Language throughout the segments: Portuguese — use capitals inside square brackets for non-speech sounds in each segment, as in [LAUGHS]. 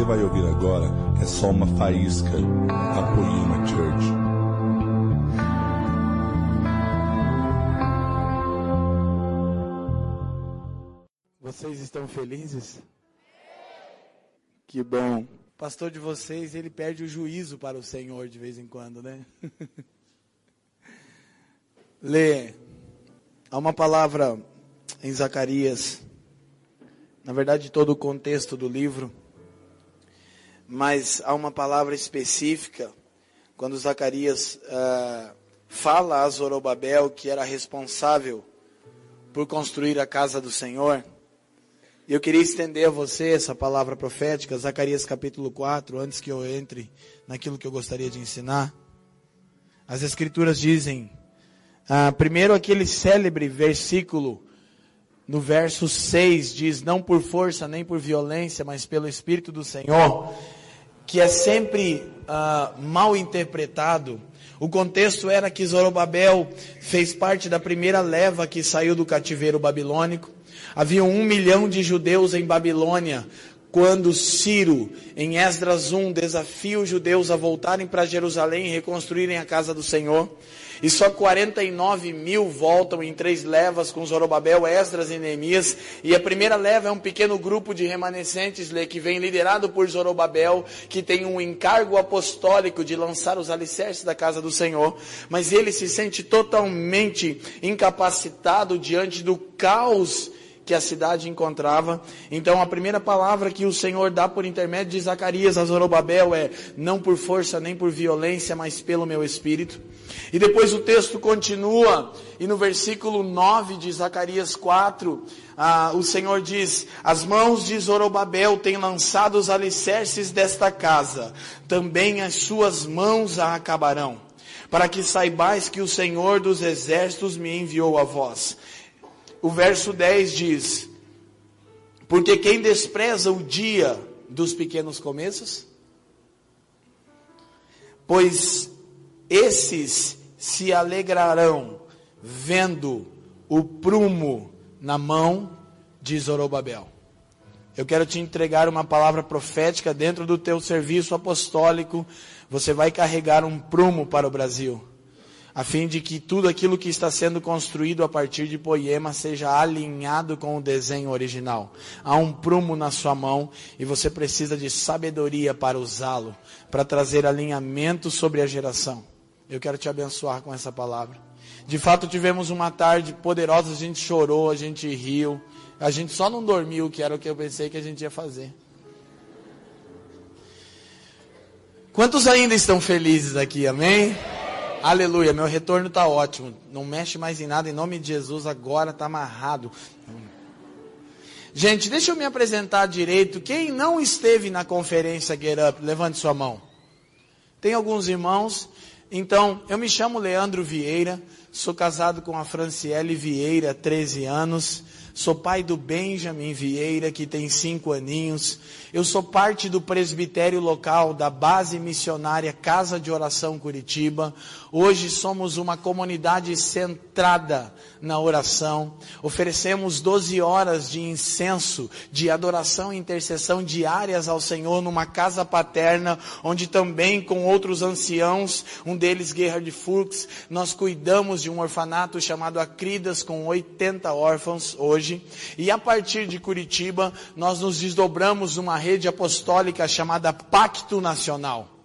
você vai ouvir agora é só uma faísca da Poema Church. Vocês estão felizes? Que bom. O pastor de vocês, ele perde o juízo para o Senhor de vez em quando, né? [LAUGHS] Lê. Há uma palavra em Zacarias, na verdade todo o contexto do livro, mas há uma palavra específica quando Zacarias uh, fala a Zorobabel que era responsável por construir a casa do Senhor. Eu queria estender a você essa palavra profética, Zacarias capítulo 4, antes que eu entre naquilo que eu gostaria de ensinar. As escrituras dizem, uh, primeiro aquele célebre versículo no verso 6 diz: Não por força nem por violência, mas pelo Espírito do Senhor que é sempre uh, mal interpretado. O contexto era que Zorobabel fez parte da primeira leva que saiu do cativeiro babilônico. Havia um milhão de judeus em Babilônia quando Ciro, em Esdras 1, desafia os judeus a voltarem para Jerusalém e reconstruírem a casa do Senhor. E só 49 mil voltam em três levas com Zorobabel, Esdras e Neemias. E a primeira leva é um pequeno grupo de remanescentes que vem liderado por Zorobabel, que tem um encargo apostólico de lançar os alicerces da casa do Senhor. Mas ele se sente totalmente incapacitado diante do caos que a cidade encontrava. Então a primeira palavra que o Senhor dá por intermédio de Zacarias a Zorobabel é: não por força nem por violência, mas pelo meu espírito. E depois o texto continua, e no versículo 9 de Zacarias 4, ah, o Senhor diz: As mãos de Zorobabel têm lançado os alicerces desta casa, também as suas mãos a acabarão para que saibais que o Senhor dos exércitos me enviou a vós o verso 10 diz: Porque quem despreza o dia dos pequenos começos, pois esses se alegrarão vendo o prumo na mão de Zorobabel. Eu quero te entregar uma palavra profética dentro do teu serviço apostólico. Você vai carregar um prumo para o Brasil a fim de que tudo aquilo que está sendo construído a partir de Poema seja alinhado com o desenho original. Há um prumo na sua mão e você precisa de sabedoria para usá-lo, para trazer alinhamento sobre a geração. Eu quero te abençoar com essa palavra. De fato, tivemos uma tarde poderosa, a gente chorou, a gente riu, a gente só não dormiu, que era o que eu pensei que a gente ia fazer. Quantos ainda estão felizes aqui, amém? Aleluia, meu retorno está ótimo. Não mexe mais em nada, em nome de Jesus, agora está amarrado. Gente, deixa eu me apresentar direito. Quem não esteve na conferência Get Up, levante sua mão. Tem alguns irmãos. Então, eu me chamo Leandro Vieira, sou casado com a Franciele Vieira, 13 anos. Sou pai do Benjamin Vieira, que tem cinco aninhos. Eu sou parte do presbitério local da base missionária Casa de Oração Curitiba. Hoje somos uma comunidade centrada na oração. Oferecemos 12 horas de incenso, de adoração e intercessão diárias ao Senhor numa casa paterna, onde também com outros anciãos, um deles Gerhard Fuchs, nós cuidamos de um orfanato chamado Acridas com 80 órfãos hoje. E a partir de Curitiba, nós nos desdobramos numa rede apostólica chamada Pacto Nacional.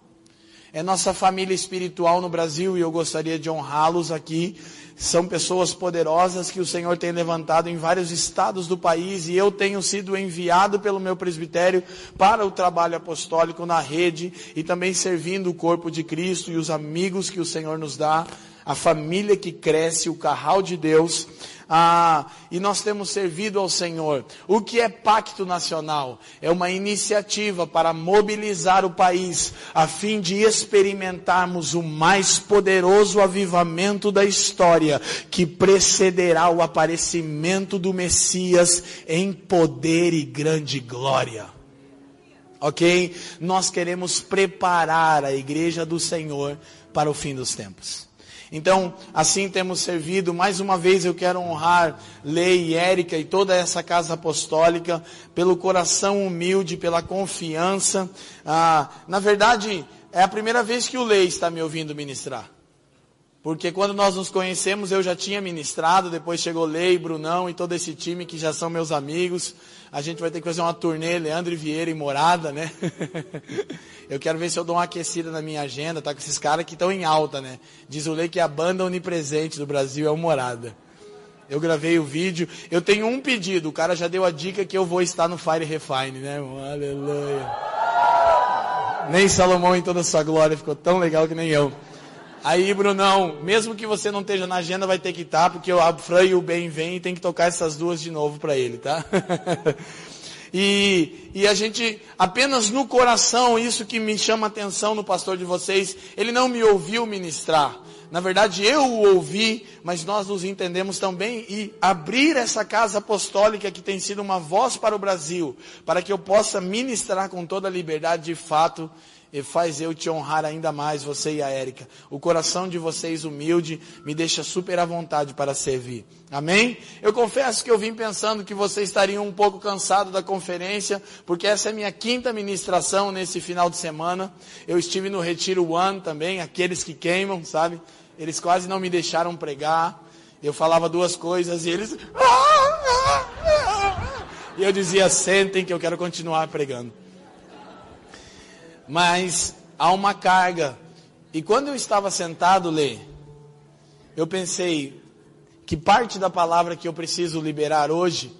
É nossa família espiritual no Brasil e eu gostaria de honrá-los aqui. São pessoas poderosas que o Senhor tem levantado em vários estados do país e eu tenho sido enviado pelo meu presbitério para o trabalho apostólico na rede e também servindo o corpo de Cristo e os amigos que o Senhor nos dá, a família que cresce, o carral de Deus. Ah, e nós temos servido ao Senhor. O que é pacto nacional? É uma iniciativa para mobilizar o país a fim de experimentarmos o mais poderoso avivamento da história que precederá o aparecimento do Messias em poder e grande glória. Ok? Nós queremos preparar a igreja do Senhor para o fim dos tempos. Então, assim temos servido. Mais uma vez eu quero honrar Lei, Érica e toda essa casa apostólica pelo coração humilde, pela confiança. Ah, na verdade, é a primeira vez que o Lei está me ouvindo ministrar. Porque quando nós nos conhecemos, eu já tinha ministrado, depois chegou Lei, Brunão e todo esse time que já são meus amigos. A gente vai ter que fazer uma turnê, Leandro Vieira e Morada, né? [LAUGHS] eu quero ver se eu dou uma aquecida na minha agenda, tá com esses caras que estão em alta, né? Diz o Lei que a banda onipresente do Brasil é o Morada. Eu gravei o vídeo. Eu tenho um pedido, o cara já deu a dica que eu vou estar no Fire Refine, né? Aleluia. Nem Salomão em toda a sua glória ficou tão legal que nem eu. Aí, Brunão, mesmo que você não esteja na agenda, vai ter que estar, porque o Fran e o Ben vêm e tem que tocar essas duas de novo para ele, tá? [LAUGHS] e, e a gente, apenas no coração, isso que me chama atenção no pastor de vocês, ele não me ouviu ministrar. Na verdade, eu o ouvi, mas nós nos entendemos também e abrir essa casa apostólica que tem sido uma voz para o Brasil, para que eu possa ministrar com toda a liberdade de fato e faz eu te honrar ainda mais, você e a Érica. O coração de vocês humilde me deixa super à vontade para servir. Amém? Eu confesso que eu vim pensando que vocês estariam um pouco cansados da conferência, porque essa é minha quinta ministração nesse final de semana. Eu estive no Retiro One também, aqueles que queimam, sabe? Eles quase não me deixaram pregar. Eu falava duas coisas e eles. [LAUGHS] E eu dizia: sentem que eu quero continuar pregando mas há uma carga. E quando eu estava sentado, Lê, eu pensei que parte da palavra que eu preciso liberar hoje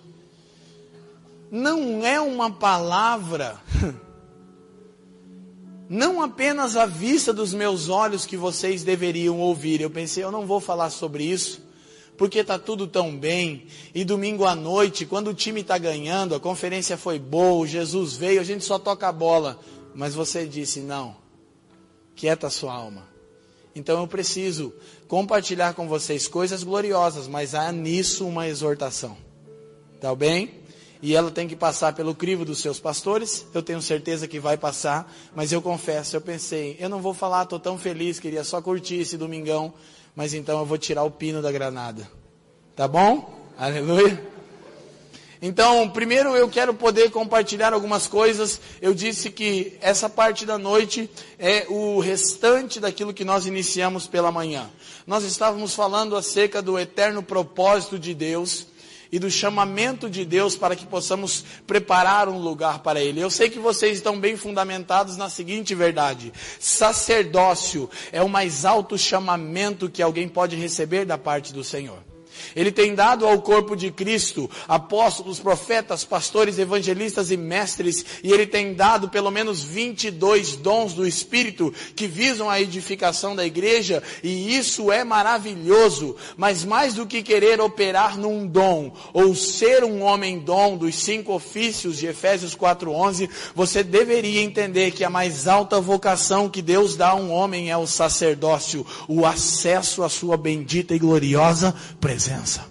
não é uma palavra, [LAUGHS] não apenas à vista dos meus olhos que vocês deveriam ouvir. Eu pensei, eu não vou falar sobre isso, porque está tudo tão bem. E domingo à noite, quando o time está ganhando, a conferência foi boa, Jesus veio, a gente só toca a bola. Mas você disse: não, quieta sua alma. Então eu preciso compartilhar com vocês coisas gloriosas, mas há nisso uma exortação. Tá bem? E ela tem que passar pelo crivo dos seus pastores. Eu tenho certeza que vai passar, mas eu confesso, eu pensei, eu não vou falar, estou tão feliz, queria só curtir esse domingão, mas então eu vou tirar o pino da granada. Tá bom? Aleluia. Então, primeiro eu quero poder compartilhar algumas coisas. Eu disse que essa parte da noite é o restante daquilo que nós iniciamos pela manhã. Nós estávamos falando acerca do eterno propósito de Deus e do chamamento de Deus para que possamos preparar um lugar para Ele. Eu sei que vocês estão bem fundamentados na seguinte verdade: sacerdócio é o mais alto chamamento que alguém pode receber da parte do Senhor. Ele tem dado ao corpo de Cristo apóstolos, profetas, pastores, evangelistas e mestres, e ele tem dado pelo menos 22 dons do Espírito que visam a edificação da igreja, e isso é maravilhoso. Mas mais do que querer operar num dom ou ser um homem dom dos cinco ofícios de Efésios 4:11, você deveria entender que a mais alta vocação que Deus dá a um homem é o sacerdócio, o acesso à sua bendita e gloriosa presença presença.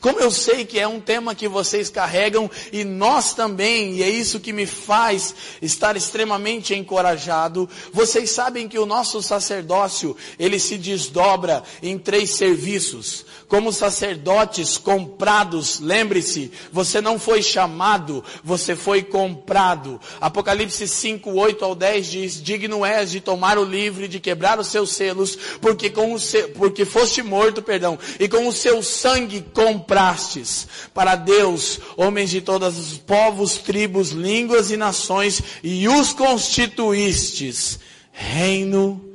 Como eu sei que é um tema que vocês carregam e nós também, e é isso que me faz estar extremamente encorajado, vocês sabem que o nosso sacerdócio, ele se desdobra em três serviços como sacerdotes comprados. Lembre-se, você não foi chamado, você foi comprado. Apocalipse 5, 8 ao 10 diz: Digno és de tomar o livro e de quebrar os seus selos, porque, com o porque foste morto, perdão, e com o seu sangue comprastes para Deus homens de todos os povos, tribos, línguas e nações, e os constituístes reino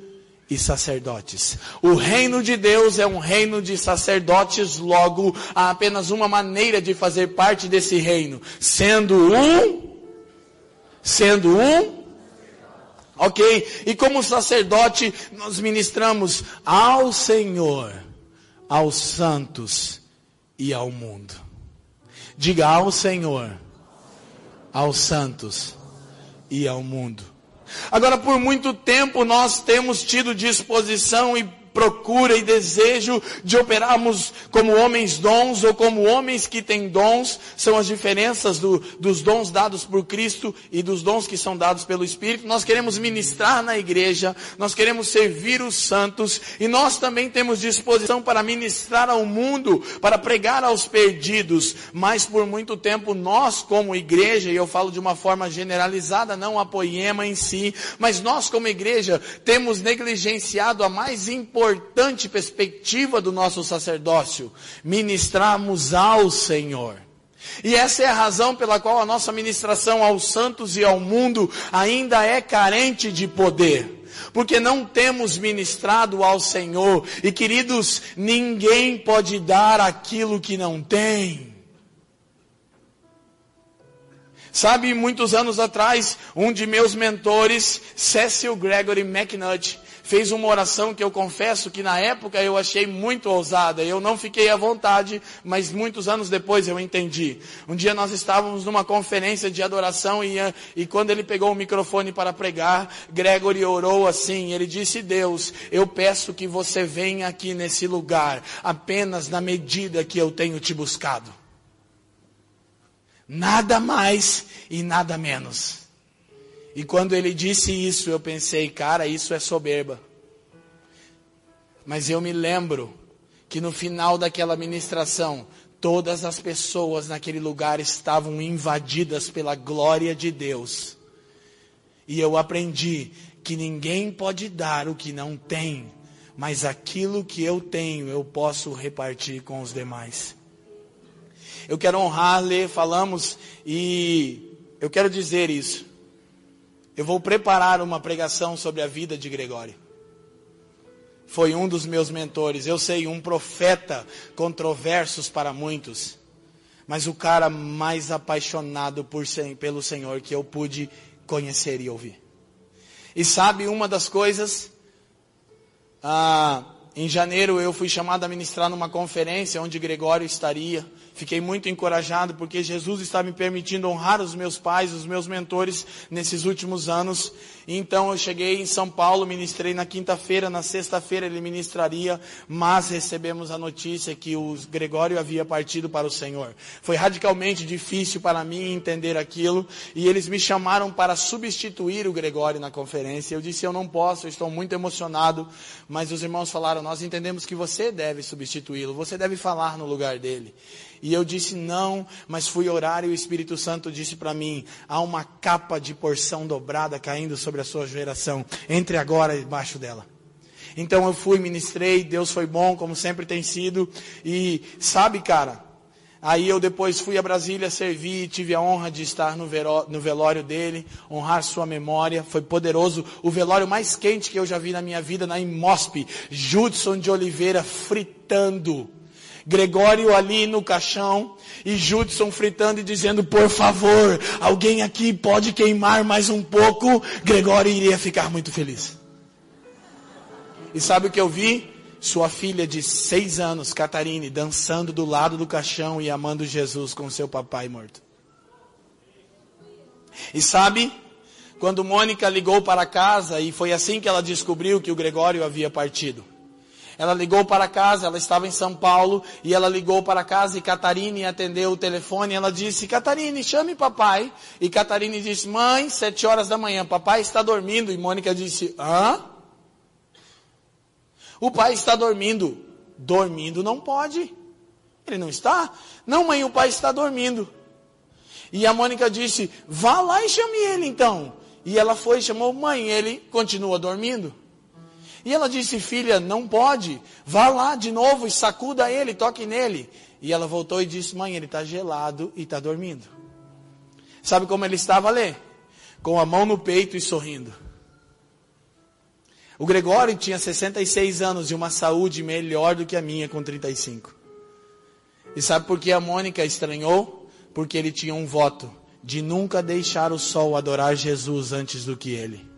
e sacerdotes. O reino de Deus é um reino de sacerdotes, logo há apenas uma maneira de fazer parte desse reino, sendo um, sendo um, ok? E como sacerdote, nós ministramos ao Senhor, aos santos e ao mundo. Diga ao Senhor, aos santos e ao mundo. Agora, por muito tempo nós temos tido disposição e procura e desejo de operarmos como homens dons ou como homens que têm dons, são as diferenças do, dos dons dados por Cristo e dos dons que são dados pelo Espírito. Nós queremos ministrar na igreja, nós queremos servir os santos e nós também temos disposição para ministrar ao mundo, para pregar aos perdidos, mas por muito tempo nós como igreja, e eu falo de uma forma generalizada, não a Poema em si, mas nós como igreja temos negligenciado a mais importante perspectiva do nosso sacerdócio, ministrarmos ao Senhor. E essa é a razão pela qual a nossa ministração aos santos e ao mundo ainda é carente de poder porque não temos ministrado ao Senhor. E queridos, ninguém pode dar aquilo que não tem. Sabe, muitos anos atrás, um de meus mentores, Cecil Gregory McNutt, fez uma oração que eu confesso que na época eu achei muito ousada. Eu não fiquei à vontade, mas muitos anos depois eu entendi. Um dia nós estávamos numa conferência de adoração e, e quando ele pegou o microfone para pregar, Gregory orou assim. Ele disse: Deus, eu peço que você venha aqui nesse lugar apenas na medida que eu tenho te buscado. Nada mais e nada menos. E quando ele disse isso, eu pensei, cara, isso é soberba. Mas eu me lembro que no final daquela ministração, todas as pessoas naquele lugar estavam invadidas pela glória de Deus. E eu aprendi que ninguém pode dar o que não tem, mas aquilo que eu tenho eu posso repartir com os demais. Eu quero honrar, ler, falamos e eu quero dizer isso. Eu vou preparar uma pregação sobre a vida de Gregório. Foi um dos meus mentores. Eu sei, um profeta controversos para muitos. Mas o cara mais apaixonado por, pelo Senhor que eu pude conhecer e ouvir. E sabe uma das coisas? Ah, em janeiro eu fui chamado a ministrar numa conferência onde Gregório estaria. Fiquei muito encorajado porque Jesus está me permitindo honrar os meus pais, os meus mentores nesses últimos anos. Então eu cheguei em São Paulo, ministrei na quinta-feira, na sexta-feira ele ministraria, mas recebemos a notícia que o Gregório havia partido para o Senhor. Foi radicalmente difícil para mim entender aquilo e eles me chamaram para substituir o Gregório na conferência. Eu disse: Eu não posso, eu estou muito emocionado, mas os irmãos falaram: Nós entendemos que você deve substituí-lo, você deve falar no lugar dele. E eu disse não, mas fui orar e o Espírito Santo disse para mim: há uma capa de porção dobrada caindo sobre a sua geração. Entre agora debaixo dela. Então eu fui, ministrei, Deus foi bom, como sempre tem sido. E sabe, cara, aí eu depois fui a Brasília servir, tive a honra de estar no, no velório dele, honrar sua memória, foi poderoso. O velório mais quente que eu já vi na minha vida, na Imosp, Judson de Oliveira fritando Gregório ali no caixão e Judson fritando e dizendo: Por favor, alguém aqui pode queimar mais um pouco. Gregório iria ficar muito feliz. E sabe o que eu vi? Sua filha de seis anos, Catarine, dançando do lado do caixão e amando Jesus com seu papai morto. E sabe, quando Mônica ligou para casa, e foi assim que ela descobriu que o Gregório havia partido. Ela ligou para casa, ela estava em São Paulo, e ela ligou para casa e Catarine atendeu o telefone. Ela disse: Catarine, chame papai. E Catarine disse: Mãe, sete horas da manhã, papai está dormindo. E Mônica disse: Hã? O pai está dormindo. Dormindo não pode. Ele não está? Não, mãe, o pai está dormindo. E a Mônica disse: Vá lá e chame ele então. E ela foi chamou mãe, ele continua dormindo. E ela disse: Filha, não pode. Vá lá de novo e sacuda ele, toque nele. E ela voltou e disse: Mãe, ele está gelado e está dormindo. Sabe como ele estava ali? Com a mão no peito e sorrindo. O Gregório tinha 66 anos e uma saúde melhor do que a minha com 35. E sabe por que a Mônica estranhou? Porque ele tinha um voto de nunca deixar o sol adorar Jesus antes do que ele.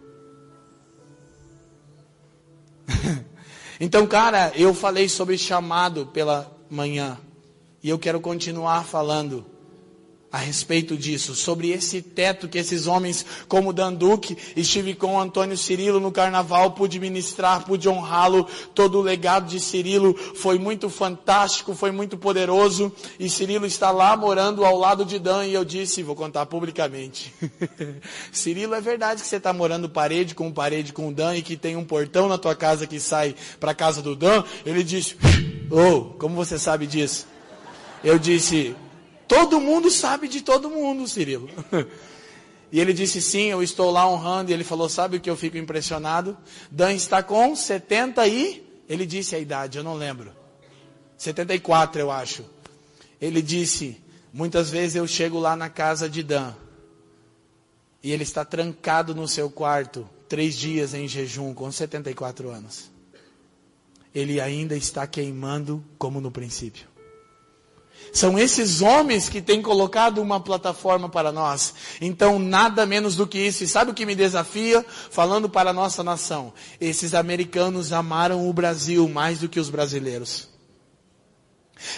[LAUGHS] então, cara, eu falei sobre chamado pela manhã. E eu quero continuar falando a respeito disso, sobre esse teto que esses homens, como Dan Duque, estive com Antônio Cirilo no carnaval, pude ministrar, pude honrá-lo, todo o legado de Cirilo foi muito fantástico, foi muito poderoso, e Cirilo está lá morando ao lado de Dan, e eu disse, vou contar publicamente, [LAUGHS] Cirilo, é verdade que você está morando parede com parede com o Dan, e que tem um portão na tua casa que sai para a casa do Dan? Ele disse, oh, como você sabe disso? Eu disse, Todo mundo sabe de todo mundo, Cirilo. [LAUGHS] E ele disse sim, eu estou lá honrando. E ele falou, sabe o que eu fico impressionado? Dan está com 70 e... Ele disse a idade, eu não lembro. 74, eu acho. Ele disse, muitas vezes eu chego lá na casa de Dan. E ele está trancado no seu quarto, três dias em jejum, com 74 anos. Ele ainda está queimando como no princípio. São esses homens que têm colocado uma plataforma para nós. Então, nada menos do que isso. E sabe o que me desafia? Falando para a nossa nação. Esses americanos amaram o Brasil mais do que os brasileiros.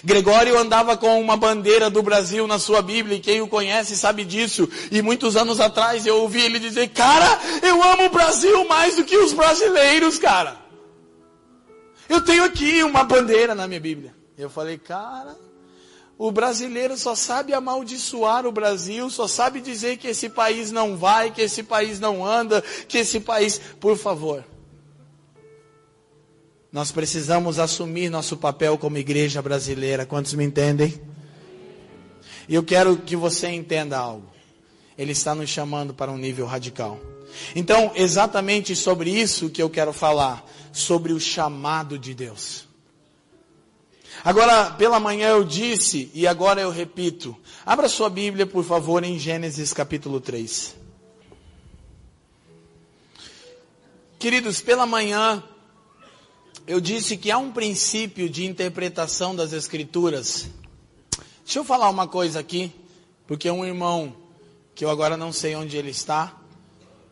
Gregório andava com uma bandeira do Brasil na sua Bíblia, e quem o conhece sabe disso. E muitos anos atrás eu ouvi ele dizer: Cara, eu amo o Brasil mais do que os brasileiros, cara. Eu tenho aqui uma bandeira na minha Bíblia. Eu falei: Cara, o brasileiro só sabe amaldiçoar o Brasil, só sabe dizer que esse país não vai, que esse país não anda, que esse país. Por favor. Nós precisamos assumir nosso papel como igreja brasileira. Quantos me entendem? E eu quero que você entenda algo. Ele está nos chamando para um nível radical. Então, exatamente sobre isso que eu quero falar, sobre o chamado de Deus. Agora, pela manhã eu disse, e agora eu repito. Abra sua Bíblia, por favor, em Gênesis capítulo 3. Queridos, pela manhã eu disse que há um princípio de interpretação das Escrituras. Deixa eu falar uma coisa aqui, porque um irmão, que eu agora não sei onde ele está,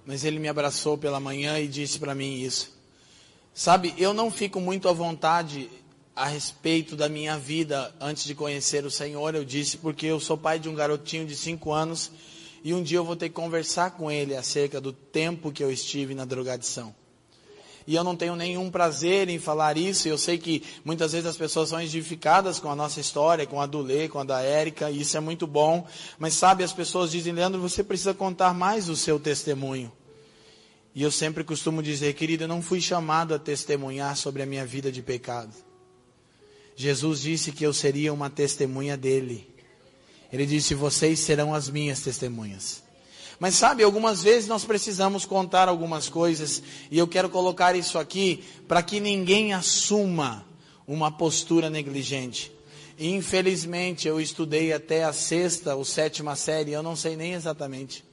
mas ele me abraçou pela manhã e disse para mim isso. Sabe, eu não fico muito à vontade a respeito da minha vida antes de conhecer o Senhor, eu disse porque eu sou pai de um garotinho de cinco anos e um dia eu vou ter que conversar com ele acerca do tempo que eu estive na drogadição. E eu não tenho nenhum prazer em falar isso. Eu sei que muitas vezes as pessoas são edificadas com a nossa história, com a do Lê, com a da Érica, e isso é muito bom. Mas sabe, as pessoas dizem, Leandro, você precisa contar mais o seu testemunho. E eu sempre costumo dizer, querida, eu não fui chamado a testemunhar sobre a minha vida de pecado. Jesus disse que eu seria uma testemunha dele. Ele disse: Vocês serão as minhas testemunhas. Mas sabe, algumas vezes nós precisamos contar algumas coisas, e eu quero colocar isso aqui para que ninguém assuma uma postura negligente. Infelizmente, eu estudei até a sexta ou sétima série, eu não sei nem exatamente.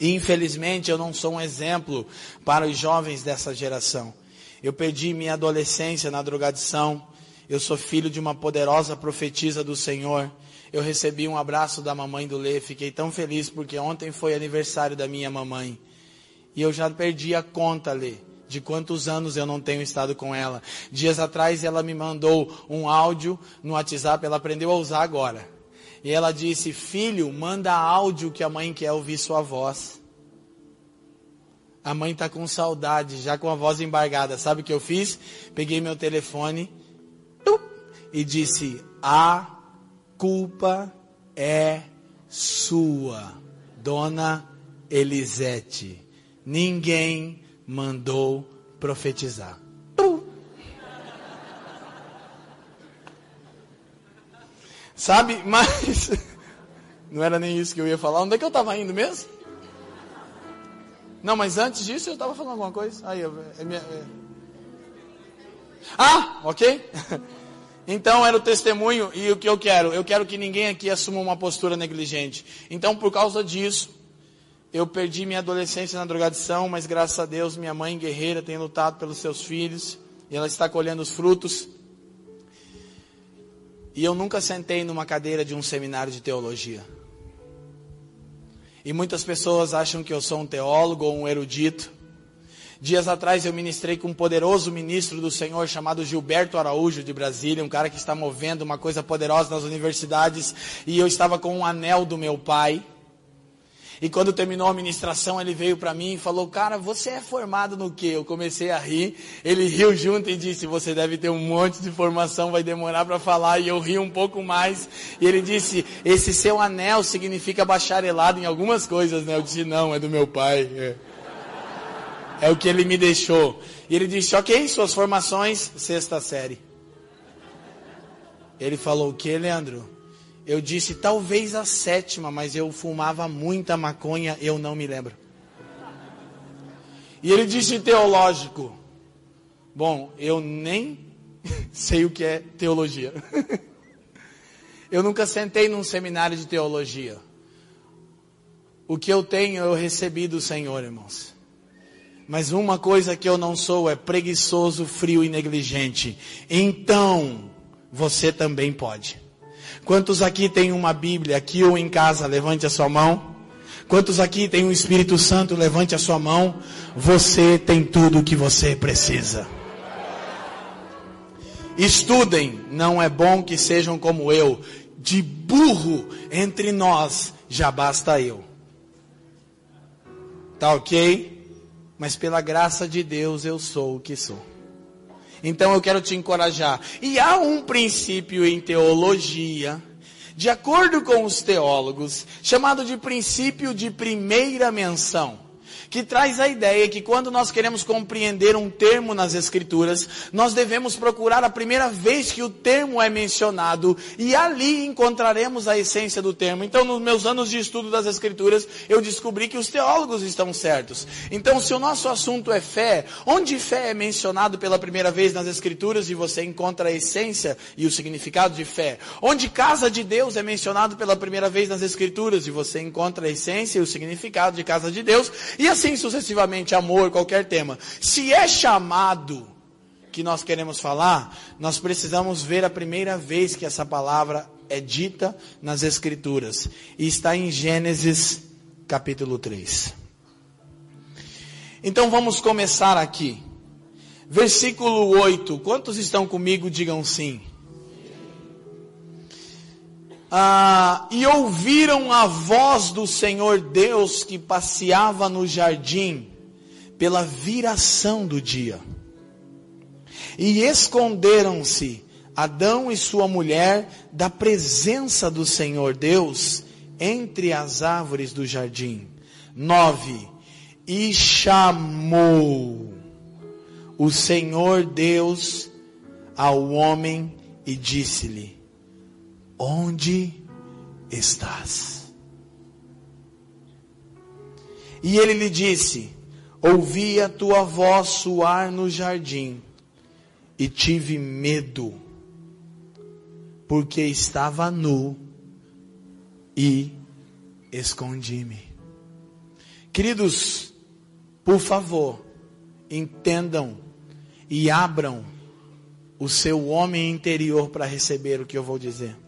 Infelizmente, eu não sou um exemplo para os jovens dessa geração. Eu perdi minha adolescência na drogadição. Eu sou filho de uma poderosa profetisa do Senhor. Eu recebi um abraço da mamãe do Lê. Fiquei tão feliz porque ontem foi aniversário da minha mamãe. E eu já perdi a conta, Lê, de quantos anos eu não tenho estado com ela. Dias atrás ela me mandou um áudio no WhatsApp, ela aprendeu a usar agora. E ela disse: Filho, manda áudio que a mãe quer ouvir sua voz. A mãe está com saudade, já com a voz embargada. Sabe o que eu fiz? Peguei meu telefone e disse: A culpa é sua, dona Elisete. Ninguém mandou profetizar. Sabe, [LAUGHS] mas não era nem isso que eu ia falar. Onde é que eu estava indo mesmo? Não, mas antes disso eu estava falando alguma coisa. Aí, é minha, é... Ah, ok? [LAUGHS] Então era o testemunho e o que eu quero? Eu quero que ninguém aqui assuma uma postura negligente. Então, por causa disso, eu perdi minha adolescência na drogadição, mas graças a Deus minha mãe guerreira tem lutado pelos seus filhos e ela está colhendo os frutos. E eu nunca sentei numa cadeira de um seminário de teologia. E muitas pessoas acham que eu sou um teólogo ou um erudito. Dias atrás eu ministrei com um poderoso ministro do Senhor chamado Gilberto Araújo de Brasília, um cara que está movendo uma coisa poderosa nas universidades, e eu estava com um anel do meu pai. E quando terminou a ministração, ele veio para mim e falou: Cara, você é formado no quê? Eu comecei a rir. Ele riu junto e disse: Você deve ter um monte de formação, vai demorar para falar. E eu ri um pouco mais. E ele disse: Esse seu anel significa bacharelado em algumas coisas, né? Eu disse: Não, é do meu pai. É. É o que ele me deixou. E ele disse: Ok, suas formações, sexta série. Ele falou: O que, Leandro? Eu disse: Talvez a sétima, mas eu fumava muita maconha, eu não me lembro. E ele disse: Teológico. Bom, eu nem [LAUGHS] sei o que é teologia. [LAUGHS] eu nunca sentei num seminário de teologia. O que eu tenho eu recebi do Senhor, irmãos. Mas uma coisa que eu não sou é preguiçoso, frio e negligente. Então, você também pode. Quantos aqui têm uma Bíblia, aqui ou em casa? Levante a sua mão. Quantos aqui têm o um Espírito Santo? Levante a sua mão. Você tem tudo o que você precisa. Estudem, não é bom que sejam como eu. De burro entre nós já basta eu. Tá ok? mas pela graça de Deus eu sou o que sou. Então eu quero te encorajar. E há um princípio em teologia, de acordo com os teólogos, chamado de princípio de primeira menção que traz a ideia que quando nós queremos compreender um termo nas Escrituras, nós devemos procurar a primeira vez que o termo é mencionado e ali encontraremos a essência do termo. Então, nos meus anos de estudo das Escrituras, eu descobri que os teólogos estão certos. Então, se o nosso assunto é fé, onde fé é mencionado pela primeira vez nas Escrituras e você encontra a essência e o significado de fé, onde casa de Deus é mencionado pela primeira vez nas Escrituras e você encontra a essência e o significado de casa de Deus, e assim assim sucessivamente, amor, qualquer tema. Se é chamado que nós queremos falar, nós precisamos ver a primeira vez que essa palavra é dita nas Escrituras. E está em Gênesis capítulo 3. Então vamos começar aqui. Versículo 8. Quantos estão comigo? Digam sim. Ah, e ouviram a voz do Senhor Deus que passeava no jardim pela viração do dia. E esconderam-se Adão e sua mulher da presença do Senhor Deus entre as árvores do jardim. 9. E chamou o Senhor Deus ao homem e disse-lhe: Onde estás? E ele lhe disse: Ouvi a tua voz soar no jardim, e tive medo, porque estava nu e escondi-me. Queridos, por favor, entendam e abram o seu homem interior para receber o que eu vou dizer.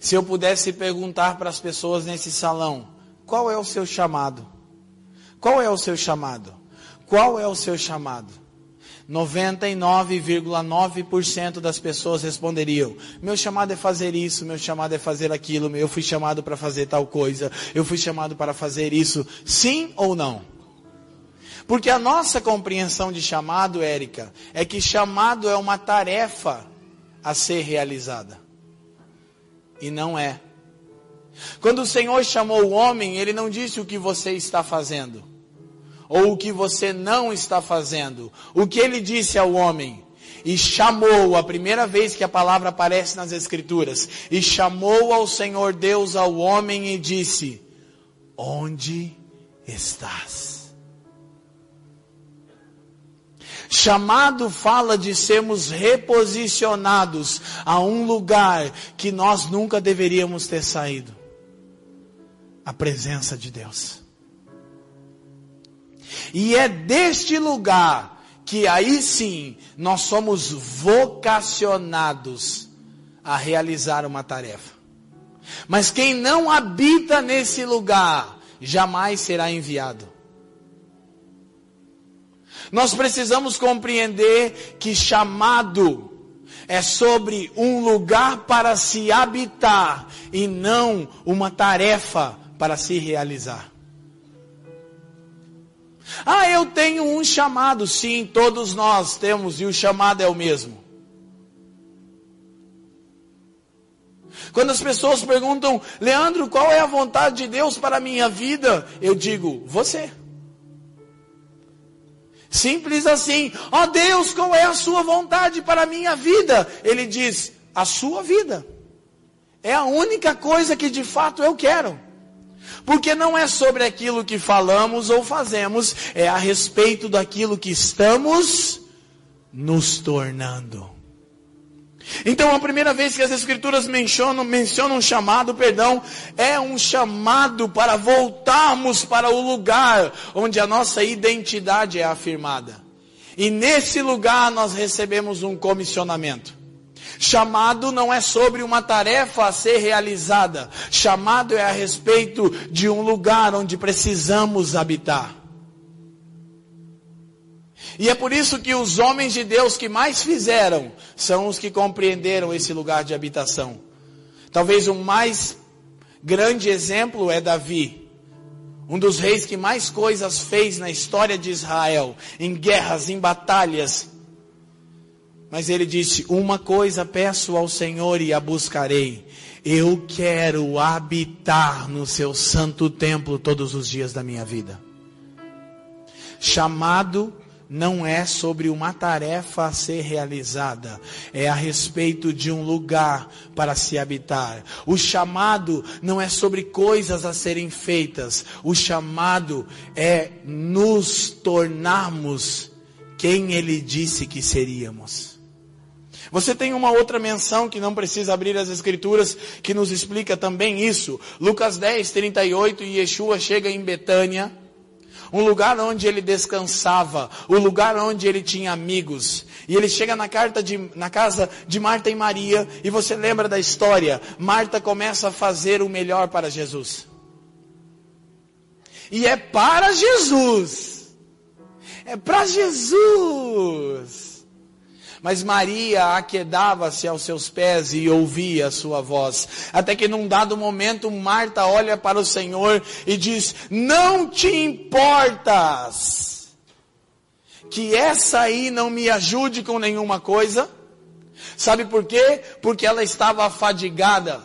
Se eu pudesse perguntar para as pessoas nesse salão, qual é o seu chamado? Qual é o seu chamado? Qual é o seu chamado? 99,9% das pessoas responderiam: Meu chamado é fazer isso, meu chamado é fazer aquilo, eu fui chamado para fazer tal coisa, eu fui chamado para fazer isso. Sim ou não? Porque a nossa compreensão de chamado, Érica, é que chamado é uma tarefa a ser realizada e não é. Quando o Senhor chamou o homem, ele não disse o que você está fazendo, ou o que você não está fazendo. O que ele disse ao homem? E chamou, a primeira vez que a palavra aparece nas Escrituras, e chamou ao Senhor Deus ao homem e disse: Onde estás? Chamado fala de sermos reposicionados a um lugar que nós nunca deveríamos ter saído a presença de Deus. E é deste lugar que aí sim nós somos vocacionados a realizar uma tarefa. Mas quem não habita nesse lugar jamais será enviado. Nós precisamos compreender que chamado é sobre um lugar para se habitar e não uma tarefa para se realizar. Ah, eu tenho um chamado. Sim, todos nós temos, e o chamado é o mesmo. Quando as pessoas perguntam, Leandro, qual é a vontade de Deus para a minha vida? Eu digo, você. Simples assim. Ó oh, Deus, qual é a sua vontade para a minha vida? Ele diz, a sua vida. É a única coisa que de fato eu quero. Porque não é sobre aquilo que falamos ou fazemos, é a respeito daquilo que estamos nos tornando. Então, a primeira vez que as Escrituras mencionam, mencionam um chamado, perdão, é um chamado para voltarmos para o lugar onde a nossa identidade é afirmada. E nesse lugar nós recebemos um comissionamento. Chamado não é sobre uma tarefa a ser realizada. Chamado é a respeito de um lugar onde precisamos habitar. E é por isso que os homens de Deus que mais fizeram são os que compreenderam esse lugar de habitação. Talvez o mais grande exemplo é Davi, um dos reis que mais coisas fez na história de Israel, em guerras, em batalhas. Mas ele disse: Uma coisa peço ao Senhor e a buscarei. Eu quero habitar no seu santo templo todos os dias da minha vida. Chamado não é sobre uma tarefa a ser realizada, é a respeito de um lugar para se habitar. O chamado não é sobre coisas a serem feitas, o chamado é nos tornarmos quem ele disse que seríamos. Você tem uma outra menção que não precisa abrir as escrituras, que nos explica também isso. Lucas 10, 38, e Yeshua chega em Betânia um lugar onde ele descansava, o um lugar onde ele tinha amigos. E ele chega na, carta de, na casa de Marta e Maria, e você lembra da história. Marta começa a fazer o melhor para Jesus. E é para Jesus. É para Jesus. Mas Maria aquedava-se aos seus pés e ouvia a sua voz. Até que num dado momento Marta olha para o Senhor e diz: Não te importas que essa aí não me ajude com nenhuma coisa? Sabe por quê? Porque ela estava afadigada.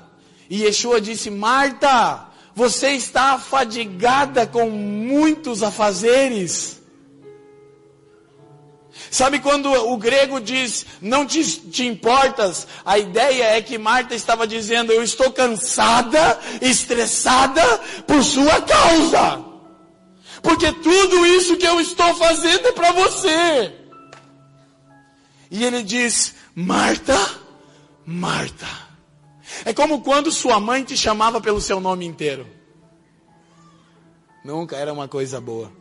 E Yeshua disse: Marta, você está afadigada com muitos afazeres. Sabe quando o grego diz, não te, te, importas? A ideia é que Marta estava dizendo, eu estou cansada, estressada por sua causa. Porque tudo isso que eu estou fazendo é para você. E ele diz, Marta, Marta. É como quando sua mãe te chamava pelo seu nome inteiro. Nunca era uma coisa boa.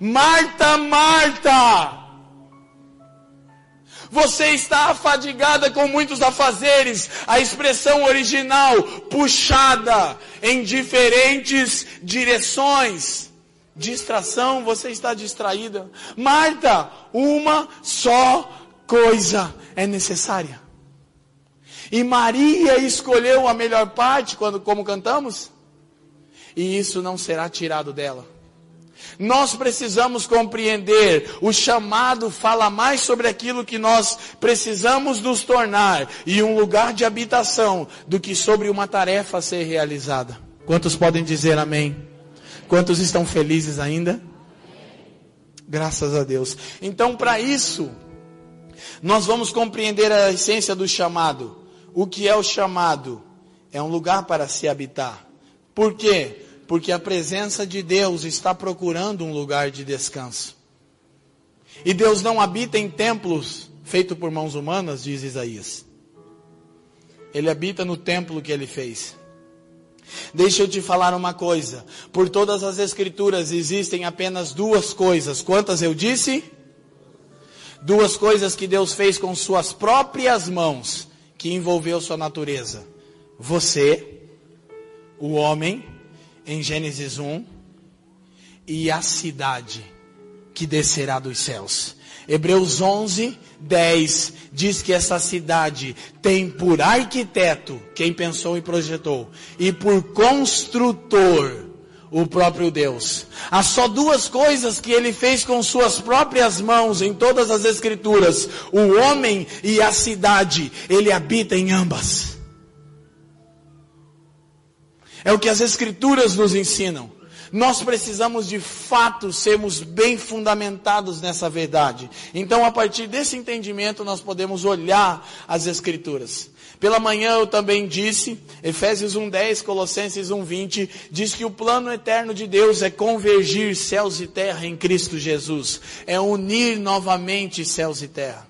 Marta, Marta, você está afadigada com muitos afazeres. A expressão original, puxada em diferentes direções. Distração, você está distraída. Marta, uma só coisa é necessária. E Maria escolheu a melhor parte quando como cantamos? E isso não será tirado dela. Nós precisamos compreender, o chamado fala mais sobre aquilo que nós precisamos nos tornar e um lugar de habitação do que sobre uma tarefa a ser realizada. Quantos podem dizer amém? Quantos estão felizes ainda? Graças a Deus. Então, para isso, nós vamos compreender a essência do chamado. O que é o chamado? É um lugar para se habitar. Por quê? Porque a presença de Deus está procurando um lugar de descanso. E Deus não habita em templos feitos por mãos humanas, diz Isaías. Ele habita no templo que ele fez. Deixa eu te falar uma coisa. Por todas as escrituras existem apenas duas coisas. Quantas eu disse? Duas coisas que Deus fez com suas próprias mãos, que envolveu sua natureza. Você, o homem em Gênesis 1 e a cidade que descerá dos céus. Hebreus 11, 10 diz que essa cidade tem por arquiteto quem pensou e projetou, e por construtor o próprio Deus. Há só duas coisas que ele fez com suas próprias mãos em todas as Escrituras: o homem e a cidade. Ele habita em ambas. É o que as Escrituras nos ensinam. Nós precisamos de fato sermos bem fundamentados nessa verdade. Então, a partir desse entendimento, nós podemos olhar as Escrituras. Pela manhã eu também disse, Efésios 1:10, Colossenses 1:20, diz que o plano eterno de Deus é convergir céus e terra em Cristo Jesus, é unir novamente céus e terra.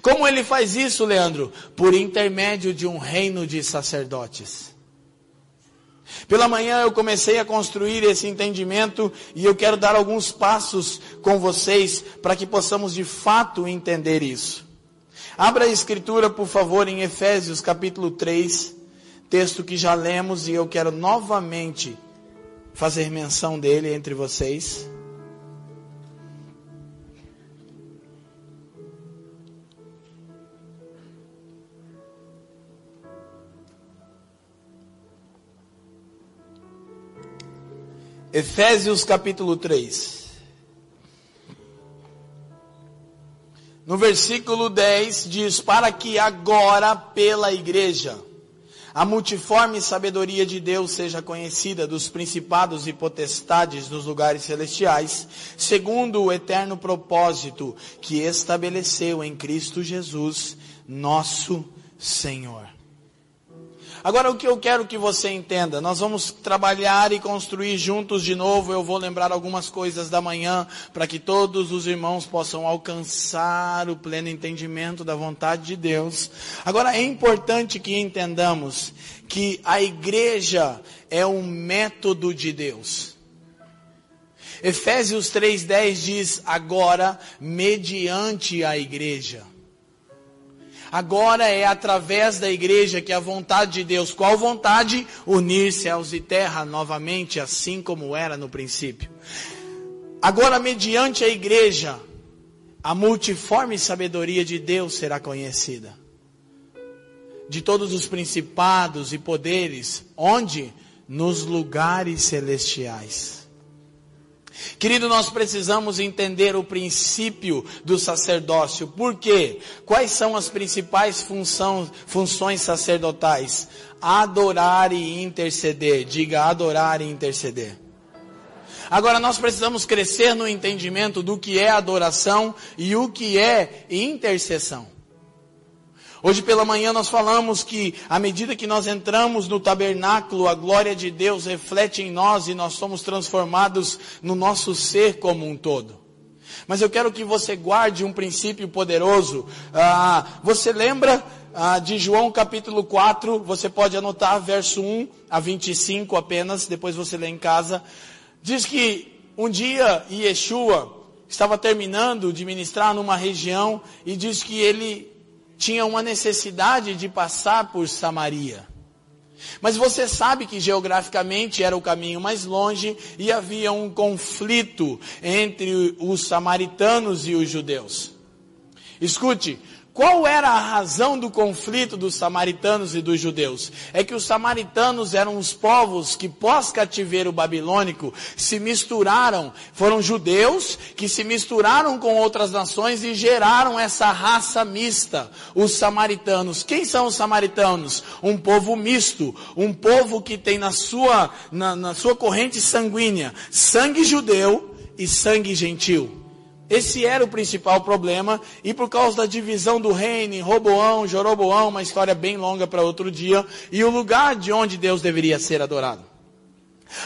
Como ele faz isso, Leandro? Por intermédio de um reino de sacerdotes. Pela manhã eu comecei a construir esse entendimento e eu quero dar alguns passos com vocês para que possamos de fato entender isso. Abra a escritura, por favor, em Efésios capítulo 3, texto que já lemos e eu quero novamente fazer menção dele entre vocês. Efésios capítulo 3. No versículo 10 diz: Para que agora pela igreja a multiforme sabedoria de Deus seja conhecida dos principados e potestades dos lugares celestiais, segundo o eterno propósito que estabeleceu em Cristo Jesus, nosso Senhor. Agora, o que eu quero que você entenda, nós vamos trabalhar e construir juntos de novo. Eu vou lembrar algumas coisas da manhã para que todos os irmãos possam alcançar o pleno entendimento da vontade de Deus. Agora, é importante que entendamos que a igreja é um método de Deus. Efésios 3,10 diz: agora, mediante a igreja. Agora é através da igreja que a vontade de Deus, qual vontade? Unir céus e terra novamente, assim como era no princípio. Agora, mediante a igreja, a multiforme sabedoria de Deus será conhecida. De todos os principados e poderes, onde? Nos lugares celestiais. Querido, nós precisamos entender o princípio do sacerdócio. Por quê? Quais são as principais função, funções sacerdotais? Adorar e interceder. Diga adorar e interceder. Agora nós precisamos crescer no entendimento do que é adoração e o que é intercessão. Hoje pela manhã nós falamos que à medida que nós entramos no tabernáculo, a glória de Deus reflete em nós e nós somos transformados no nosso ser como um todo. Mas eu quero que você guarde um princípio poderoso. Ah, você lembra ah, de João capítulo 4? Você pode anotar verso 1 a 25 apenas, depois você lê em casa. Diz que um dia Yeshua estava terminando de ministrar numa região e diz que ele tinha uma necessidade de passar por Samaria. Mas você sabe que geograficamente era o caminho mais longe e havia um conflito entre os samaritanos e os judeus. Escute, qual era a razão do conflito dos samaritanos e dos judeus? É que os samaritanos eram os povos que pós cativeiro babilônico se misturaram, foram judeus que se misturaram com outras nações e geraram essa raça mista, os samaritanos. Quem são os samaritanos? Um povo misto, um povo que tem na sua, na, na sua corrente sanguínea sangue judeu e sangue gentil. Esse era o principal problema, e por causa da divisão do reino em Roboão, Joroboão, uma história bem longa para outro dia, e o lugar de onde Deus deveria ser adorado.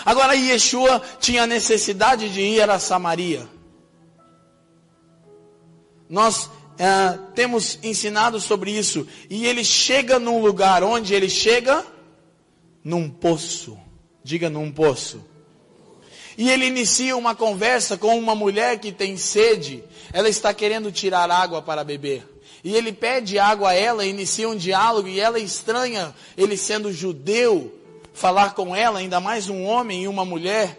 Agora Yeshua tinha necessidade de ir a Samaria. Nós é, temos ensinado sobre isso, e ele chega num lugar onde ele chega? Num poço. Diga num poço. E ele inicia uma conversa com uma mulher que tem sede. Ela está querendo tirar água para beber. E ele pede água a ela, inicia um diálogo e ela estranha, ele sendo judeu, falar com ela, ainda mais um homem e uma mulher.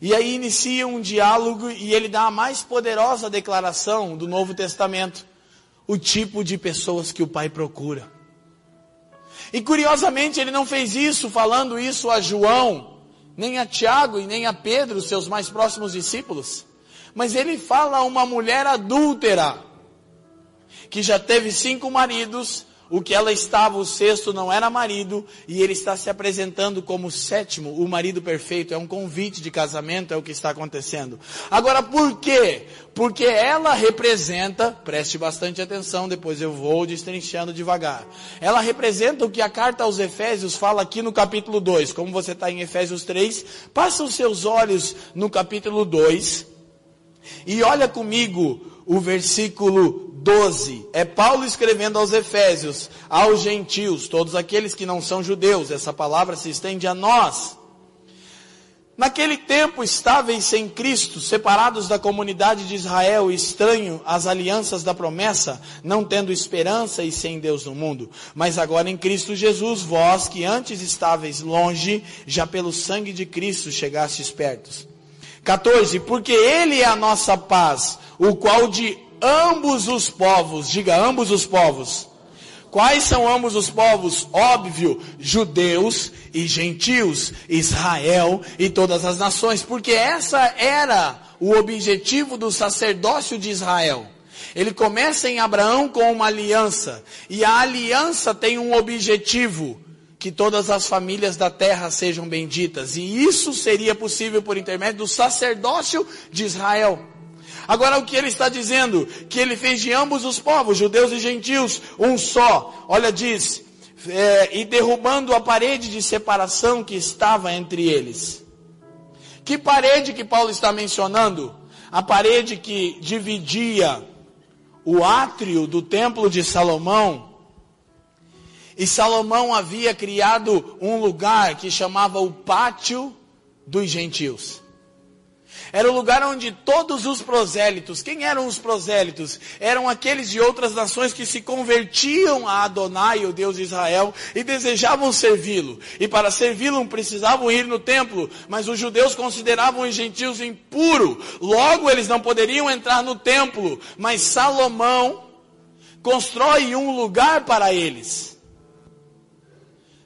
E aí inicia um diálogo e ele dá a mais poderosa declaração do Novo Testamento: o tipo de pessoas que o Pai procura. E curiosamente ele não fez isso falando isso a João, nem a Tiago e nem a Pedro, seus mais próximos discípulos. Mas ele fala a uma mulher adúltera, que já teve cinco maridos, o que ela estava, o sexto não era marido, e ele está se apresentando como o sétimo, o marido perfeito. É um convite de casamento, é o que está acontecendo. Agora, por quê? Porque ela representa, preste bastante atenção, depois eu vou destrinchando devagar. Ela representa o que a carta aos Efésios fala aqui no capítulo 2. Como você está em Efésios 3, passa os seus olhos no capítulo 2 e olha comigo o versículo 12. É Paulo escrevendo aos Efésios, aos gentios, todos aqueles que não são judeus. Essa palavra se estende a nós. Naquele tempo estáveis sem Cristo, separados da comunidade de Israel, estranho às alianças da promessa, não tendo esperança e sem Deus no mundo. Mas agora em Cristo Jesus, vós que antes estáveis longe, já pelo sangue de Cristo chegastes pertos. 14. Porque Ele é a nossa paz, o qual de ambos os povos, diga ambos os povos. Quais são ambos os povos? Óbvio, judeus e gentios, Israel e todas as nações, porque essa era o objetivo do sacerdócio de Israel. Ele começa em Abraão com uma aliança, e a aliança tem um objetivo, que todas as famílias da terra sejam benditas, e isso seria possível por intermédio do sacerdócio de Israel. Agora o que ele está dizendo? Que ele fez de ambos os povos, judeus e gentios, um só. Olha, diz, é, e derrubando a parede de separação que estava entre eles. Que parede que Paulo está mencionando? A parede que dividia o átrio do templo de Salomão. E Salomão havia criado um lugar que chamava o pátio dos gentios. Era o lugar onde todos os prosélitos, quem eram os prosélitos? Eram aqueles de outras nações que se convertiam a Adonai, o Deus de Israel, e desejavam servi-lo. E para servi-lo precisavam ir no templo, mas os judeus consideravam os gentios impuros. Logo eles não poderiam entrar no templo, mas Salomão constrói um lugar para eles.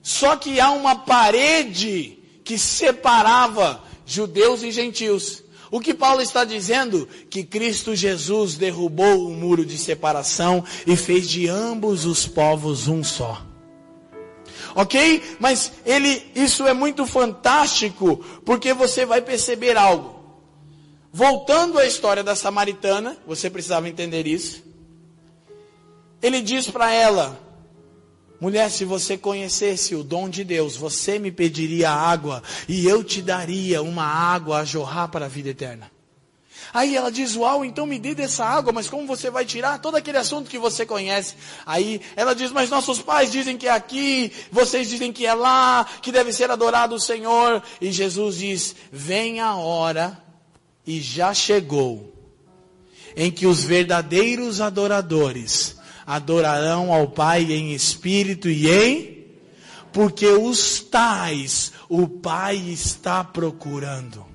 Só que há uma parede que separava judeus e gentios. O que Paulo está dizendo? Que Cristo Jesus derrubou o muro de separação e fez de ambos os povos um só. Ok? Mas ele, isso é muito fantástico, porque você vai perceber algo. Voltando à história da samaritana, você precisava entender isso. Ele diz para ela: Mulher, se você conhecesse o dom de Deus, você me pediria água e eu te daria uma água a jorrar para a vida eterna. Aí ela diz, uau, então me dê dessa água, mas como você vai tirar todo aquele assunto que você conhece? Aí ela diz, mas nossos pais dizem que é aqui, vocês dizem que é lá, que deve ser adorado o Senhor. E Jesus diz, vem a hora, e já chegou, em que os verdadeiros adoradores adorarão ao Pai em espírito e em porque os tais o Pai está procurando.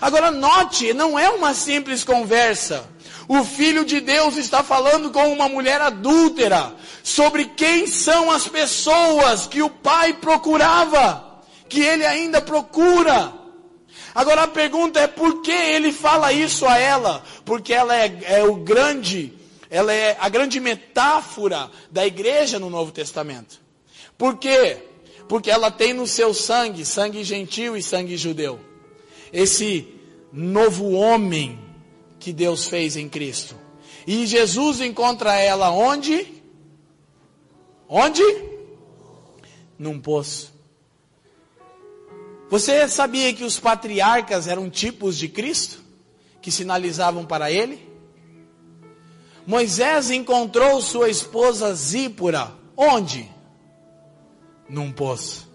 Agora note, não é uma simples conversa. O Filho de Deus está falando com uma mulher adúltera sobre quem são as pessoas que o Pai procurava, que ele ainda procura. Agora a pergunta é por que ele fala isso a ela? Porque ela é, é o grande ela é a grande metáfora da igreja no Novo Testamento. Por quê? Porque ela tem no seu sangue, sangue gentil e sangue judeu, esse novo homem que Deus fez em Cristo. E Jesus encontra ela onde? Onde? Num poço. Você sabia que os patriarcas eram tipos de Cristo? Que sinalizavam para ele? Moisés encontrou sua esposa Zípora. Onde? Num poço.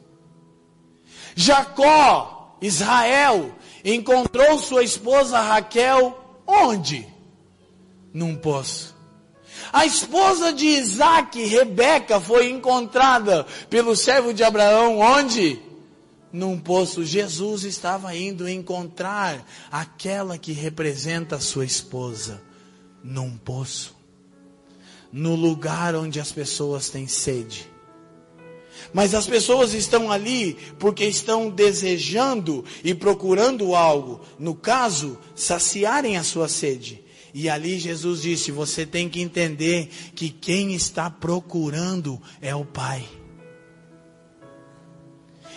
Jacó, Israel, encontrou sua esposa Raquel. Onde? Num poço. A esposa de Isaac, Rebeca, foi encontrada pelo servo de Abraão. Onde? num poço. Jesus estava indo encontrar aquela que representa a sua esposa num poço. No lugar onde as pessoas têm sede. Mas as pessoas estão ali porque estão desejando e procurando algo. No caso, saciarem a sua sede. E ali Jesus disse: você tem que entender que quem está procurando é o Pai.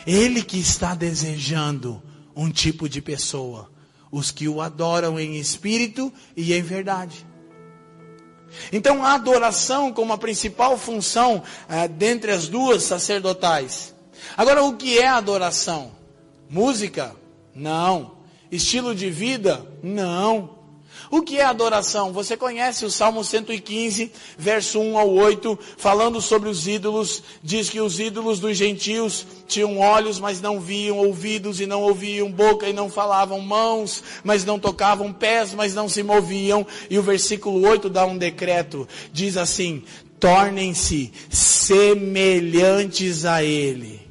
Ele que está desejando um tipo de pessoa, os que o adoram em espírito e em verdade. Então a adoração como a principal função é, dentre as duas sacerdotais. Agora o que é adoração? Música? Não. Estilo de vida? Não. O que é adoração? Você conhece o Salmo 115, verso 1 ao 8, falando sobre os ídolos. Diz que os ídolos dos gentios tinham olhos, mas não viam, ouvidos e não ouviam, boca e não falavam, mãos, mas não tocavam, pés, mas não se moviam. E o versículo 8 dá um decreto. Diz assim: tornem-se semelhantes a ele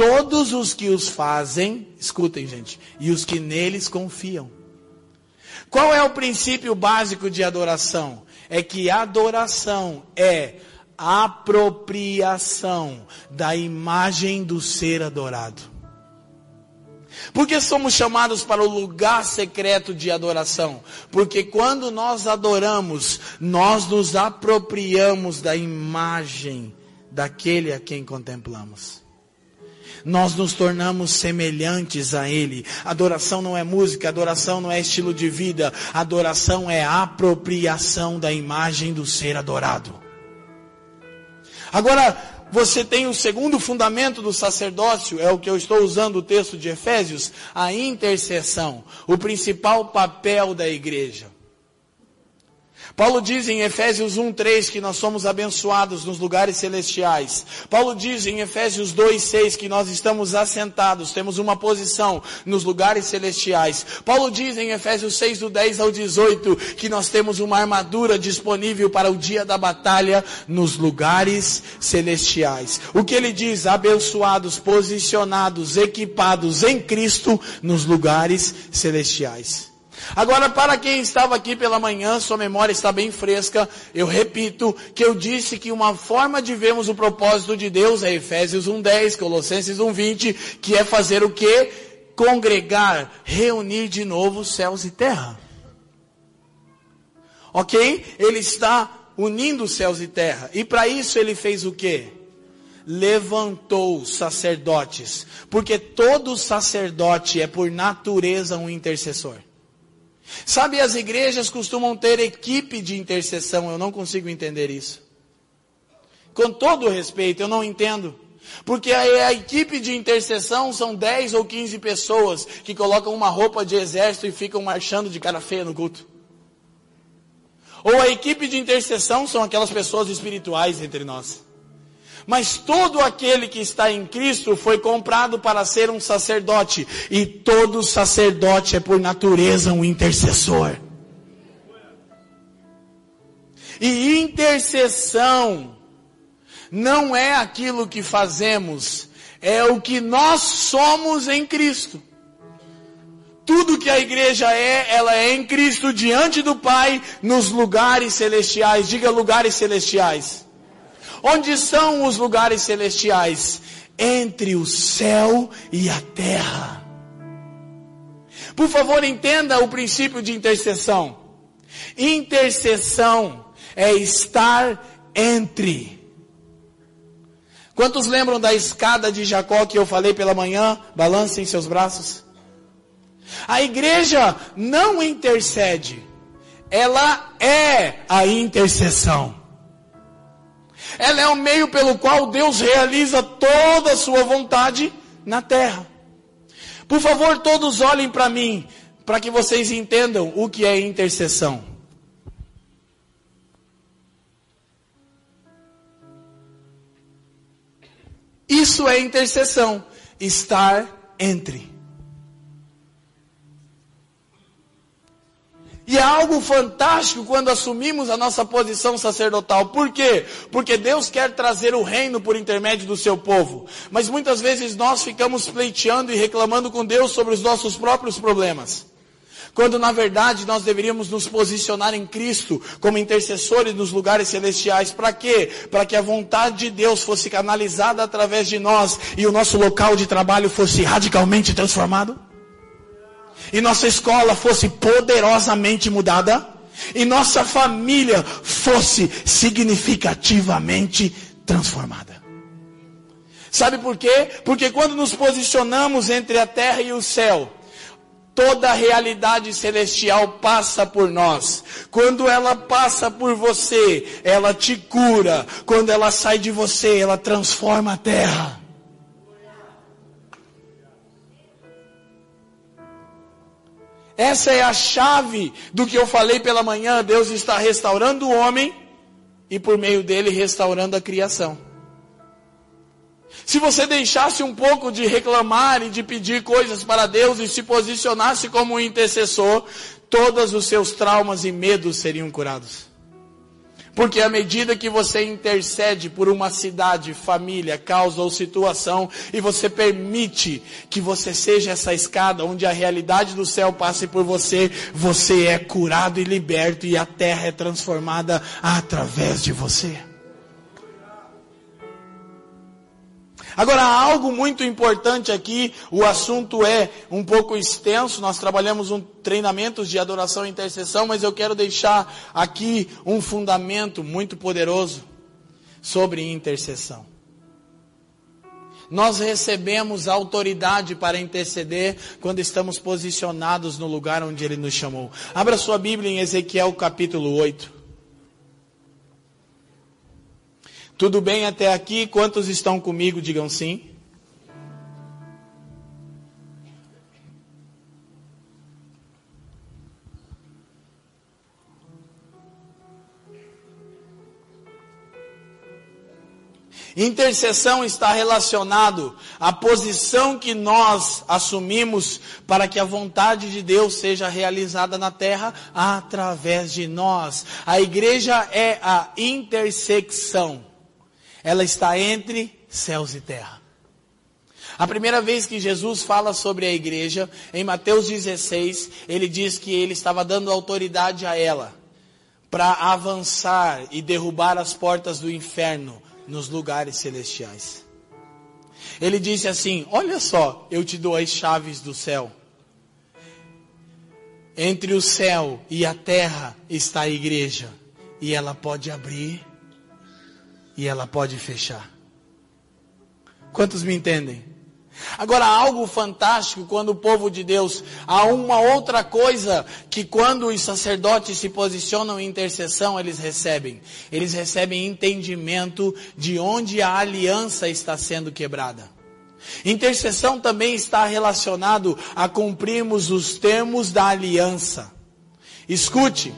todos os que os fazem, escutem gente, e os que neles confiam. Qual é o princípio básico de adoração? É que adoração é apropriação da imagem do ser adorado. Porque somos chamados para o lugar secreto de adoração? Porque quando nós adoramos, nós nos apropriamos da imagem daquele a quem contemplamos nós nos tornamos semelhantes a Ele. Adoração não é música, adoração não é estilo de vida, adoração é apropriação da imagem do ser adorado. Agora, você tem o segundo fundamento do sacerdócio, é o que eu estou usando o texto de Efésios, a intercessão, o principal papel da igreja. Paulo diz em Efésios 1:3 que nós somos abençoados nos lugares celestiais. Paulo diz em Efésios 2:6 que nós estamos assentados, temos uma posição nos lugares celestiais. Paulo diz em Efésios 6 do 10 ao 18 que nós temos uma armadura disponível para o dia da batalha nos lugares celestiais. O que ele diz? Abençoados, posicionados, equipados em Cristo nos lugares celestiais. Agora, para quem estava aqui pela manhã, sua memória está bem fresca. Eu repito que eu disse que uma forma de vermos o propósito de Deus é Efésios 1:10, Colossenses 1:20, que é fazer o que? Congregar, reunir de novo céus e terra. OK? Ele está unindo céus e terra. E para isso ele fez o quê? Levantou sacerdotes, porque todo sacerdote é por natureza um intercessor. Sabe, as igrejas costumam ter equipe de intercessão, eu não consigo entender isso. Com todo respeito, eu não entendo. Porque a, a, equipe de intercessão são 10 ou 15 pessoas que colocam uma roupa de exército e ficam marchando de cara feia no culto. Ou a equipe de intercessão são aquelas pessoas espirituais entre nós. Mas todo aquele que está em Cristo foi comprado para ser um sacerdote. E todo sacerdote é por natureza um intercessor. E intercessão não é aquilo que fazemos, é o que nós somos em Cristo. Tudo que a igreja é, ela é em Cristo diante do Pai nos lugares celestiais. Diga lugares celestiais. Onde são os lugares celestiais? Entre o céu e a terra. Por favor, entenda o princípio de intercessão. Intercessão é estar entre. Quantos lembram da escada de Jacó que eu falei pela manhã? Balancem seus braços. A igreja não intercede, ela é a intercessão. Ela é o meio pelo qual Deus realiza toda a sua vontade na terra. Por favor, todos olhem para mim, para que vocês entendam o que é intercessão. Isso é intercessão, estar entre. E a algo fantástico quando assumimos a nossa posição sacerdotal. Por quê? Porque Deus quer trazer o reino por intermédio do seu povo. Mas muitas vezes nós ficamos pleiteando e reclamando com Deus sobre os nossos próprios problemas. Quando na verdade nós deveríamos nos posicionar em Cristo como intercessores nos lugares celestiais. Para quê? Para que a vontade de Deus fosse canalizada através de nós e o nosso local de trabalho fosse radicalmente transformado. E nossa escola fosse poderosamente mudada. E nossa família fosse significativamente transformada. Sabe por quê? Porque quando nos posicionamos entre a terra e o céu, toda a realidade celestial passa por nós. Quando ela passa por você, ela te cura. Quando ela sai de você, ela transforma a terra. Essa é a chave do que eu falei pela manhã. Deus está restaurando o homem e por meio dele restaurando a criação. Se você deixasse um pouco de reclamar e de pedir coisas para Deus e se posicionasse como um intercessor, todos os seus traumas e medos seriam curados. Porque à medida que você intercede por uma cidade, família, causa ou situação, e você permite que você seja essa escada onde a realidade do céu passe por você, você é curado e liberto e a terra é transformada através de você. Agora, algo muito importante aqui, o assunto é um pouco extenso, nós trabalhamos um treinamento de adoração e intercessão, mas eu quero deixar aqui um fundamento muito poderoso sobre intercessão. Nós recebemos autoridade para interceder quando estamos posicionados no lugar onde Ele nos chamou. Abra sua Bíblia em Ezequiel capítulo 8. Tudo bem até aqui? Quantos estão comigo? Digam sim. Intercessão está relacionado à posição que nós assumimos para que a vontade de Deus seja realizada na terra através de nós. A igreja é a intersecção ela está entre céus e terra. A primeira vez que Jesus fala sobre a igreja, em Mateus 16, ele diz que ele estava dando autoridade a ela para avançar e derrubar as portas do inferno nos lugares celestiais. Ele disse assim: Olha só, eu te dou as chaves do céu. Entre o céu e a terra está a igreja, e ela pode abrir e ela pode fechar. Quantos me entendem? Agora, algo fantástico quando o povo de Deus, há uma outra coisa que quando os sacerdotes se posicionam em intercessão, eles recebem. Eles recebem entendimento de onde a aliança está sendo quebrada. Intercessão também está relacionado a cumprirmos os termos da aliança. Escute,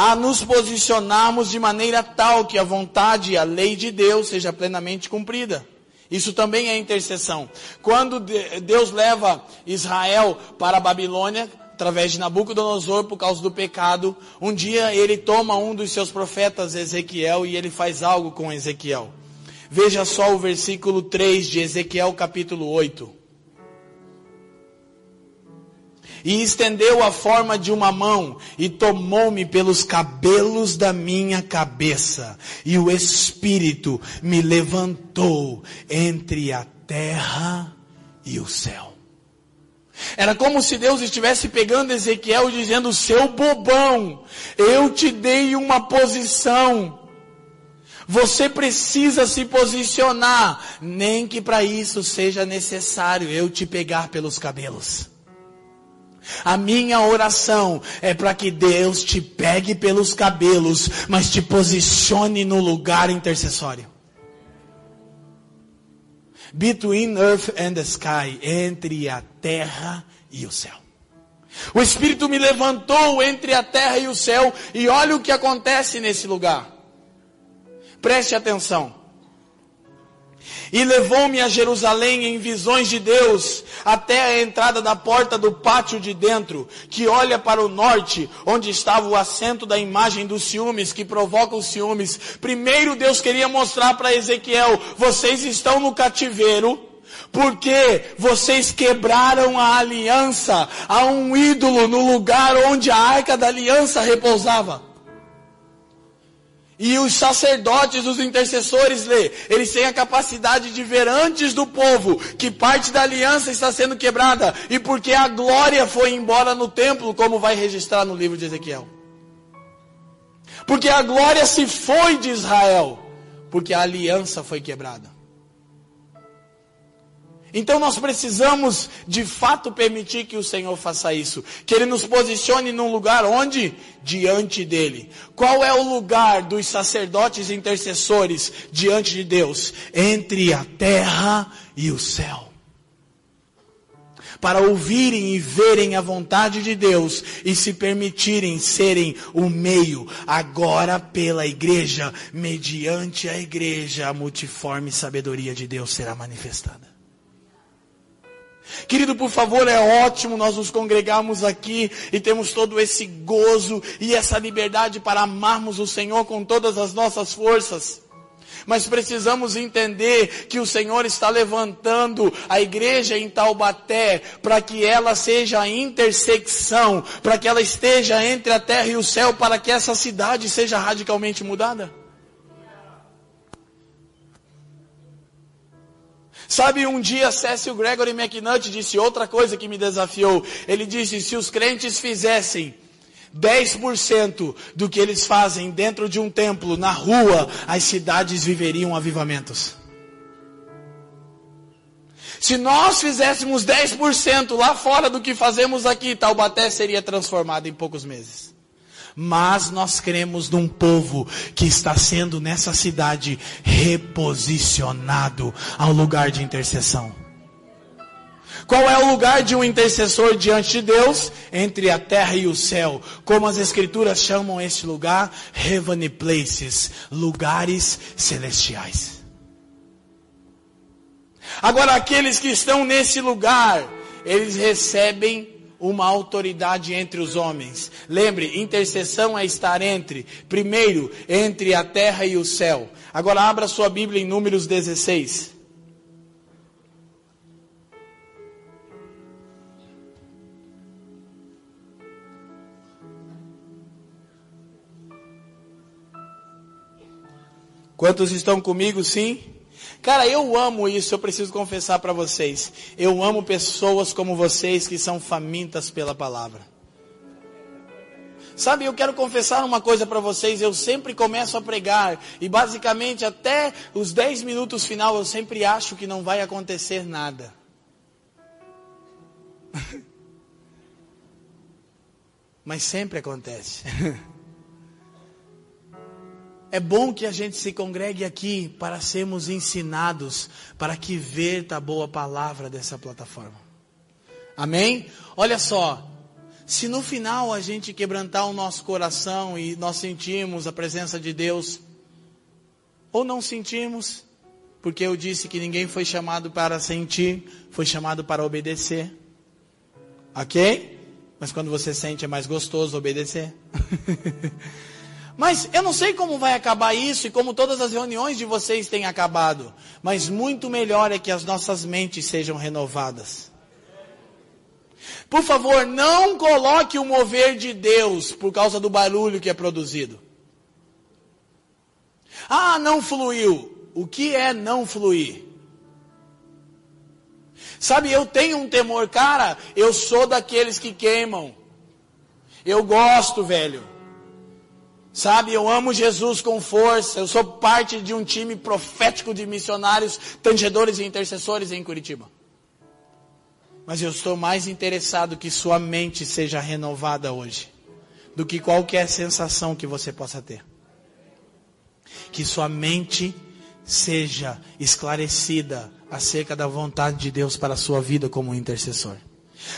a nos posicionarmos de maneira tal que a vontade e a lei de Deus seja plenamente cumprida. Isso também é intercessão. Quando Deus leva Israel para a Babilônia, através de Nabucodonosor por causa do pecado, um dia ele toma um dos seus profetas, Ezequiel, e ele faz algo com Ezequiel. Veja só o versículo 3 de Ezequiel capítulo 8. E estendeu a forma de uma mão e tomou-me pelos cabelos da minha cabeça, e o Espírito me levantou entre a terra e o céu. Era como se Deus estivesse pegando Ezequiel e dizendo: Seu bobão, eu te dei uma posição. Você precisa se posicionar, nem que para isso seja necessário eu te pegar pelos cabelos. A minha oração é para que Deus te pegue pelos cabelos, mas te posicione no lugar intercessório. Between earth and the sky, entre a terra e o céu. O Espírito me levantou entre a terra e o céu, e olha o que acontece nesse lugar. Preste atenção. E levou-me a Jerusalém em visões de Deus, até a entrada da porta do pátio de dentro, que olha para o norte, onde estava o assento da imagem dos ciúmes, que provoca os ciúmes. Primeiro Deus queria mostrar para Ezequiel, vocês estão no cativeiro, porque vocês quebraram a aliança a um ídolo no lugar onde a arca da aliança repousava. E os sacerdotes, os intercessores, lê, eles têm a capacidade de ver antes do povo que parte da aliança está sendo quebrada e porque a glória foi embora no templo, como vai registrar no livro de Ezequiel. Porque a glória se foi de Israel, porque a aliança foi quebrada. Então nós precisamos de fato permitir que o Senhor faça isso, que Ele nos posicione num lugar onde? Diante dEle. Qual é o lugar dos sacerdotes intercessores diante de Deus? Entre a terra e o céu. Para ouvirem e verem a vontade de Deus e se permitirem serem o meio, agora pela igreja, mediante a igreja, a multiforme sabedoria de Deus será manifestada. Querido, por favor, é ótimo nós nos congregarmos aqui e temos todo esse gozo e essa liberdade para amarmos o Senhor com todas as nossas forças. Mas precisamos entender que o Senhor está levantando a igreja em Taubaté para que ela seja a intersecção, para que ela esteja entre a terra e o céu, para que essa cidade seja radicalmente mudada. Sabe, um dia Cecil Gregory McNutt disse outra coisa que me desafiou. Ele disse: se os crentes fizessem 10% do que eles fazem dentro de um templo, na rua, as cidades viveriam avivamentos. Se nós fizéssemos 10% lá fora do que fazemos aqui, Taubaté seria transformado em poucos meses mas nós cremos num povo que está sendo nessa cidade reposicionado ao lugar de intercessão. Qual é o lugar de um intercessor diante de Deus? Entre a terra e o céu. Como as escrituras chamam este lugar? Heavenly places. Lugares celestiais. Agora, aqueles que estão nesse lugar, eles recebem uma autoridade entre os homens. Lembre, intercessão é estar entre, primeiro, entre a terra e o céu. Agora abra sua Bíblia em Números 16. Quantos estão comigo, sim? Cara, eu amo isso, eu preciso confessar para vocês. Eu amo pessoas como vocês que são famintas pela palavra. Sabe, eu quero confessar uma coisa para vocês, eu sempre começo a pregar e basicamente até os 10 minutos final eu sempre acho que não vai acontecer nada. [LAUGHS] Mas sempre acontece. [LAUGHS] É bom que a gente se congregue aqui para sermos ensinados, para que verta a boa palavra dessa plataforma. Amém? Olha só, se no final a gente quebrantar o nosso coração e nós sentimos a presença de Deus, ou não sentimos, porque eu disse que ninguém foi chamado para sentir, foi chamado para obedecer. Ok? Mas quando você sente é mais gostoso obedecer. [LAUGHS] Mas eu não sei como vai acabar isso e como todas as reuniões de vocês têm acabado. Mas muito melhor é que as nossas mentes sejam renovadas. Por favor, não coloque o mover de Deus por causa do barulho que é produzido. Ah, não fluiu. O que é não fluir? Sabe, eu tenho um temor, cara, eu sou daqueles que queimam. Eu gosto, velho. Sabe, eu amo Jesus com força. Eu sou parte de um time profético de missionários, tangedores e intercessores em Curitiba. Mas eu estou mais interessado que sua mente seja renovada hoje do que qualquer sensação que você possa ter. Que sua mente seja esclarecida acerca da vontade de Deus para a sua vida como intercessor.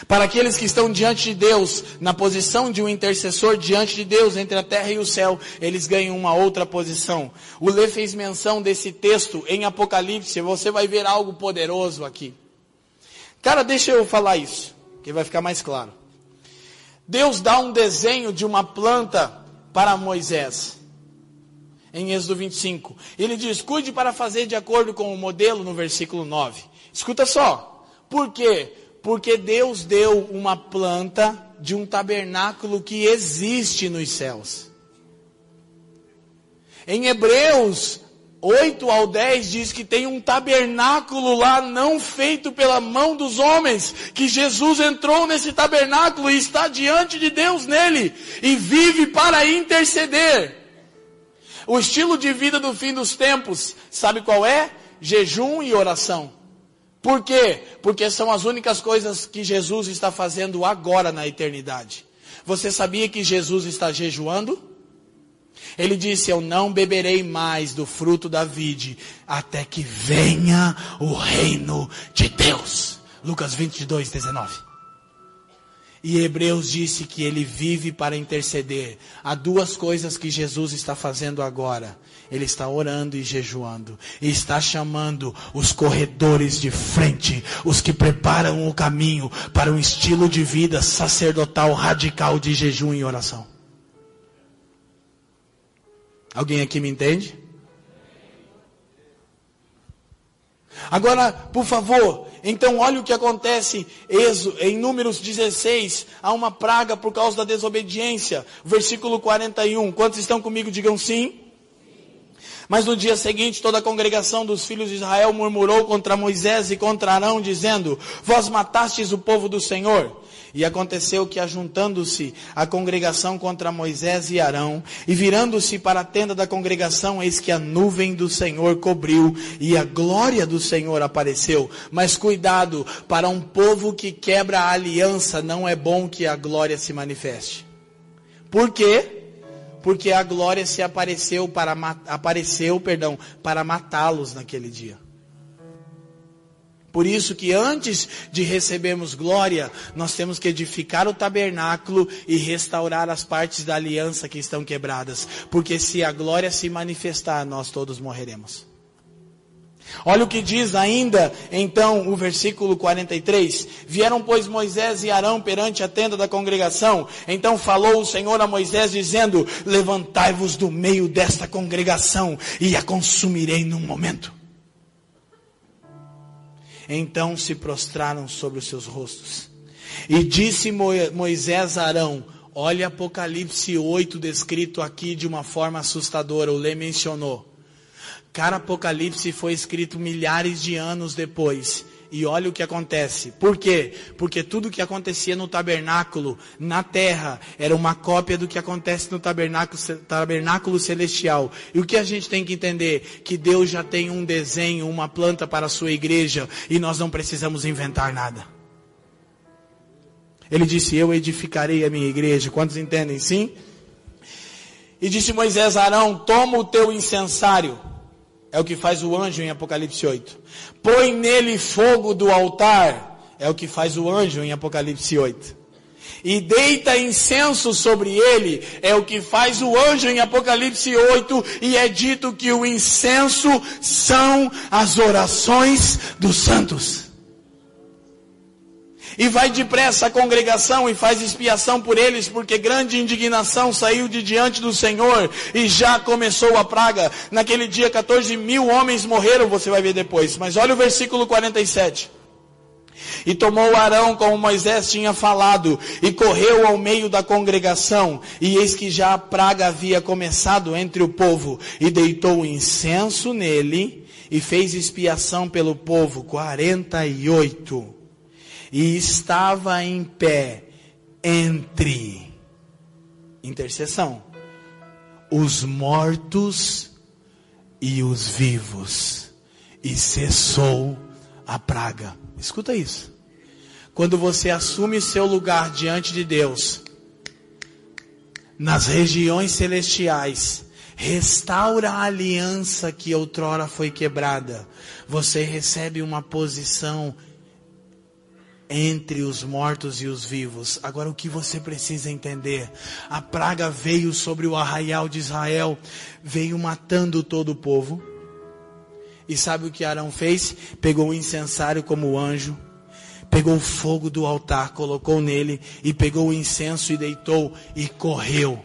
Para aqueles que estão diante de Deus, na posição de um intercessor diante de Deus entre a terra e o céu, eles ganham uma outra posição. O Lê fez menção desse texto em Apocalipse, você vai ver algo poderoso aqui. Cara, deixa eu falar isso, que vai ficar mais claro. Deus dá um desenho de uma planta para Moisés. Em Êxodo 25. Ele diz: cuide para fazer de acordo com o modelo no versículo 9. Escuta só. Por quê? Porque Deus deu uma planta de um tabernáculo que existe nos céus. Em Hebreus 8 ao 10 diz que tem um tabernáculo lá não feito pela mão dos homens, que Jesus entrou nesse tabernáculo e está diante de Deus nele e vive para interceder. O estilo de vida do fim dos tempos, sabe qual é? Jejum e oração. Por quê? Porque são as únicas coisas que Jesus está fazendo agora na eternidade. Você sabia que Jesus está jejuando? Ele disse: Eu não beberei mais do fruto da vide, até que venha o reino de Deus. Lucas 22, 19. E Hebreus disse que ele vive para interceder. Há duas coisas que Jesus está fazendo agora. Ele está orando e jejuando. E está chamando os corredores de frente, os que preparam o caminho para um estilo de vida sacerdotal radical de jejum e oração. Alguém aqui me entende? Agora, por favor, então olha o que acontece em Números 16, há uma praga por causa da desobediência. Versículo 41. Quantos estão comigo? Digam sim. Mas no dia seguinte, toda a congregação dos filhos de Israel murmurou contra Moisés e contra Arão, dizendo: Vós matastes o povo do Senhor. E aconteceu que, ajuntando-se a congregação contra Moisés e Arão, e virando-se para a tenda da congregação, eis que a nuvem do Senhor cobriu, e a glória do Senhor apareceu. Mas cuidado, para um povo que quebra a aliança, não é bom que a glória se manifeste. Por quê? Porque a glória se apareceu para apareceu, perdão, para matá-los naquele dia. Por isso que antes de recebermos glória, nós temos que edificar o tabernáculo e restaurar as partes da aliança que estão quebradas. Porque se a glória se manifestar, nós todos morreremos. Olha o que diz ainda, então, o versículo 43. Vieram, pois, Moisés e Arão perante a tenda da congregação. Então falou o Senhor a Moisés, dizendo: Levantai-vos do meio desta congregação, e a consumirei num momento. Então se prostraram sobre os seus rostos. E disse Moisés a Arão: Olha Apocalipse 8 descrito aqui de uma forma assustadora. O Lê mencionou. Cara, Apocalipse foi escrito milhares de anos depois. E olha o que acontece. Por quê? Porque tudo o que acontecia no tabernáculo, na terra, era uma cópia do que acontece no tabernáculo, tabernáculo celestial. E o que a gente tem que entender? Que Deus já tem um desenho, uma planta para a sua igreja, e nós não precisamos inventar nada. Ele disse: Eu edificarei a minha igreja. Quantos entendem? Sim? E disse Moisés a Arão: Toma o teu incensário é o que faz o anjo em Apocalipse 8. Põe nele fogo do altar. É o que faz o anjo em Apocalipse 8. E deita incenso sobre ele. É o que faz o anjo em Apocalipse 8. E é dito que o incenso são as orações dos santos e vai depressa a congregação e faz expiação por eles, porque grande indignação saiu de diante do Senhor e já começou a praga. Naquele dia 14 mil homens morreram, você vai ver depois. Mas olha o versículo 47. E tomou Arão como Moisés tinha falado, e correu ao meio da congregação, e eis que já a praga havia começado entre o povo, e deitou incenso nele, e fez expiação pelo povo, quarenta e estava em pé entre intercessão os mortos e os vivos e cessou a praga. Escuta isso. Quando você assume seu lugar diante de Deus, nas regiões celestiais, restaura a aliança que outrora foi quebrada, você recebe uma posição entre os mortos e os vivos. Agora o que você precisa entender? A praga veio sobre o arraial de Israel, veio matando todo o povo. E sabe o que Arão fez? Pegou o incensário como anjo, pegou o fogo do altar, colocou nele e pegou o incenso e deitou e correu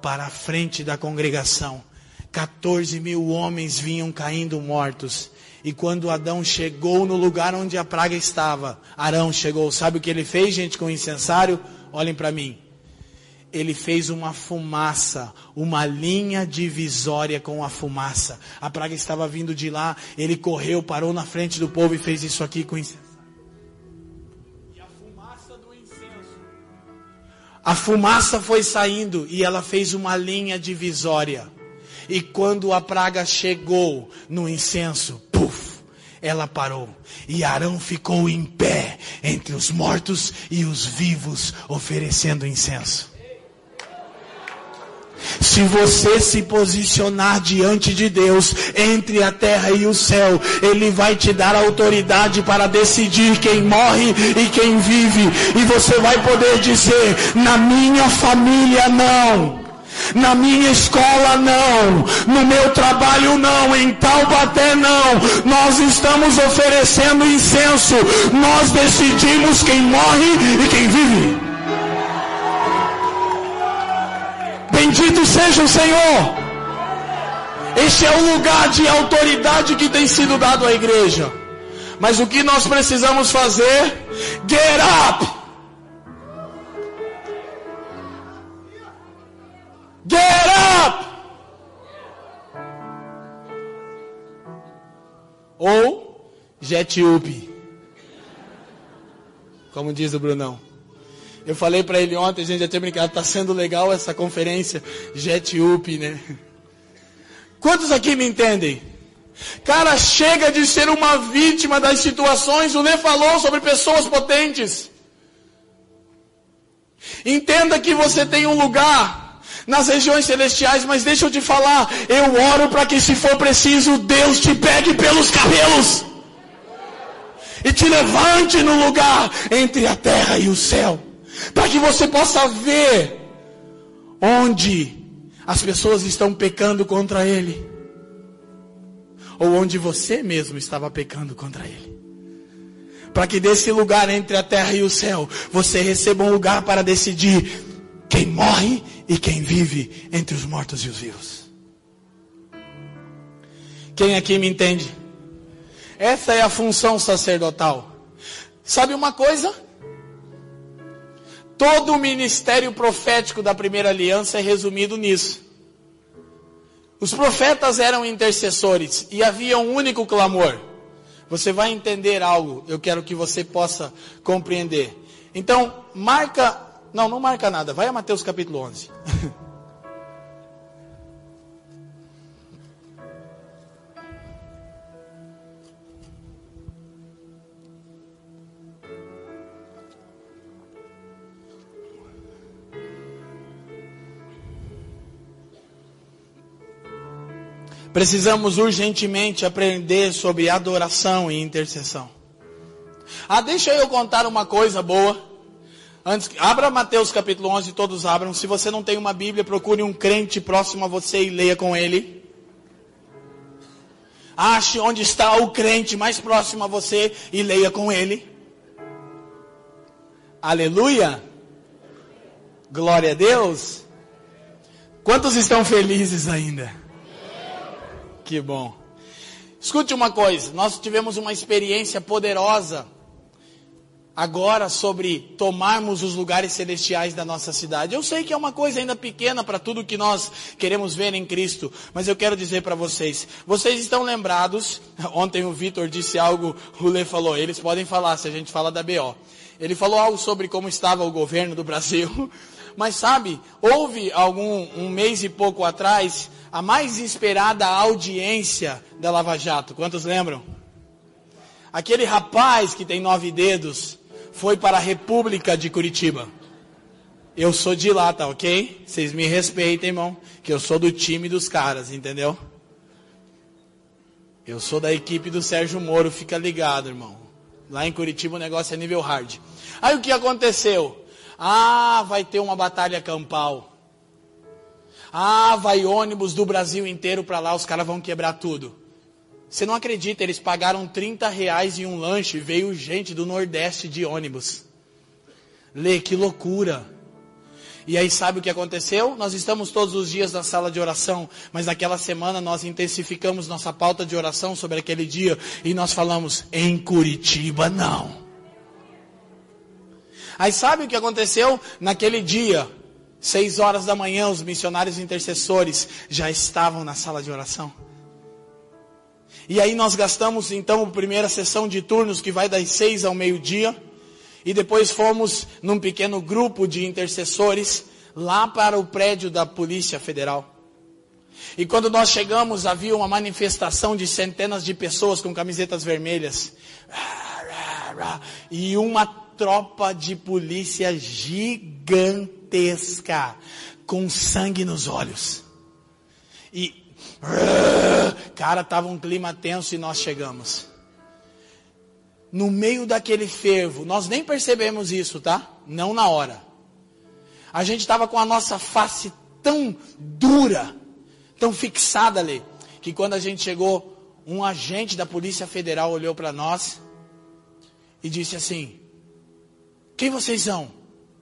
para a frente da congregação. 14 mil homens vinham caindo mortos. E quando Adão chegou no lugar onde a praga estava, Arão chegou. Sabe o que ele fez, gente, com o incensário? Olhem para mim. Ele fez uma fumaça, uma linha divisória com a fumaça. A praga estava vindo de lá, ele correu, parou na frente do povo e fez isso aqui com o incensário. E a fumaça do incenso. A fumaça foi saindo e ela fez uma linha divisória. E quando a praga chegou no incenso, puf, ela parou. E Arão ficou em pé entre os mortos e os vivos, oferecendo incenso. Se você se posicionar diante de Deus, entre a terra e o céu, Ele vai te dar autoridade para decidir quem morre e quem vive. E você vai poder dizer: na minha família não. Na minha escola não, no meu trabalho não, em Taubaté não. Nós estamos oferecendo incenso. Nós decidimos quem morre e quem vive. Bendito seja o Senhor. Este é o lugar de autoridade que tem sido dado à igreja. Mas o que nós precisamos fazer? Get up! Get up! Ou jet up. Como diz o Brunão. Eu falei para ele ontem, a gente já tinha brincado, tá sendo legal essa conferência jet up, né? Quantos aqui me entendem? Cara, chega de ser uma vítima das situações. O Lê falou sobre pessoas potentes. Entenda que você tem um lugar nas regiões celestiais, mas deixa eu te falar, eu oro para que se for preciso, Deus te pegue pelos cabelos e te levante no lugar entre a terra e o céu, para que você possa ver onde as pessoas estão pecando contra Ele, ou onde você mesmo estava pecando contra Ele. Para que desse lugar entre a terra e o céu, você receba um lugar para decidir quem morre e quem vive entre os mortos e os vivos. Quem aqui me entende? Essa é a função sacerdotal. Sabe uma coisa? Todo o ministério profético da primeira aliança é resumido nisso. Os profetas eram intercessores e havia um único clamor. Você vai entender algo, eu quero que você possa compreender. Então, marca não, não marca nada. Vai a Mateus capítulo 11. [LAUGHS] Precisamos urgentemente aprender sobre adoração e intercessão. Ah, deixa eu contar uma coisa boa. Antes, abra Mateus capítulo 11, todos abram. Se você não tem uma Bíblia, procure um crente próximo a você e leia com ele. Ache onde está o crente mais próximo a você e leia com ele. Aleluia! Glória a Deus! Quantos estão felizes ainda? Que bom. Escute uma coisa, nós tivemos uma experiência poderosa agora sobre tomarmos os lugares celestiais da nossa cidade. Eu sei que é uma coisa ainda pequena para tudo que nós queremos ver em Cristo, mas eu quero dizer para vocês, vocês estão lembrados, [LAUGHS] ontem o Vitor disse algo, o Lê falou, eles podem falar se a gente fala da BO. Ele falou algo sobre como estava o governo do [LAUGHS] Brasil, mas sabe, houve algum, um mês e pouco atrás, a mais esperada audiência da Lava Jato. Quantos lembram? Aquele rapaz que tem nove dedos, foi para a República de Curitiba. Eu sou de lá, tá ok? Vocês me respeitem, irmão, que eu sou do time dos caras, entendeu? Eu sou da equipe do Sérgio Moro, fica ligado, irmão. Lá em Curitiba o negócio é nível hard. Aí o que aconteceu? Ah, vai ter uma batalha campal. Ah, vai ônibus do Brasil inteiro para lá, os caras vão quebrar tudo. Você não acredita, eles pagaram 30 reais em um lanche, veio gente do Nordeste de ônibus. Lê, que loucura. E aí sabe o que aconteceu? Nós estamos todos os dias na sala de oração, mas naquela semana nós intensificamos nossa pauta de oração sobre aquele dia e nós falamos em Curitiba não. Aí sabe o que aconteceu naquele dia? Seis horas da manhã, os missionários intercessores já estavam na sala de oração. E aí nós gastamos então a primeira sessão de turnos que vai das seis ao meio-dia. E depois fomos num pequeno grupo de intercessores lá para o prédio da Polícia Federal. E quando nós chegamos, havia uma manifestação de centenas de pessoas com camisetas vermelhas. E uma tropa de polícia gigantesca, com sangue nos olhos. E, [LAUGHS] cara, tava um clima tenso e nós chegamos no meio daquele fervo. Nós nem percebemos isso, tá? Não na hora. A gente estava com a nossa face tão dura, tão fixada ali, que quando a gente chegou, um agente da Polícia Federal olhou para nós e disse assim: Quem vocês são?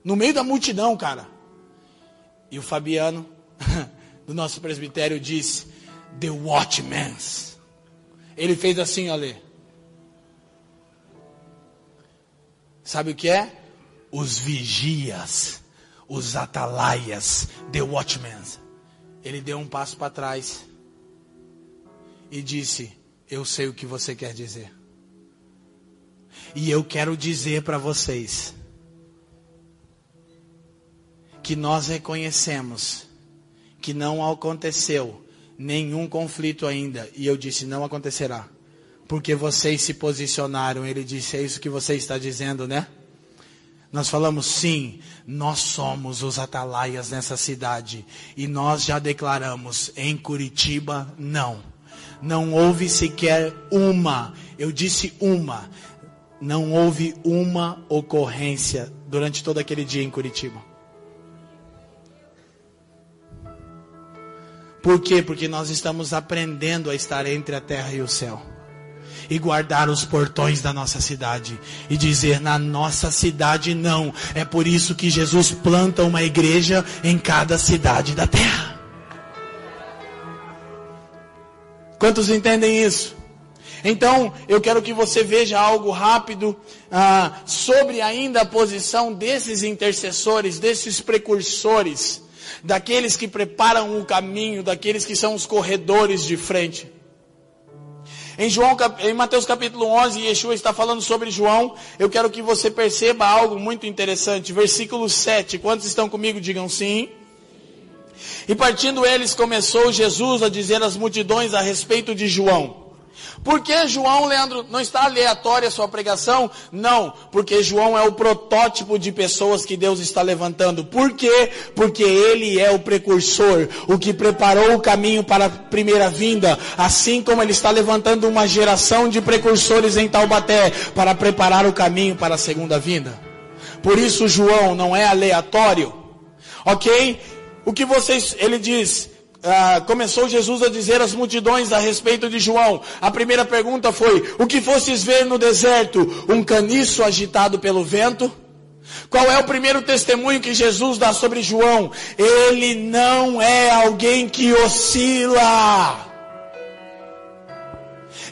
No meio da multidão, cara. E o Fabiano, [LAUGHS] do nosso presbitério, disse: The Watchmen. Ele fez assim, olha. Sabe o que é? Os vigias, os atalaias, the watchmen. Ele deu um passo para trás e disse: Eu sei o que você quer dizer. E eu quero dizer para vocês que nós reconhecemos que não aconteceu nenhum conflito ainda. E eu disse: Não acontecerá porque vocês se posicionaram. Ele disse: É isso que você está dizendo, né? Nós falamos sim, nós somos os atalaias nessa cidade. E nós já declaramos: em Curitiba, não. Não houve sequer uma, eu disse uma, não houve uma ocorrência durante todo aquele dia em Curitiba. Por quê? Porque nós estamos aprendendo a estar entre a terra e o céu e guardar os portões da nossa cidade e dizer na nossa cidade não. É por isso que Jesus planta uma igreja em cada cidade da terra. Quantos entendem isso? Então, eu quero que você veja algo rápido ah, sobre ainda a posição desses intercessores, desses precursores, daqueles que preparam o caminho, daqueles que são os corredores de frente. Em, João, em Mateus capítulo 11, Yeshua está falando sobre João. Eu quero que você perceba algo muito interessante. Versículo 7. Quantos estão comigo? Digam sim. E partindo eles, começou Jesus a dizer às multidões a respeito de João. Porque João, Leandro, não está aleatória a sua pregação? Não, porque João é o protótipo de pessoas que Deus está levantando. Por quê? Porque ele é o precursor, o que preparou o caminho para a primeira vinda, assim como ele está levantando uma geração de precursores em Taubaté para preparar o caminho para a segunda vinda. Por isso João não é aleatório. OK? O que vocês, ele diz, ah, começou Jesus a dizer às multidões a respeito de João. A primeira pergunta foi: O que fostes ver no deserto? Um caniço agitado pelo vento? Qual é o primeiro testemunho que Jesus dá sobre João? Ele não é alguém que oscila.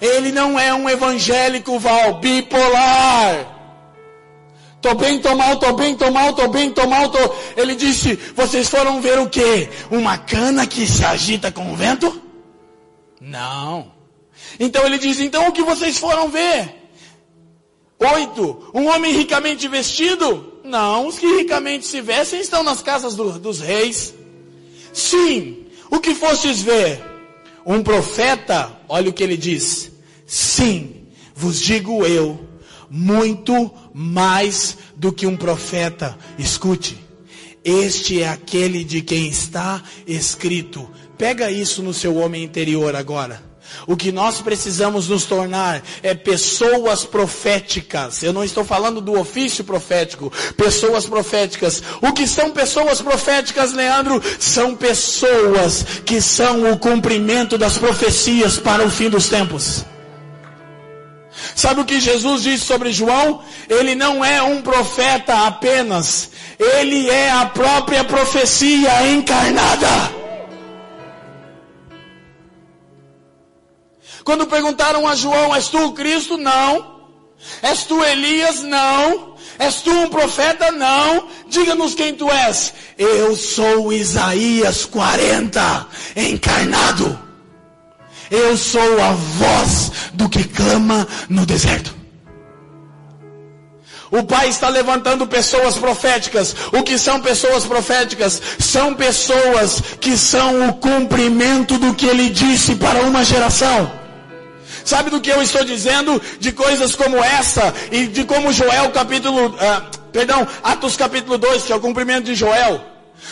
Ele não é um evangélico val bipolar. Tô bem, tô mal, tô bem, tô mal, tô bem, tô mal, tô... Ele disse, vocês foram ver o quê? Uma cana que se agita com o vento? Não. Então ele diz, então o que vocês foram ver? Oito. Um homem ricamente vestido? Não, os que ricamente se vestem estão nas casas do, dos reis. Sim. O que fostes ver? Um profeta? Olha o que ele diz. Sim, vos digo eu muito mais do que um profeta. Escute, este é aquele de quem está escrito. Pega isso no seu homem interior agora. O que nós precisamos nos tornar é pessoas proféticas. Eu não estou falando do ofício profético, pessoas proféticas. O que são pessoas proféticas, Leandro? São pessoas que são o cumprimento das profecias para o fim dos tempos. Sabe o que Jesus disse sobre João? Ele não é um profeta apenas, ele é a própria profecia encarnada. Quando perguntaram a João, és tu o Cristo? Não. És tu Elias? Não. És tu um profeta? Não. Diga-nos quem tu és. Eu sou Isaías 40, encarnado. Eu sou a voz do que clama no deserto. O Pai está levantando pessoas proféticas. O que são pessoas proféticas? São pessoas que são o cumprimento do que Ele disse para uma geração. Sabe do que eu estou dizendo? De coisas como essa e de como Joel capítulo, uh, perdão, Atos capítulo 2, que é o cumprimento de Joel.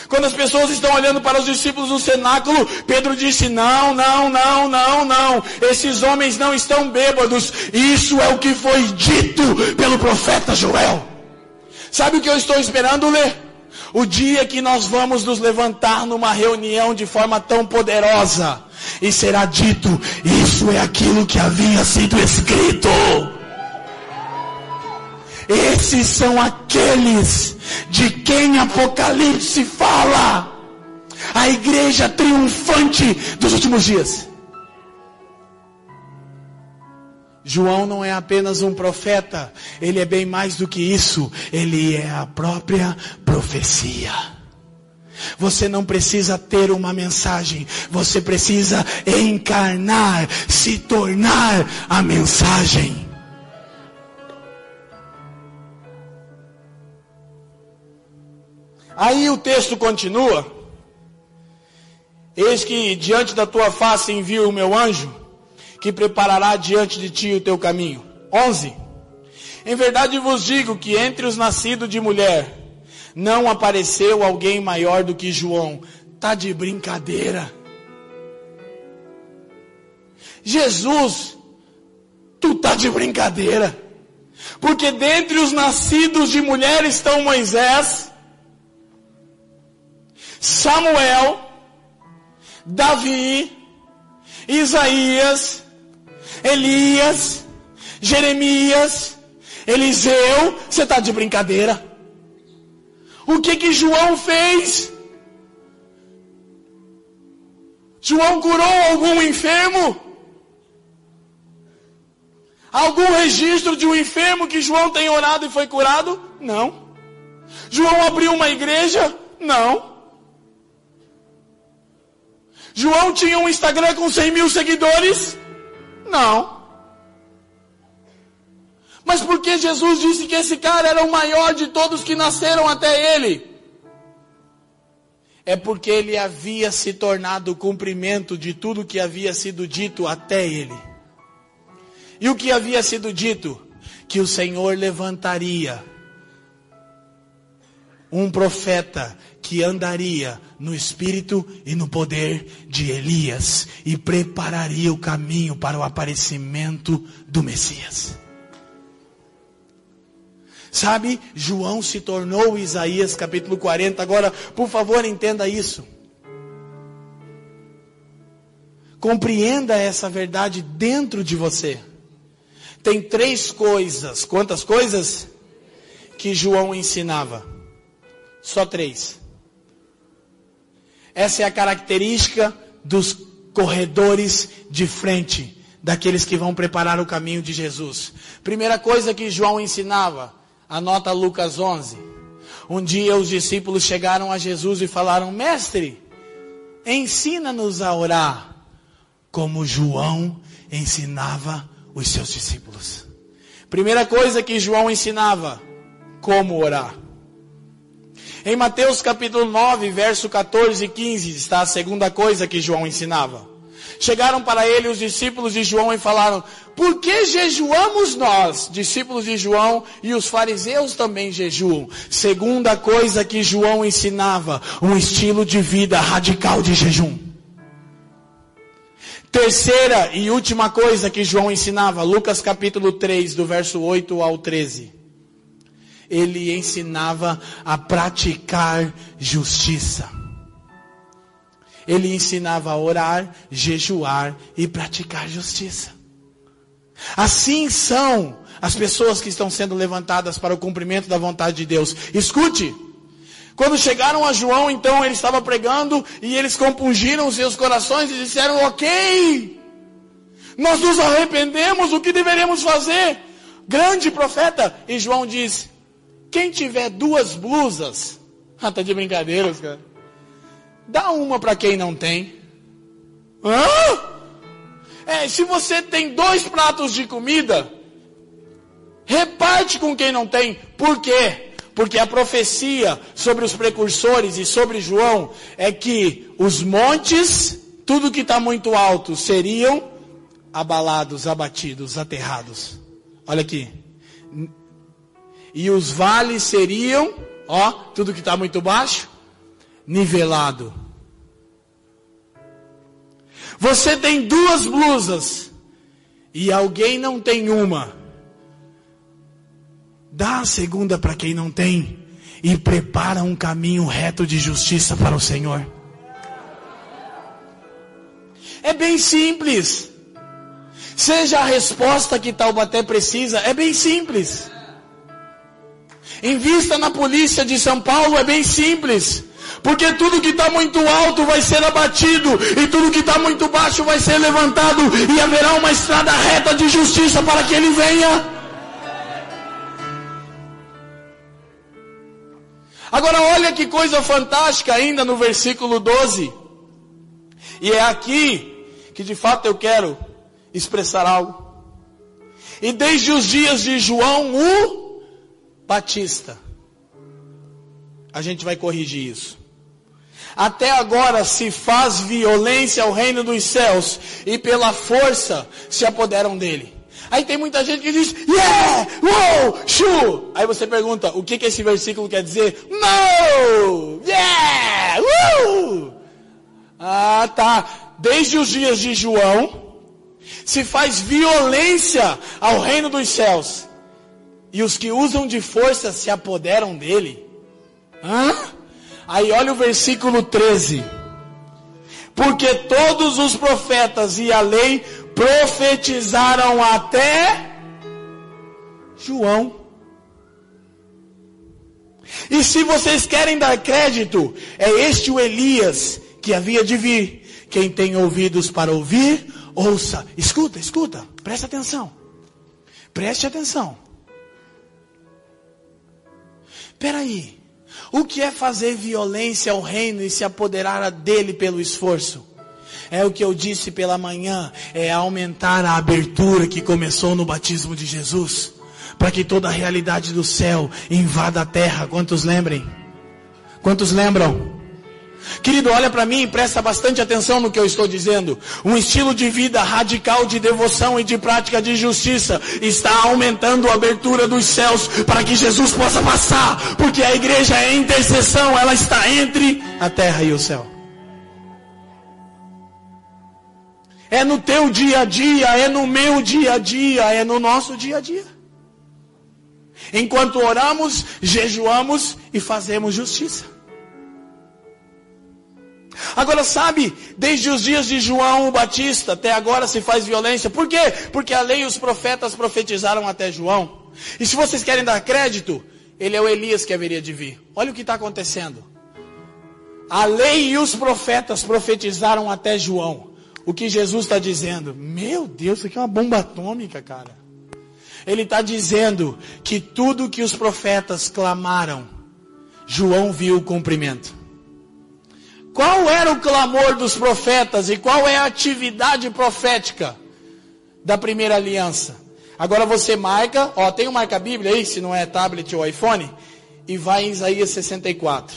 Quando as pessoas estão olhando para os discípulos no cenáculo, Pedro disse: Não, não, não, não, não. Esses homens não estão bêbados. Isso é o que foi dito pelo profeta Joel. Sabe o que eu estou esperando ler? O dia que nós vamos nos levantar numa reunião de forma tão poderosa e será dito: Isso é aquilo que havia sido escrito. Esses são aqueles de quem Apocalipse fala. A igreja triunfante dos últimos dias. João não é apenas um profeta, ele é bem mais do que isso, ele é a própria profecia. Você não precisa ter uma mensagem, você precisa encarnar, se tornar a mensagem. Aí o texto continua. Eis que diante da tua face envio o meu anjo, que preparará diante de ti o teu caminho. 11. Em verdade vos digo que entre os nascidos de mulher, não apareceu alguém maior do que João. Tá de brincadeira. Jesus, tu tá de brincadeira. Porque dentre os nascidos de mulher estão Moisés, Samuel, Davi, Isaías, Elias, Jeremias, Eliseu, você está de brincadeira? O que que João fez? João curou algum enfermo? Algum registro de um enfermo que João tem orado e foi curado? Não. João abriu uma igreja? Não. João tinha um Instagram com 100 mil seguidores? Não. Mas por que Jesus disse que esse cara era o maior de todos que nasceram até ele? É porque ele havia se tornado o cumprimento de tudo que havia sido dito até ele. E o que havia sido dito? Que o Senhor levantaria um profeta que andaria no espírito e no poder de Elias e prepararia o caminho para o aparecimento do Messias. Sabe, João se tornou Isaías capítulo 40. Agora, por favor, entenda isso. Compreenda essa verdade dentro de você. Tem três coisas, quantas coisas? Que João ensinava. Só três. Essa é a característica dos corredores de frente, daqueles que vão preparar o caminho de Jesus. Primeira coisa que João ensinava, anota Lucas 11. Um dia os discípulos chegaram a Jesus e falaram: Mestre, ensina-nos a orar, como João ensinava os seus discípulos. Primeira coisa que João ensinava, como orar. Em Mateus capítulo 9, verso 14 e 15, está a segunda coisa que João ensinava. Chegaram para ele os discípulos de João e falaram: Por que jejuamos nós, discípulos de João, e os fariseus também jejuam? Segunda coisa que João ensinava: um estilo de vida radical de jejum. Terceira e última coisa que João ensinava, Lucas capítulo 3, do verso 8 ao 13. Ele ensinava a praticar justiça. Ele ensinava a orar, jejuar e praticar justiça. Assim são as pessoas que estão sendo levantadas para o cumprimento da vontade de Deus. Escute! Quando chegaram a João, então ele estava pregando e eles compungiram seus corações e disseram: Ok, nós nos arrependemos, o que deveremos fazer? Grande profeta. E João diz: Quem tiver duas blusas, [LAUGHS] ah, tá de brincadeiras, cara. Dá uma para quem não tem. Hã? É, se você tem dois pratos de comida, reparte com quem não tem. Por quê? Porque a profecia sobre os precursores e sobre João é que os montes, tudo que está muito alto, seriam abalados, abatidos, aterrados. Olha aqui. E os vales seriam, ó, tudo que está muito baixo, nivelado. Você tem duas blusas e alguém não tem uma. Dá a segunda para quem não tem. E prepara um caminho reto de justiça para o Senhor. É bem simples. Seja a resposta que Taubaté precisa, é bem simples. Invista na polícia de São Paulo, é bem simples. Porque tudo que está muito alto vai ser abatido, e tudo que está muito baixo vai ser levantado, e haverá uma estrada reta de justiça para que ele venha. Agora olha que coisa fantástica ainda no versículo 12. E é aqui que de fato eu quero expressar algo. E desde os dias de João o Batista, a gente vai corrigir isso. Até agora se faz violência ao reino dos céus e pela força se apoderam dele. Aí tem muita gente que diz, yeah, wow, shu. Aí você pergunta, o que, que esse versículo quer dizer? No, yeah, woo. Ah, tá. Desde os dias de João, se faz violência ao reino dos céus. E os que usam de força se apoderam dele. Hã? Aí olha o versículo 13. Porque todos os profetas e a lei profetizaram até João. E se vocês querem dar crédito, é este o Elias que havia de vir. Quem tem ouvidos para ouvir, ouça. Escuta, escuta, presta atenção. Preste atenção. Peraí. O que é fazer violência ao reino e se apoderar dele pelo esforço? É o que eu disse pela manhã, é aumentar a abertura que começou no batismo de Jesus, para que toda a realidade do céu invada a terra. Quantos lembrem? Quantos lembram? Querido, olha para mim e presta bastante atenção no que eu estou dizendo. Um estilo de vida radical de devoção e de prática de justiça está aumentando a abertura dos céus para que Jesus possa passar, porque a igreja é intercessão, ela está entre a terra e o céu. É no teu dia a dia, é no meu dia a dia, é no nosso dia a dia. Enquanto oramos, jejuamos e fazemos justiça. Agora sabe, desde os dias de João o Batista até agora se faz violência. Por quê? Porque a lei e os profetas profetizaram até João. E se vocês querem dar crédito, ele é o Elias que haveria de vir. Olha o que está acontecendo. A lei e os profetas profetizaram até João o que Jesus está dizendo. Meu Deus, isso aqui é uma bomba atômica, cara. Ele está dizendo que tudo que os profetas clamaram, João viu o cumprimento. Qual era o clamor dos profetas e qual é a atividade profética da primeira aliança? Agora você marca, ó, tem um marca-bíblia aí, se não é tablet ou iPhone, e vai em Isaías 64.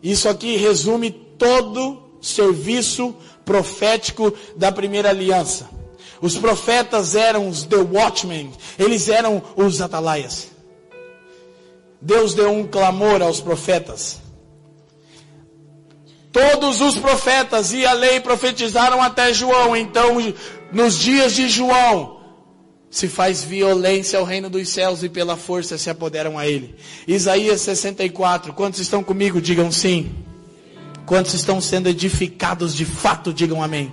Isso aqui resume todo serviço profético da primeira aliança. Os profetas eram os the watchmen, eles eram os atalaias. Deus deu um clamor aos profetas. Todos os profetas e a lei profetizaram até João. Então, nos dias de João, se faz violência ao reino dos céus e pela força se apoderam a ele. Isaías 64. Quantos estão comigo? Digam sim. Quantos estão sendo edificados de fato? Digam amém.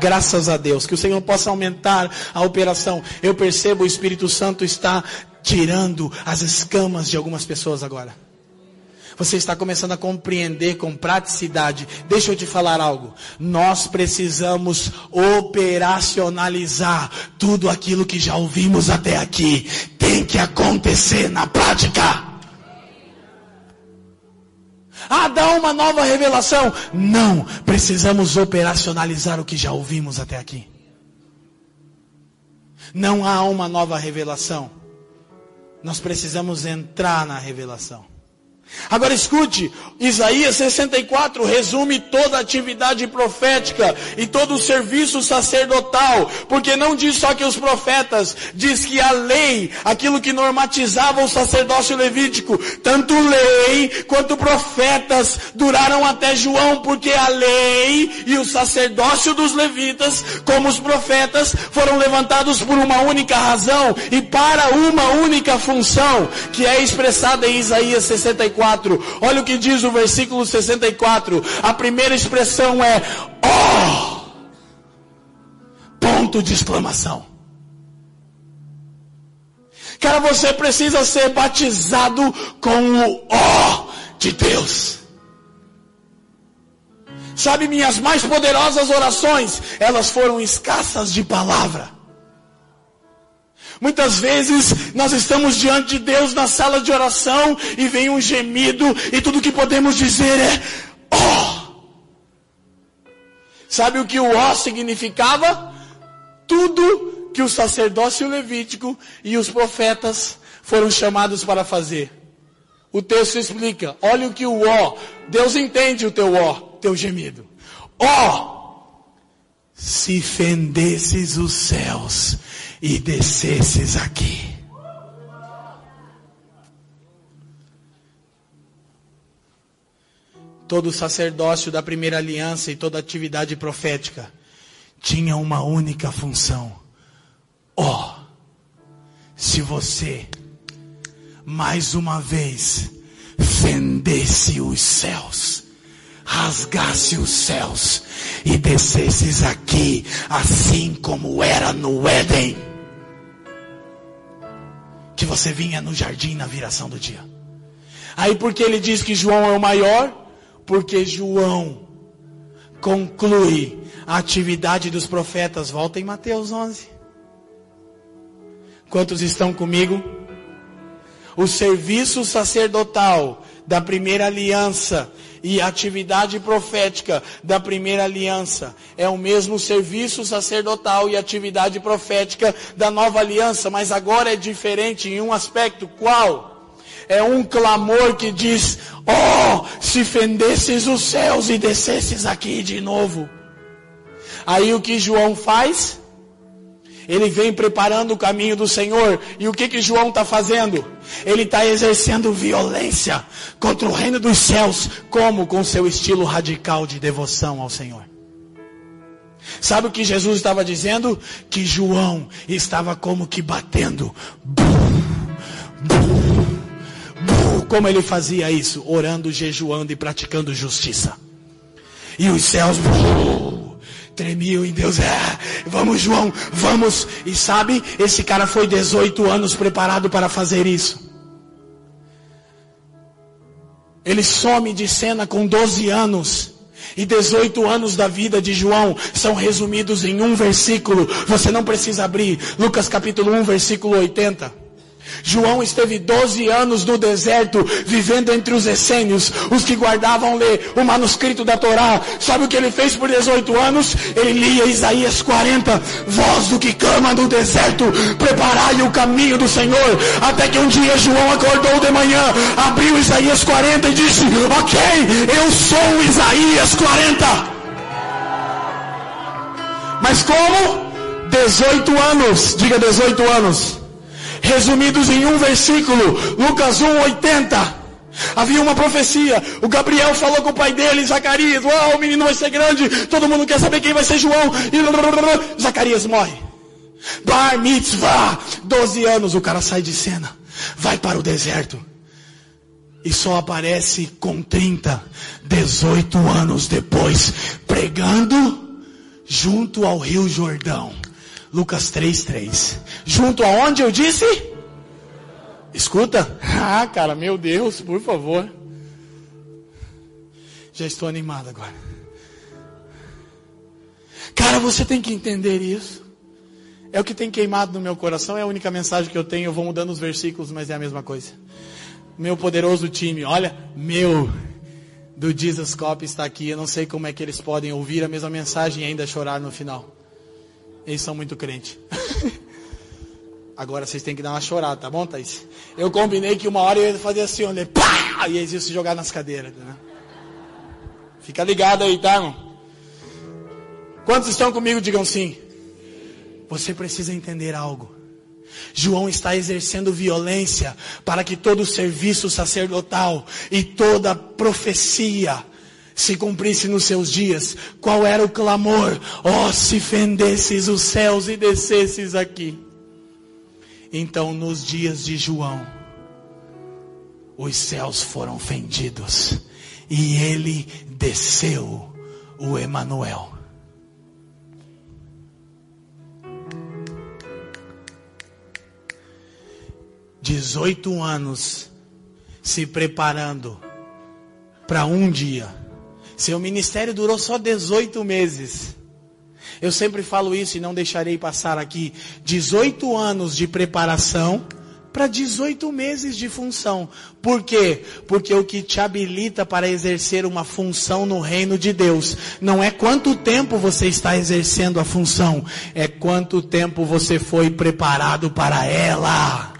Graças a Deus. Que o Senhor possa aumentar a operação. Eu percebo o Espírito Santo está tirando as escamas de algumas pessoas agora. Você está começando a compreender com praticidade. Deixa eu te falar algo. Nós precisamos operacionalizar tudo aquilo que já ouvimos até aqui. Tem que acontecer na prática. Ah, dá uma nova revelação. Não, precisamos operacionalizar o que já ouvimos até aqui. Não há uma nova revelação. Nós precisamos entrar na revelação. Agora escute, Isaías 64 resume toda a atividade profética e todo o serviço sacerdotal, porque não diz só que os profetas, diz que a lei, aquilo que normatizava o sacerdócio levítico, tanto lei quanto profetas duraram até João, porque a lei e o sacerdócio dos levitas, como os profetas, foram levantados por uma única razão e para uma única função, que é expressada em Isaías 64 64. Olha o que diz o versículo 64. A primeira expressão é ó. Oh! Ponto de exclamação. Cara, você precisa ser batizado com o ó oh de Deus. Sabe, minhas mais poderosas orações, elas foram escassas de palavra. Muitas vezes nós estamos diante de Deus na sala de oração e vem um gemido e tudo que podemos dizer é. Oh! Sabe o que o ó significava? Tudo que o sacerdócio levítico e os profetas foram chamados para fazer. O texto explica, olha o que o ó, Deus entende o teu ó, teu gemido. Ó, se fendesses os céus e descesses aqui. Todo sacerdócio da primeira aliança e toda atividade profética tinha uma única função. Ó, oh, se você mais uma vez fendesse os céus, rasgasse os céus e descesses aqui, assim como era no Éden você vinha no jardim na viração do dia. Aí porque ele diz que João é o maior? Porque João conclui a atividade dos profetas. Volta em Mateus 11. Quantos estão comigo? O serviço sacerdotal da primeira aliança e a atividade profética da primeira aliança é o mesmo serviço sacerdotal e atividade profética da nova aliança, mas agora é diferente em um aspecto. Qual? É um clamor que diz: Oh, se fendesses os céus e descesses aqui de novo. Aí o que João faz? Ele vem preparando o caminho do Senhor. E o que que João está fazendo? Ele está exercendo violência contra o reino dos céus, como com seu estilo radical de devoção ao Senhor. Sabe o que Jesus estava dizendo? Que João estava como que batendo. Como ele fazia isso? Orando, jejuando e praticando justiça. E os céus tremiam em Deus. É, vamos, João, vamos. E sabe, esse cara foi 18 anos preparado para fazer isso. Ele some de cena com 12 anos. E 18 anos da vida de João são resumidos em um versículo. Você não precisa abrir. Lucas capítulo 1, versículo 80. João esteve 12 anos no deserto, vivendo entre os essênios, os que guardavam ler o manuscrito da Torá. Sabe o que ele fez por 18 anos? Ele lia Isaías 40, voz do que clama no deserto, preparai o caminho do Senhor. Até que um dia João acordou de manhã, abriu Isaías 40 e disse, ok, eu sou Isaías 40. Mas como? 18 anos, diga 18 anos resumidos em um versículo, Lucas 1:80. Havia uma profecia. O Gabriel falou com o pai dele, Zacarias, uau, o menino vai ser grande, todo mundo quer saber quem vai ser João. E Zacarias morre. Bar mitzvah, 12 anos, o cara sai de cena, vai para o deserto. E só aparece com 30, 18 anos depois, pregando junto ao Rio Jordão. Lucas 3:3. Junto aonde eu disse? Escuta? [LAUGHS] Ah, cara, meu Deus, por favor. Já estou animado agora. Cara, você tem que entender isso. É o que tem queimado no meu coração, é a única mensagem que eu tenho. Eu vou mudando os versículos, mas é a mesma coisa. Meu poderoso time, olha, meu do Jesus Cop está aqui. Eu não sei como é que eles podem ouvir a mesma mensagem e ainda chorar no final. Eles são muito crentes. [LAUGHS] Agora vocês têm que dar uma chorada, tá bom, Thaís? Eu combinei que uma hora eu ia fazer assim, olha, pá! E eles iam se jogar nas cadeiras. Né? Fica ligado aí, tá, irmão? Quantos estão comigo? Digam sim. Você precisa entender algo. João está exercendo violência para que todo o serviço sacerdotal e toda profecia se cumprisse nos seus dias. Qual era o clamor? Oh, se fendesses os céus e descesses aqui. Então, nos dias de João, os céus foram fendidos e ele desceu o Emanuel. Dezoito anos se preparando para um dia. Seu ministério durou só 18 meses. Eu sempre falo isso e não deixarei passar aqui. 18 anos de preparação para 18 meses de função. Por quê? Porque o que te habilita para exercer uma função no reino de Deus não é quanto tempo você está exercendo a função, é quanto tempo você foi preparado para ela.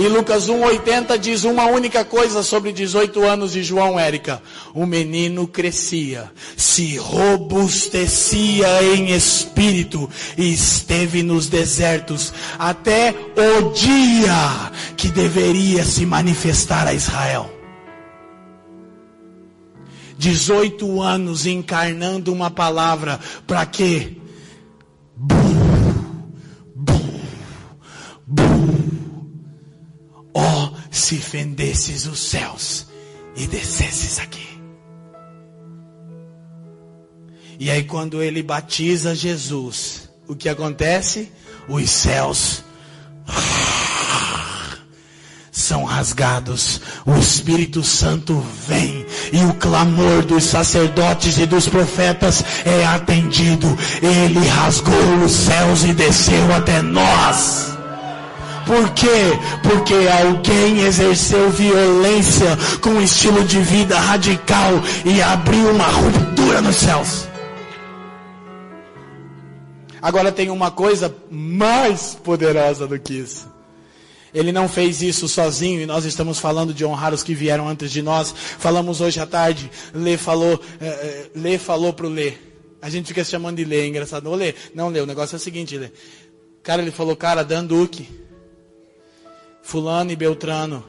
E Lucas 1,80 diz uma única coisa sobre 18 anos de João Érica. O menino crescia, se robustecia em espírito e esteve nos desertos até o dia que deveria se manifestar a Israel. 18 anos encarnando uma palavra para quê? Bum, bum, bum. Oh, se fendesses os céus e descesses aqui. E aí, quando ele batiza Jesus, o que acontece? Os céus são rasgados, o Espírito Santo vem e o clamor dos sacerdotes e dos profetas é atendido. Ele rasgou os céus e desceu até nós. Por quê? Porque alguém exerceu violência com um estilo de vida radical e abriu uma ruptura nos céus. Agora tem uma coisa mais poderosa do que isso. Ele não fez isso sozinho e nós estamos falando de honrar os que vieram antes de nós. Falamos hoje à tarde, Lê falou, é, Lê falou pro Lê. A gente fica se chamando de Lê, é engraçado. Ô Lê, não Lê, o negócio é o seguinte, Lê. Cara, ele falou, cara, Dan Duque Fulano e Beltrano.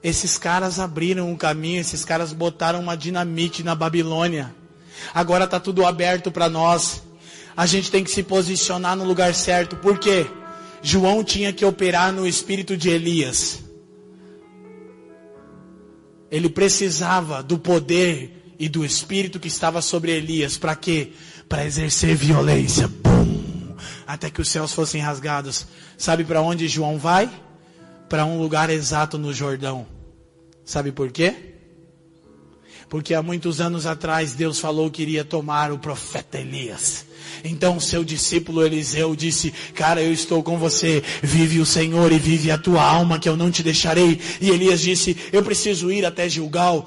Esses caras abriram um caminho, esses caras botaram uma dinamite na Babilônia. Agora está tudo aberto para nós. A gente tem que se posicionar no lugar certo. Por quê? João tinha que operar no espírito de Elias. Ele precisava do poder e do espírito que estava sobre Elias. Para quê? Para exercer violência. Bum! Até que os céus fossem rasgados. Sabe para onde João vai? Para um lugar exato no Jordão. Sabe por quê? Porque há muitos anos atrás Deus falou que iria tomar o profeta Elias. Então seu discípulo Eliseu disse: Cara, eu estou com você. Vive o Senhor e vive a tua alma, que eu não te deixarei. E Elias disse: Eu preciso ir até Gilgal.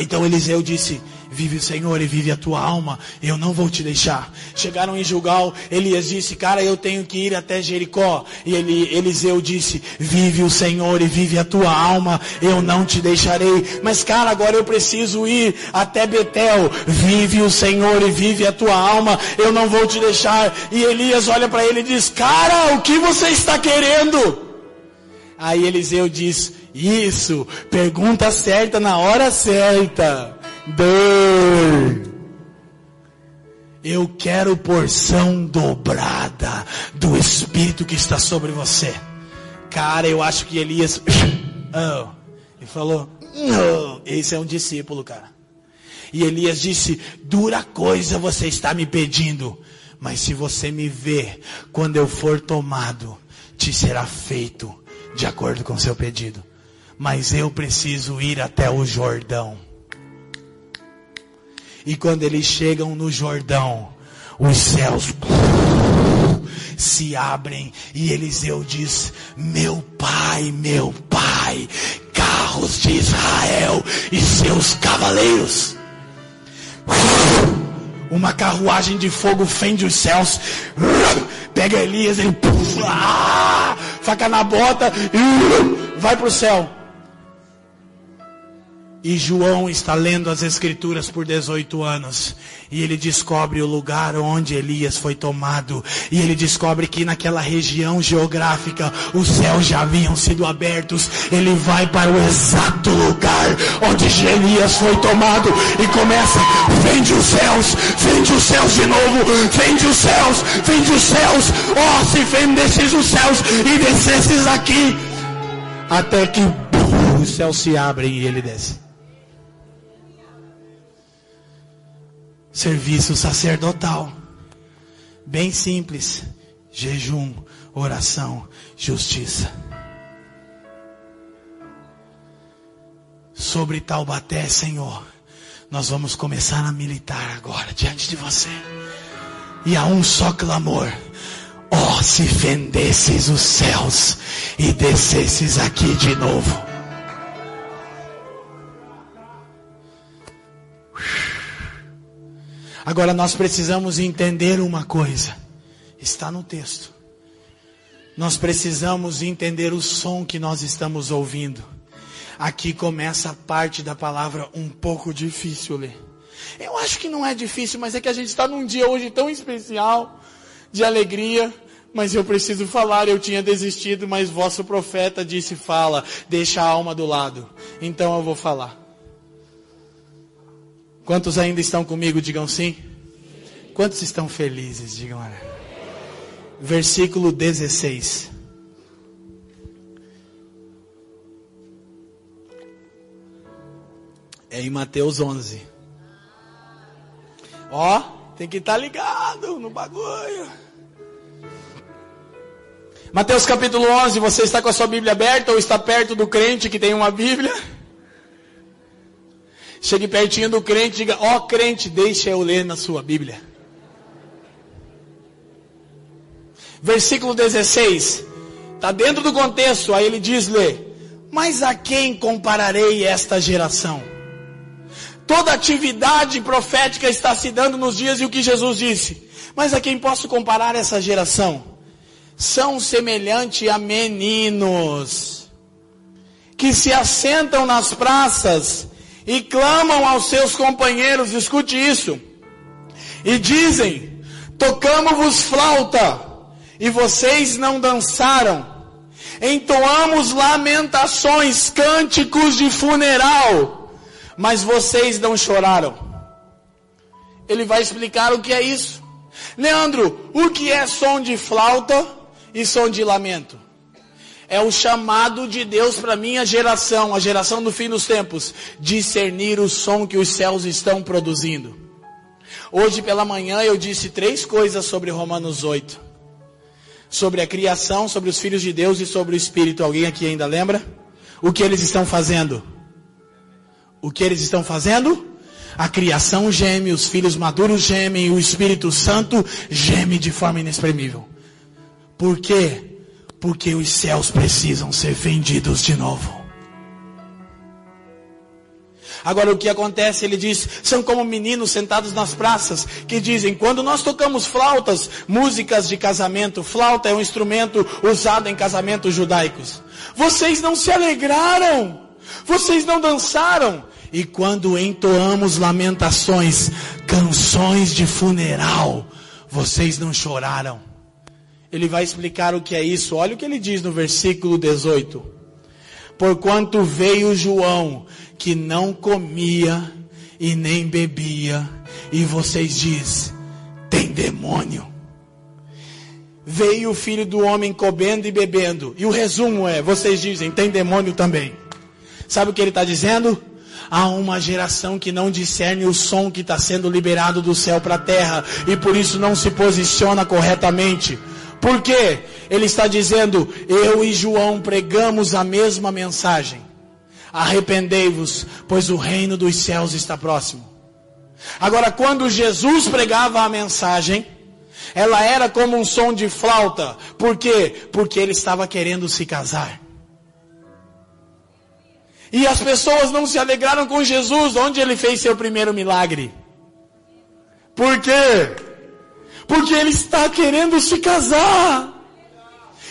Então Eliseu disse: Vive o Senhor e vive a tua alma, eu não vou te deixar. Chegaram em Gilgal, Elias disse, cara, eu tenho que ir até Jericó. E ele, Eliseu disse, vive o Senhor e vive a tua alma, eu não te deixarei. Mas cara, agora eu preciso ir até Betel. Vive o Senhor e vive a tua alma, eu não vou te deixar. E Elias olha para ele e diz, cara, o que você está querendo? Aí Eliseu diz, Isso, pergunta certa na hora certa. Dor. Eu quero porção dobrada do Espírito que está sobre você. Cara, eu acho que Elias. [COUGHS] Oh, ele falou: oh, Esse é um discípulo, cara. E Elias disse: Dura coisa você está me pedindo. Mas se você me ver quando eu for tomado, te será feito de acordo com seu pedido. Mas eu preciso ir até o Jordão. E quando eles chegam no Jordão, os céus se abrem e Eliseu diz: Meu pai, meu pai, carros de Israel e seus cavaleiros. Uma carruagem de fogo fende os céus, pega Elias, ele faca na bota e vai para o céu. E João está lendo as Escrituras por 18 anos. E ele descobre o lugar onde Elias foi tomado. E ele descobre que naquela região geográfica os céus já haviam sido abertos. Ele vai para o exato lugar onde Elias foi tomado. E começa, vende os céus, vende os céus de novo, vende os céus, vende os céus. Oh, se vendesses os céus e descesses aqui. Até que os céus se abrem e ele desce. Serviço sacerdotal. Bem simples: jejum, oração, justiça. Sobre Taubaté, Senhor, nós vamos começar a militar agora diante de você. E há um só clamor. Oh, se fendesses os céus e descesses aqui de novo. Agora nós precisamos entender uma coisa. Está no texto. Nós precisamos entender o som que nós estamos ouvindo. Aqui começa a parte da palavra um pouco difícil ler. Eu acho que não é difícil, mas é que a gente está num dia hoje tão especial, de alegria, mas eu preciso falar, eu tinha desistido, mas vosso profeta disse, fala, deixa a alma do lado. Então eu vou falar. Quantos ainda estão comigo? Digam sim. Quantos estão felizes? Digam olha. Versículo 16. É em Mateus 11. Ó, tem que estar tá ligado no bagulho. Mateus capítulo 11, você está com a sua Bíblia aberta ou está perto do crente que tem uma Bíblia? Chegue pertinho do crente e diga: Ó oh, crente, deixa eu ler na sua Bíblia. Versículo 16. Está dentro do contexto. Aí ele diz: lê. Mas a quem compararei esta geração? Toda atividade profética está se dando nos dias e o que Jesus disse. Mas a quem posso comparar essa geração? São semelhantes a meninos que se assentam nas praças e clamam aos seus companheiros, escute isso, e dizem: Tocamos-vos flauta, e vocês não dançaram. Entoamos lamentações, cânticos de funeral, mas vocês não choraram. Ele vai explicar o que é isso. Leandro, o que é som de flauta e som de lamento? É o chamado de Deus para minha geração, a geração do fim dos tempos, discernir o som que os céus estão produzindo. Hoje pela manhã eu disse três coisas sobre Romanos 8. Sobre a criação, sobre os filhos de Deus e sobre o Espírito. Alguém aqui ainda lembra? O que eles estão fazendo? O que eles estão fazendo? A criação geme, os filhos maduros gemem, o Espírito Santo geme de forma inexprimível. Por quê? Porque os céus precisam ser vendidos de novo. Agora o que acontece? Ele diz: são como meninos sentados nas praças que dizem: quando nós tocamos flautas, músicas de casamento, flauta é um instrumento usado em casamentos judaicos. Vocês não se alegraram, vocês não dançaram. E quando entoamos lamentações, canções de funeral, vocês não choraram ele vai explicar o que é isso. Olha o que ele diz no versículo 18. porquanto veio João, que não comia e nem bebia, e vocês diz, tem demônio. Veio o filho do homem comendo e bebendo, e o resumo é, vocês dizem, tem demônio também. Sabe o que ele está dizendo? Há uma geração que não discerne o som que está sendo liberado do céu para a terra e por isso não se posiciona corretamente. Por quê? Ele está dizendo: Eu e João pregamos a mesma mensagem. Arrependei-vos, pois o reino dos céus está próximo. Agora, quando Jesus pregava a mensagem, ela era como um som de flauta. Por quê? Porque ele estava querendo se casar. E as pessoas não se alegraram com Jesus, onde ele fez seu primeiro milagre. Por quê? Porque ele está querendo se casar.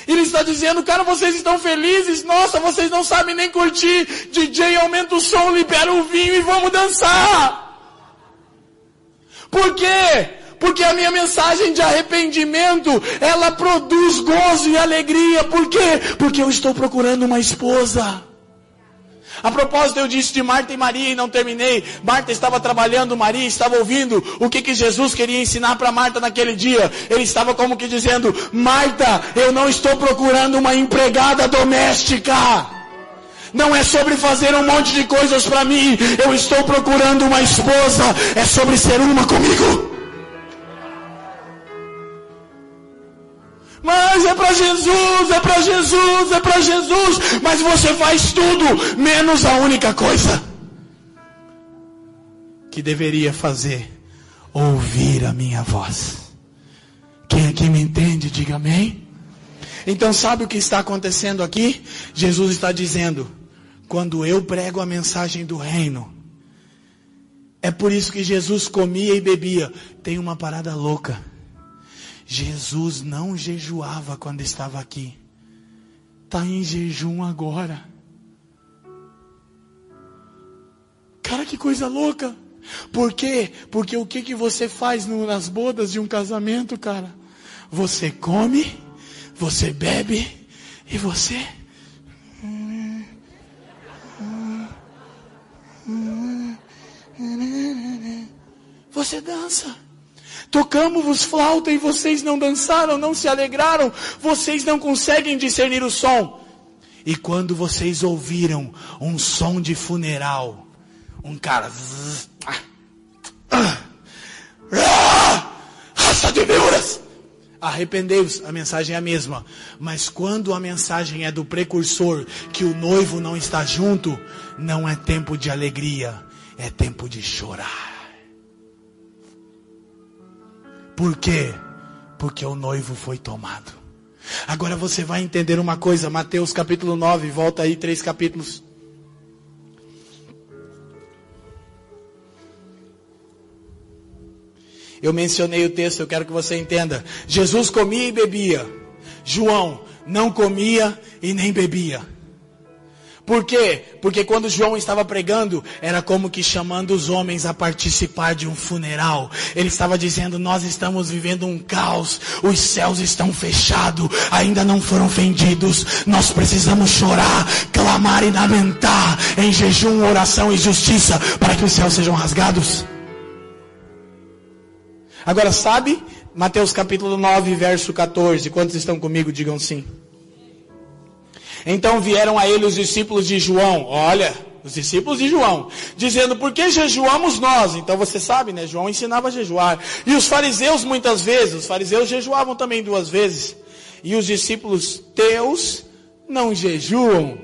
Ele está dizendo, cara, vocês estão felizes? Nossa, vocês não sabem nem curtir. DJ, aumenta o som, libera o vinho e vamos dançar. Por quê? Porque a minha mensagem de arrependimento, ela produz gozo e alegria. Por quê? Porque eu estou procurando uma esposa. A propósito, eu disse de Marta e Maria e não terminei. Marta estava trabalhando, Maria estava ouvindo o que, que Jesus queria ensinar para Marta naquele dia. Ele estava como que dizendo: Marta, eu não estou procurando uma empregada doméstica. Não é sobre fazer um monte de coisas para mim. Eu estou procurando uma esposa. É sobre ser uma comigo. Mas é para Jesus, é para Jesus, é para Jesus. Mas você faz tudo, menos a única coisa que deveria fazer: ouvir a minha voz. Quem aqui me entende, diga amém. Então, sabe o que está acontecendo aqui? Jesus está dizendo: quando eu prego a mensagem do reino, é por isso que Jesus comia e bebia. Tem uma parada louca. Jesus não jejuava quando estava aqui. Está em jejum agora. Cara, que coisa louca. Por quê? Porque o que, que você faz no, nas bodas de um casamento, cara? Você come, você bebe e você. Você dança. Tocamos-vos flauta e vocês não dançaram, não se alegraram, vocês não conseguem discernir o som. E quando vocês ouviram um som de funeral, um cara. Raça de víboras! Arrependei-vos, a mensagem é a mesma. Mas quando a mensagem é do precursor, que o noivo não está junto, não é tempo de alegria, é tempo de chorar. Por quê? Porque o noivo foi tomado. Agora você vai entender uma coisa, Mateus capítulo 9, volta aí três capítulos. Eu mencionei o texto, eu quero que você entenda. Jesus comia e bebia. João não comia e nem bebia. Por quê? Porque quando João estava pregando, era como que chamando os homens a participar de um funeral. Ele estava dizendo: Nós estamos vivendo um caos, os céus estão fechados, ainda não foram fendidos. Nós precisamos chorar, clamar e lamentar em jejum, oração e justiça para que os céus sejam rasgados. Agora, sabe? Mateus capítulo 9, verso 14. Quantos estão comigo? Digam sim. Então vieram a ele os discípulos de João, olha, os discípulos de João, dizendo, por que jejuamos nós? Então você sabe, né? João ensinava a jejuar. E os fariseus muitas vezes, os fariseus jejuavam também duas vezes. E os discípulos teus não jejuam.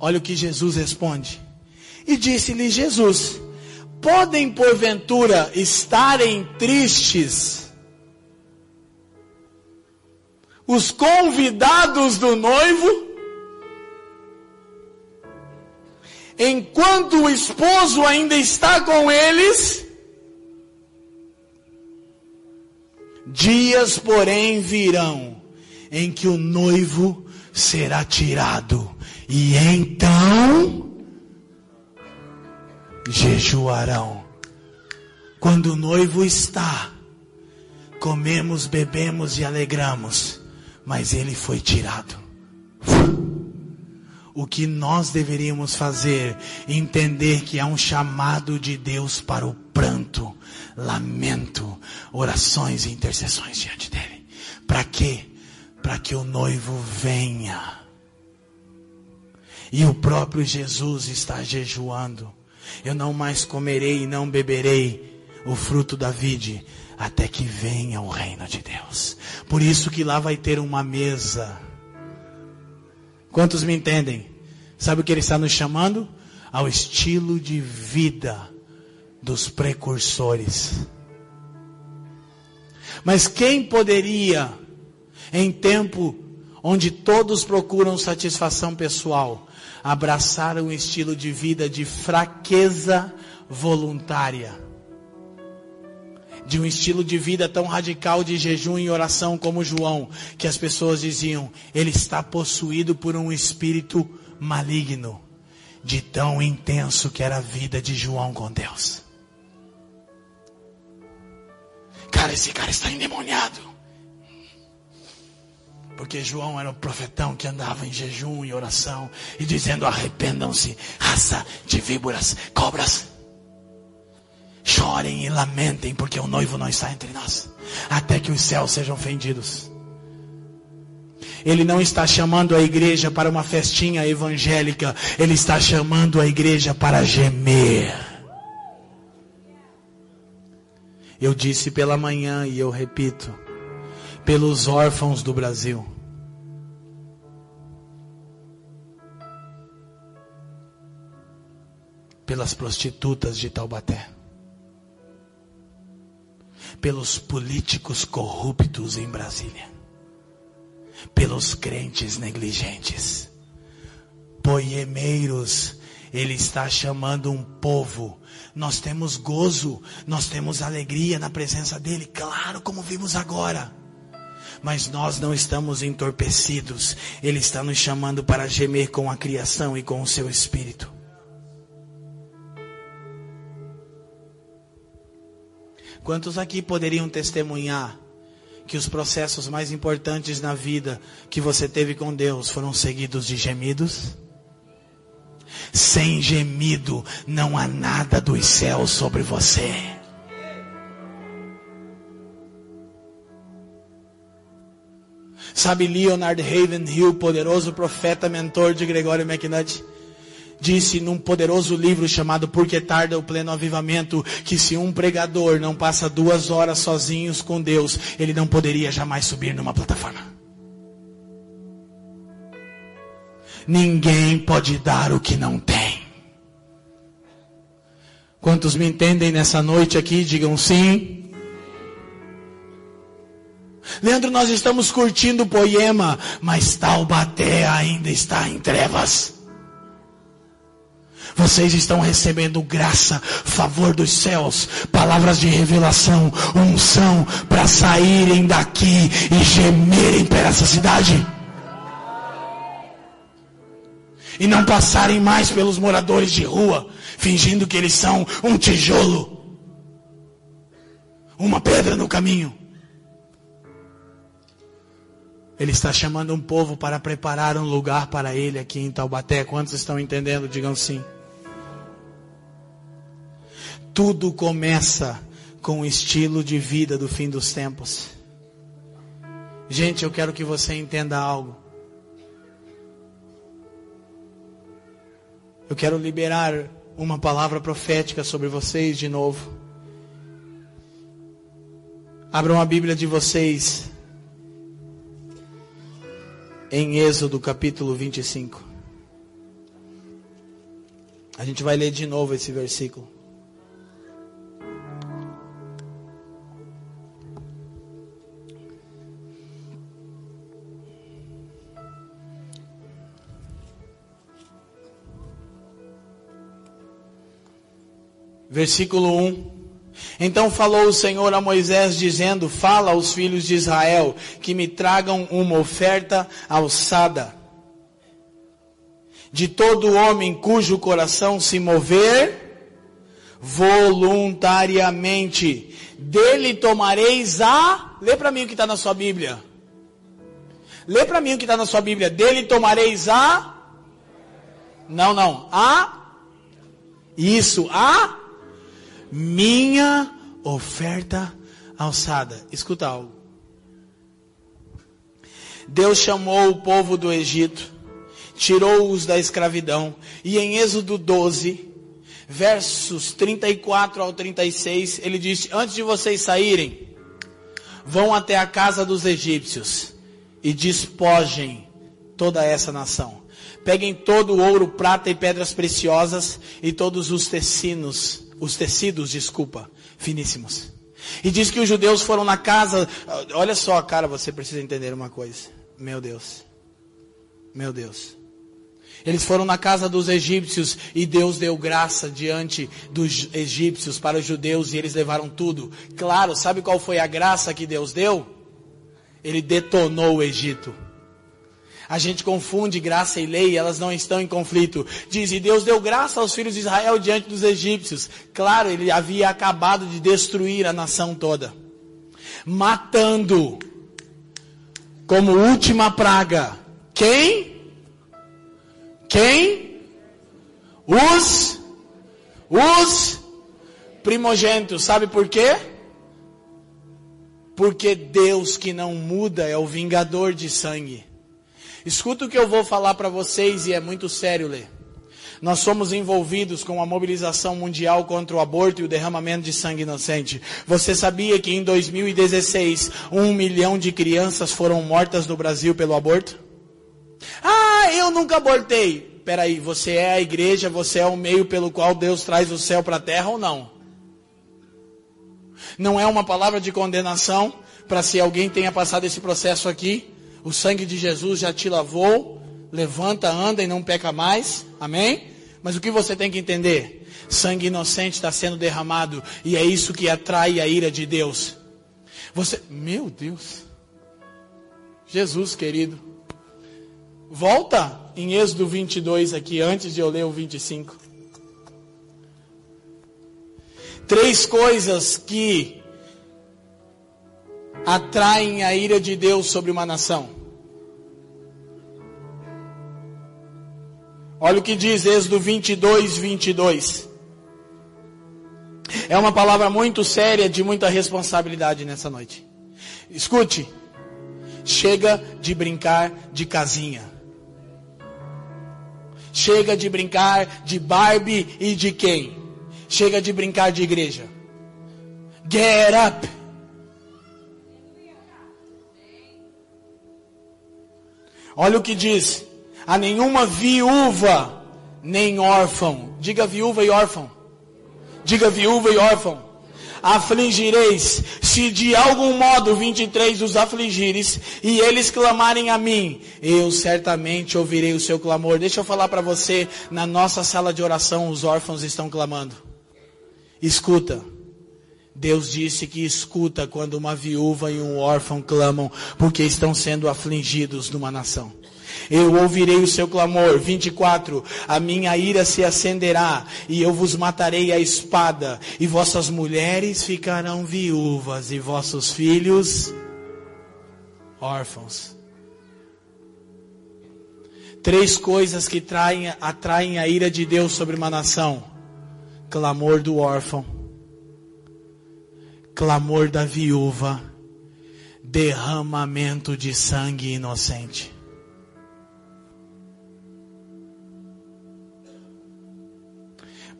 Olha o que Jesus responde. E disse-lhe Jesus, podem porventura estarem tristes os convidados do noivo, enquanto o esposo ainda está com eles, dias, porém, virão em que o noivo será tirado, e então jejuarão. Quando o noivo está, comemos, bebemos e alegramos mas ele foi tirado. o que nós deveríamos fazer, entender que há um chamado de Deus para o pranto, lamento, orações e intercessões diante dele. Para quê? Para que o noivo venha. E o próprio Jesus está jejuando. Eu não mais comerei e não beberei o fruto da vide até que venha o reino de Deus. Por isso que lá vai ter uma mesa. Quantos me entendem? Sabe o que ele está nos chamando? Ao estilo de vida dos precursores. Mas quem poderia, em tempo onde todos procuram satisfação pessoal, abraçar um estilo de vida de fraqueza voluntária? De um estilo de vida tão radical de jejum e oração como João, que as pessoas diziam, ele está possuído por um espírito maligno, de tão intenso que era a vida de João com Deus. Cara, esse cara está endemoniado. Porque João era o profetão que andava em jejum e oração e dizendo: arrependam-se, raça de víboras, cobras. Chorem e lamentem, porque o noivo não está entre nós, até que os céus sejam fendidos. Ele não está chamando a igreja para uma festinha evangélica, ele está chamando a igreja para gemer. Eu disse pela manhã e eu repito, pelos órfãos do Brasil. Pelas prostitutas de Taubaté pelos políticos corruptos em Brasília, pelos crentes negligentes, poemeiros, ele está chamando um povo. Nós temos gozo, nós temos alegria na presença dele, claro, como vimos agora. Mas nós não estamos entorpecidos. Ele está nos chamando para gemer com a criação e com o seu espírito. Quantos aqui poderiam testemunhar que os processos mais importantes na vida que você teve com Deus foram seguidos de gemidos? Sem gemido não há nada dos céus sobre você. Sabe Leonard Ravenhill, poderoso profeta mentor de Gregório McNutt? Disse num poderoso livro chamado Por que Tarda o Pleno Avivamento, que se um pregador não passa duas horas sozinhos com Deus, ele não poderia jamais subir numa plataforma. Ninguém pode dar o que não tem. Quantos me entendem nessa noite aqui, digam sim. Leandro, nós estamos curtindo o poema, mas Taubaté ainda está em trevas. Vocês estão recebendo graça, favor dos céus, palavras de revelação, unção para saírem daqui e gemerem para essa cidade. E não passarem mais pelos moradores de rua, fingindo que eles são um tijolo, uma pedra no caminho. Ele está chamando um povo para preparar um lugar para ele aqui em Taubaté. Quantos estão entendendo? Digam sim. Tudo começa com o estilo de vida do fim dos tempos. Gente, eu quero que você entenda algo. Eu quero liberar uma palavra profética sobre vocês de novo. Abram a Bíblia de vocês em Êxodo capítulo 25. A gente vai ler de novo esse versículo. Versículo 1. Então falou o Senhor a Moisés, dizendo: Fala aos filhos de Israel que me tragam uma oferta alçada. De todo homem cujo coração se mover voluntariamente, dele tomareis a. Lê para mim o que está na sua Bíblia. Lê para mim o que está na sua Bíblia. Dele tomareis a Não, não. A isso, a minha oferta alçada. Escuta algo. Deus chamou o povo do Egito, tirou-os da escravidão, e em Êxodo 12, versos 34 ao 36, ele disse: Antes de vocês saírem, vão até a casa dos egípcios e despojem toda essa nação. Peguem todo o ouro, prata e pedras preciosas e todos os tecidos, os tecidos, desculpa, finíssimos. E diz que os judeus foram na casa, olha só, cara, você precisa entender uma coisa. Meu Deus. Meu Deus. Eles foram na casa dos egípcios e Deus deu graça diante dos egípcios para os judeus e eles levaram tudo. Claro, sabe qual foi a graça que Deus deu? Ele detonou o Egito. A gente confunde graça e lei, elas não estão em conflito. Diz, e Deus deu graça aos filhos de Israel diante dos egípcios. Claro, ele havia acabado de destruir a nação toda. Matando, como última praga, quem? Quem? Os, os primogênitos. Sabe por quê? Porque Deus que não muda é o vingador de sangue. Escuta o que eu vou falar para vocês e é muito sério ler. Nós somos envolvidos com a mobilização mundial contra o aborto e o derramamento de sangue inocente. Você sabia que em 2016, um milhão de crianças foram mortas no Brasil pelo aborto? Ah, eu nunca abortei. Peraí, você é a igreja, você é o meio pelo qual Deus traz o céu para a terra ou não? Não é uma palavra de condenação para se alguém tenha passado esse processo aqui. O sangue de Jesus já te lavou. Levanta, anda e não peca mais. Amém? Mas o que você tem que entender? Sangue inocente está sendo derramado e é isso que atrai a ira de Deus. Você, meu Deus. Jesus querido. Volta em Êxodo 22 aqui antes de eu ler o 25. Três coisas que atraem a ira de Deus sobre uma nação. Olha o que diz Êxodo 22, 22. É uma palavra muito séria, de muita responsabilidade nessa noite. Escute. Chega de brincar de casinha. Chega de brincar de Barbie e de quem? Chega de brincar de igreja. Get up. Olha o que diz: a nenhuma viúva nem órfão. Diga viúva e órfão. Diga viúva e órfão. Afligireis, se de algum modo 23 os afligires e eles clamarem a mim, eu certamente ouvirei o seu clamor. Deixa eu falar para você, na nossa sala de oração os órfãos estão clamando. Escuta. Deus disse que escuta quando uma viúva e um órfão clamam, porque estão sendo afligidos numa nação. Eu ouvirei o seu clamor. 24. A minha ira se acenderá e eu vos matarei a espada, e vossas mulheres ficarão viúvas e vossos filhos órfãos. Três coisas que traem, atraem a ira de Deus sobre uma nação: clamor do órfão, clamor da viúva, derramamento de sangue inocente.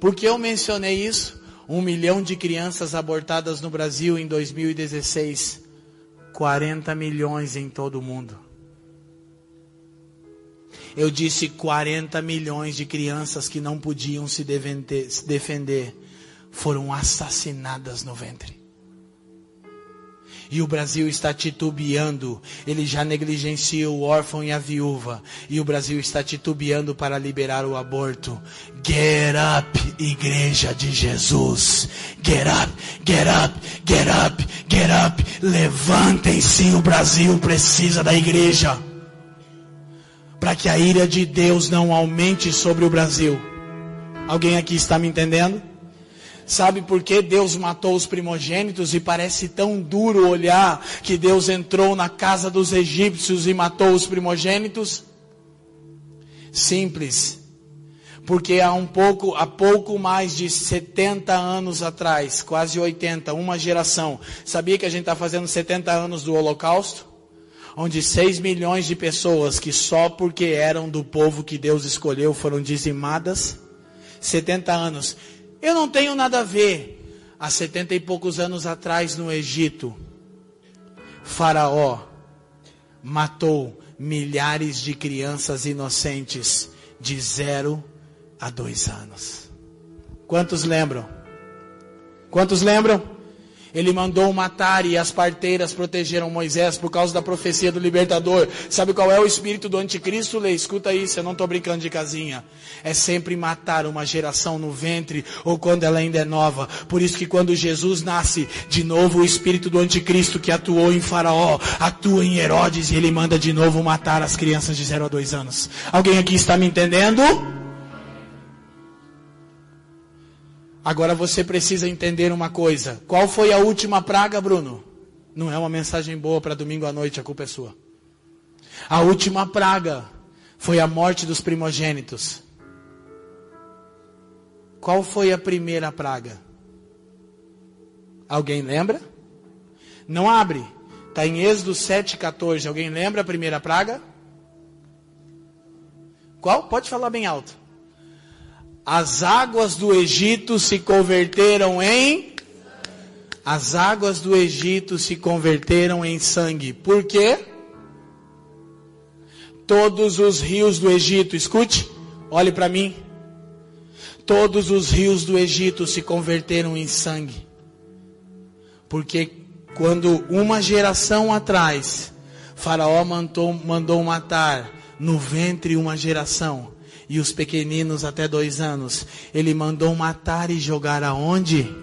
Por que eu mencionei isso? Um milhão de crianças abortadas no Brasil em 2016. 40 milhões em todo o mundo. Eu disse 40 milhões de crianças que não podiam se defender foram assassinadas no ventre. E o Brasil está titubeando. Ele já negligencia o órfão e a viúva. E o Brasil está titubeando para liberar o aborto. Get up, igreja de Jesus. Get up, get up, get up, get up. Levantem-se, o Brasil precisa da igreja. Para que a ira de Deus não aumente sobre o Brasil. Alguém aqui está me entendendo? Sabe por que Deus matou os primogênitos e parece tão duro olhar que Deus entrou na casa dos egípcios e matou os primogênitos? Simples. Porque há um pouco, há pouco mais de 70 anos atrás, quase 80, uma geração, sabia que a gente está fazendo 70 anos do Holocausto? Onde 6 milhões de pessoas que só porque eram do povo que Deus escolheu foram dizimadas? 70 anos. Eu não tenho nada a ver. Há 70 e poucos anos atrás no Egito, Faraó matou milhares de crianças inocentes de zero a dois anos. Quantos lembram? Quantos lembram? Ele mandou matar e as parteiras protegeram Moisés por causa da profecia do libertador. Sabe qual é o espírito do anticristo, Lê? Escuta isso, eu não estou brincando de casinha. É sempre matar uma geração no ventre ou quando ela ainda é nova. Por isso que quando Jesus nasce, de novo o espírito do anticristo que atuou em Faraó, atua em Herodes e ele manda de novo matar as crianças de 0 a 2 anos. Alguém aqui está me entendendo? Agora você precisa entender uma coisa. Qual foi a última praga, Bruno? Não é uma mensagem boa para domingo à noite, a culpa é sua. A última praga foi a morte dos primogênitos. Qual foi a primeira praga? Alguém lembra? Não abre. Está em Êxodo 7,14. Alguém lembra a primeira praga? Qual? Pode falar bem alto as águas do Egito se converteram em as águas do Egito se converteram em sangue. Por quê? Todos os rios do Egito, escute, olhe para mim. Todos os rios do Egito se converteram em sangue. Porque quando uma geração atrás, Faraó mandou, mandou matar no ventre uma geração, e os pequeninos até dois anos, ele mandou matar e jogar aonde?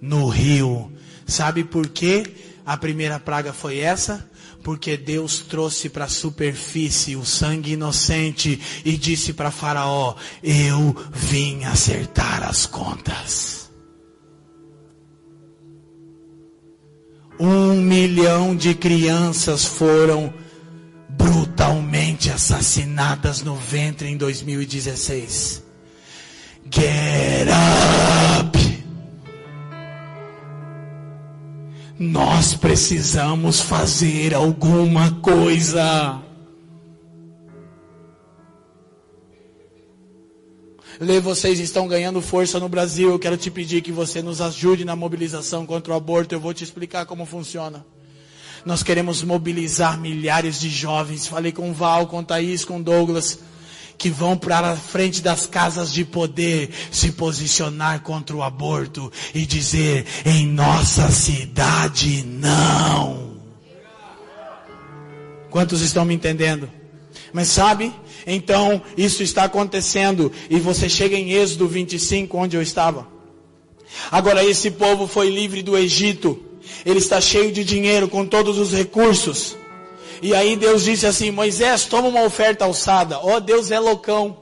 No rio. Sabe por quê? A primeira praga foi essa? Porque Deus trouxe para a superfície o sangue inocente e disse para Faraó: Eu vim acertar as contas. Um milhão de crianças foram brutalmente assassinadas no ventre em 2016. Get up! Nós precisamos fazer alguma coisa. Lê, vocês estão ganhando força no Brasil. Eu quero te pedir que você nos ajude na mobilização contra o aborto. Eu vou te explicar como funciona. Nós queremos mobilizar milhares de jovens. Falei com Val, com Thaís, com Douglas, que vão para a frente das casas de poder se posicionar contra o aborto e dizer: em nossa cidade não. Quantos estão me entendendo? Mas sabe? Então, isso está acontecendo. E você chega em Êxodo 25, onde eu estava. Agora, esse povo foi livre do Egito. Ele está cheio de dinheiro, com todos os recursos. E aí Deus disse assim: Moisés, toma uma oferta alçada. Ó, oh, Deus é loucão.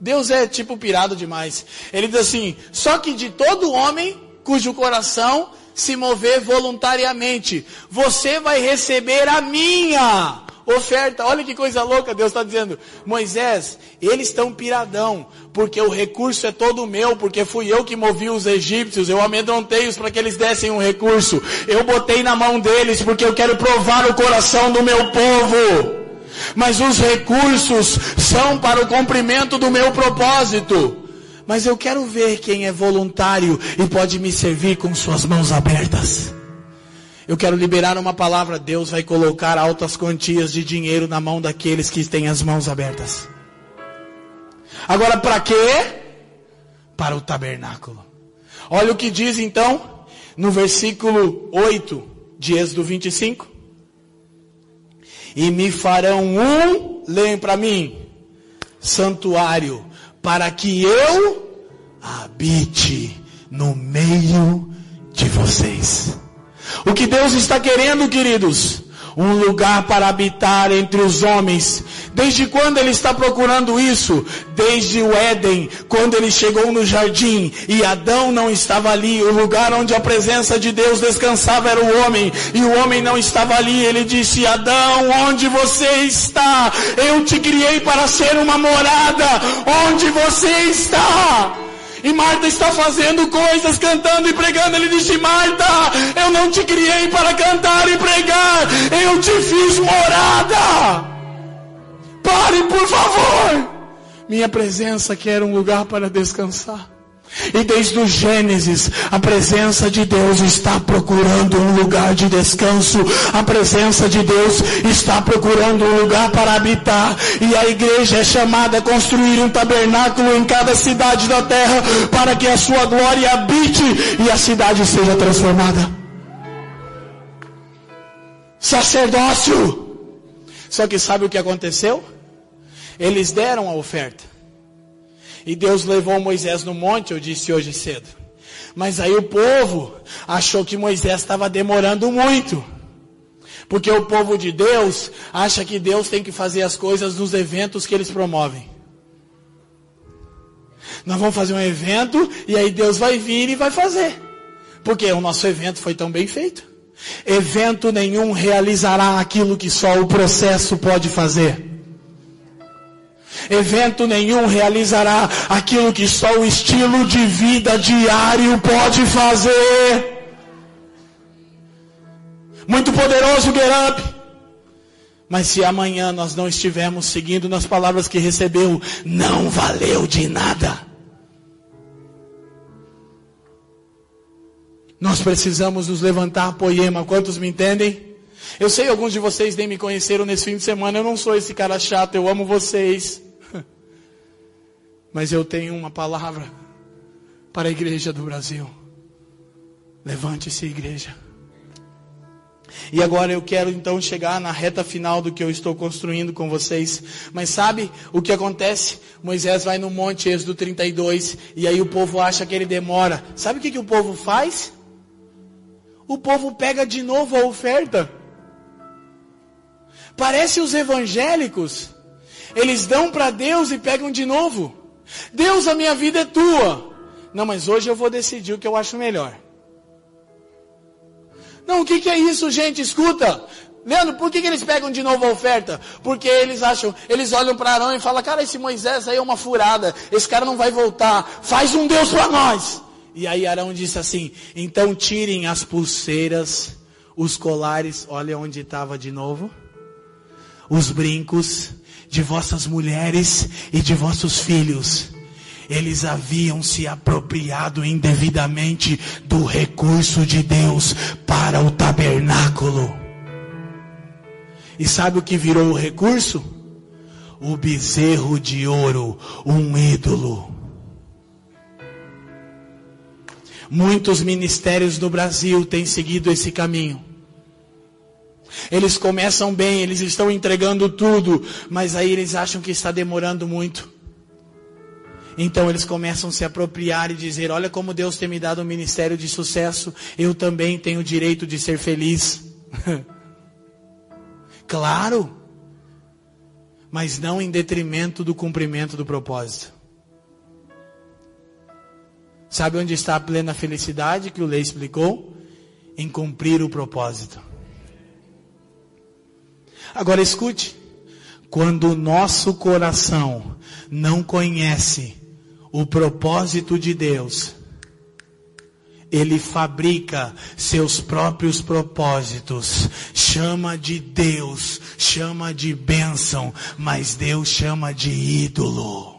Deus é tipo pirado demais. Ele diz assim: só que de todo homem cujo coração se mover voluntariamente, você vai receber a minha oferta. Olha que coisa louca Deus está dizendo. Moisés, eles estão piradão, porque o recurso é todo meu, porque fui eu que movi os egípcios, eu amedrontei-os para que eles dessem um recurso. Eu botei na mão deles, porque eu quero provar o coração do meu povo. Mas os recursos são para o cumprimento do meu propósito. Mas eu quero ver quem é voluntário e pode me servir com suas mãos abertas. Eu quero liberar uma palavra. Deus vai colocar altas quantias de dinheiro na mão daqueles que têm as mãos abertas. Agora, para quê? Para o tabernáculo. Olha o que diz então no versículo 8 de Êxodo 25. E me farão um, leem para mim, santuário, para que eu habite no meio de vocês. O que Deus está querendo, queridos? Um lugar para habitar entre os homens. Desde quando ele está procurando isso? Desde o Éden, quando ele chegou no jardim e Adão não estava ali, o lugar onde a presença de Deus descansava era o homem, e o homem não estava ali. Ele disse: Adão, onde você está? Eu te criei para ser uma morada. Onde você está? E Marta está fazendo coisas, cantando e pregando. Ele disse: Marta, eu não te criei para cantar e pregar, eu te fiz morada. Pare, por favor. Minha presença quer um lugar para descansar. E desde o Gênesis, a presença de Deus está procurando um lugar de descanso. A presença de Deus está procurando um lugar para habitar. E a igreja é chamada a construir um tabernáculo em cada cidade da terra para que a sua glória habite e a cidade seja transformada. Sacerdócio. Só que sabe o que aconteceu? Eles deram a oferta. E Deus levou Moisés no monte, eu disse hoje cedo. Mas aí o povo achou que Moisés estava demorando muito. Porque o povo de Deus acha que Deus tem que fazer as coisas nos eventos que eles promovem. Nós vamos fazer um evento e aí Deus vai vir e vai fazer. Porque o nosso evento foi tão bem feito. Evento nenhum realizará aquilo que só o processo pode fazer. Evento nenhum realizará aquilo que só o estilo de vida diário pode fazer. Muito poderoso, get up. Mas se amanhã nós não estivermos seguindo nas palavras que recebeu, não valeu de nada. Nós precisamos nos levantar, poema. Quantos me entendem? Eu sei alguns de vocês nem me conheceram nesse fim de semana. Eu não sou esse cara chato. Eu amo vocês. Mas eu tenho uma palavra para a igreja do Brasil. Levante-se, igreja. E agora eu quero então chegar na reta final do que eu estou construindo com vocês. Mas sabe o que acontece? Moisés vai no monte, Êxodo 32, e aí o povo acha que ele demora. Sabe o que, que o povo faz? O povo pega de novo a oferta. Parece os evangélicos. Eles dão para Deus e pegam de novo. Deus, a minha vida é tua. Não, mas hoje eu vou decidir o que eu acho melhor. Não, o que, que é isso, gente? Escuta. Leandro, por que, que eles pegam de novo a oferta? Porque eles acham, eles olham para Arão e falam, cara, esse Moisés aí é uma furada, esse cara não vai voltar, faz um Deus para nós. E aí Arão disse assim, então tirem as pulseiras, os colares, olha onde estava de novo, os brincos, de vossas mulheres e de vossos filhos. Eles haviam se apropriado indevidamente do recurso de Deus para o tabernáculo. E sabe o que virou o recurso? O bezerro de ouro, um ídolo. Muitos ministérios no Brasil têm seguido esse caminho. Eles começam bem, eles estão entregando tudo, mas aí eles acham que está demorando muito. Então eles começam a se apropriar e dizer: Olha como Deus tem me dado um ministério de sucesso, eu também tenho o direito de ser feliz. [LAUGHS] claro, mas não em detrimento do cumprimento do propósito. Sabe onde está a plena felicidade que o Lei explicou? Em cumprir o propósito. Agora escute. Quando o nosso coração não conhece o propósito de Deus, ele fabrica seus próprios propósitos, chama de Deus, chama de bênção, mas Deus chama de ídolo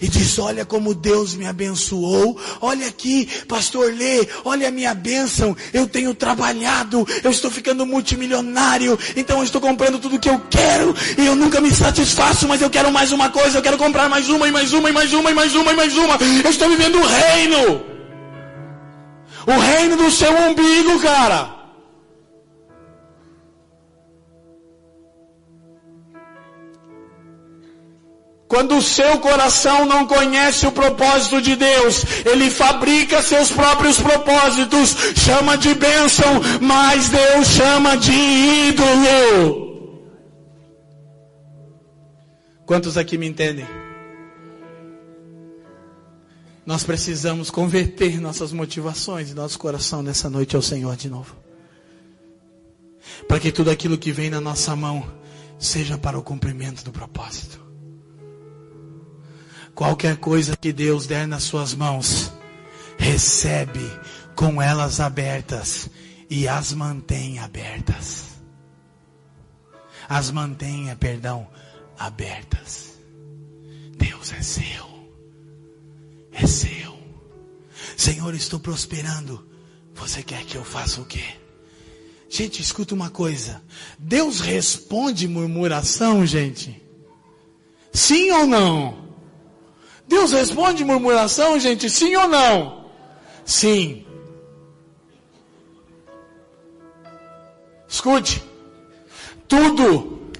e diz: Olha como Deus me abençoou. Olha aqui, pastor Lê, olha a minha bênção. Eu tenho trabalhado, eu estou ficando multimilionário, então eu estou comprando tudo que eu quero e eu nunca me satisfaço, mas eu quero mais uma coisa, eu quero comprar mais uma e mais uma e mais uma e mais uma e mais uma. Eu estou vivendo o reino. O reino do seu umbigo, cara. Quando o seu coração não conhece o propósito de Deus, ele fabrica seus próprios propósitos, chama de bênção, mas Deus chama de ídolo. Quantos aqui me entendem? Nós precisamos converter nossas motivações e nosso coração nessa noite ao Senhor de novo. Para que tudo aquilo que vem na nossa mão seja para o cumprimento do propósito. Qualquer coisa que Deus der nas suas mãos, recebe com elas abertas e as mantém abertas. As mantenha, perdão, abertas. Deus é seu. É seu. Senhor, estou prosperando. Você quer que eu faça o quê? Gente, escuta uma coisa. Deus responde murmuração, gente? Sim ou não? Deus responde murmuração, gente? Sim ou não? Sim. Escute. Tudo,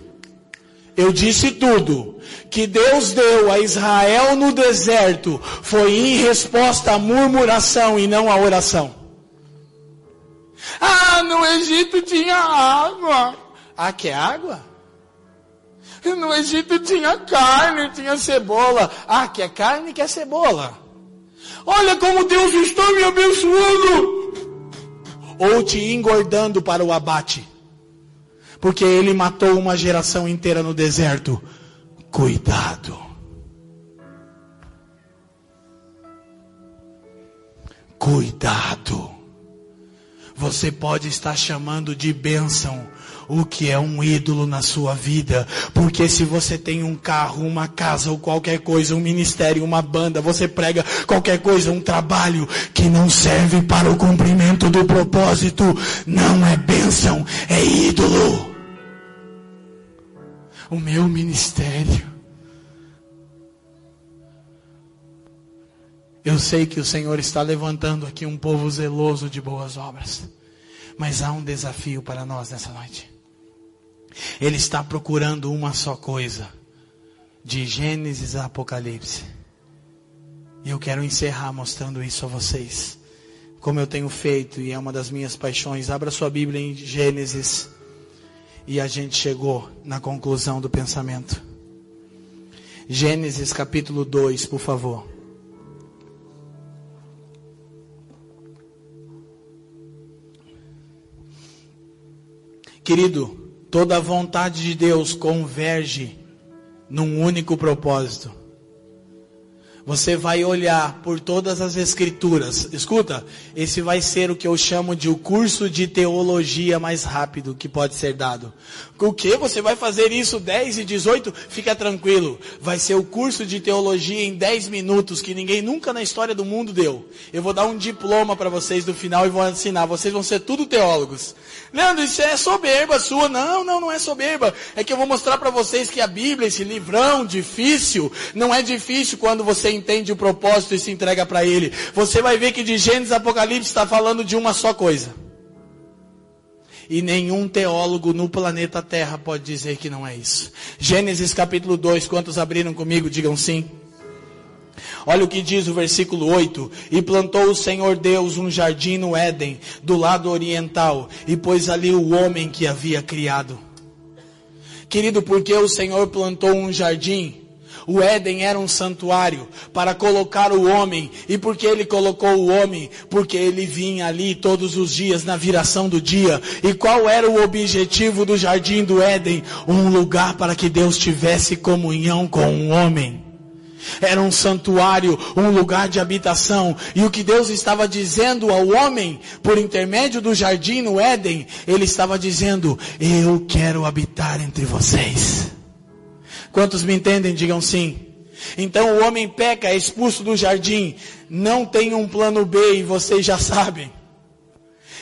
eu disse tudo, que Deus deu a Israel no deserto foi em resposta à murmuração e não à oração. Ah, no Egito tinha água. Ah, quer água? No Egito tinha carne, tinha cebola. Ah, quer carne, quer cebola. Olha como Deus está me abençoando. Ou te engordando para o abate porque ele matou uma geração inteira no deserto. Cuidado. Cuidado. Você pode estar chamando de bênção o que é um ídolo na sua vida. Porque se você tem um carro, uma casa ou qualquer coisa, um ministério, uma banda, você prega qualquer coisa, um trabalho que não serve para o cumprimento do propósito, não é bênção, é ídolo o meu ministério. Eu sei que o Senhor está levantando aqui um povo zeloso de boas obras, mas há um desafio para nós nessa noite. Ele está procurando uma só coisa, de Gênesis a Apocalipse. E eu quero encerrar mostrando isso a vocês, como eu tenho feito e é uma das minhas paixões. Abra sua Bíblia em Gênesis e a gente chegou na conclusão do pensamento. Gênesis capítulo 2, por favor. Querido, toda a vontade de Deus converge num único propósito você vai olhar por todas as escrituras. Escuta, esse vai ser o que eu chamo de o curso de teologia mais rápido que pode ser dado. O que? Você vai fazer isso 10 e 18? Fica tranquilo. Vai ser o curso de teologia em 10 minutos que ninguém nunca na história do mundo deu. Eu vou dar um diploma para vocês no final e vou ensinar. Vocês vão ser tudo teólogos. Leandro, isso é soberba sua. Não, não, não é soberba. É que eu vou mostrar para vocês que a Bíblia, esse livrão difícil, não é difícil quando você entende o propósito e se entrega para ele. Você vai ver que de Gênesis Apocalipse está falando de uma só coisa. E nenhum teólogo no planeta Terra pode dizer que não é isso. Gênesis capítulo 2, quantos abriram comigo? Digam sim. Olha o que diz o versículo 8: E plantou o Senhor Deus um jardim no Éden, do lado oriental, e pôs ali o homem que havia criado. Querido, porque o Senhor plantou um jardim, o Éden era um santuário para colocar o homem. E por que ele colocou o homem? Porque ele vinha ali todos os dias na viração do dia. E qual era o objetivo do jardim do Éden? Um lugar para que Deus tivesse comunhão com o homem. Era um santuário, um lugar de habitação. E o que Deus estava dizendo ao homem, por intermédio do jardim no Éden, Ele estava dizendo: Eu quero habitar entre vocês. Quantos me entendem, digam sim. Então o homem peca, é expulso do jardim, não tem um plano B e vocês já [LAUGHS] sabem.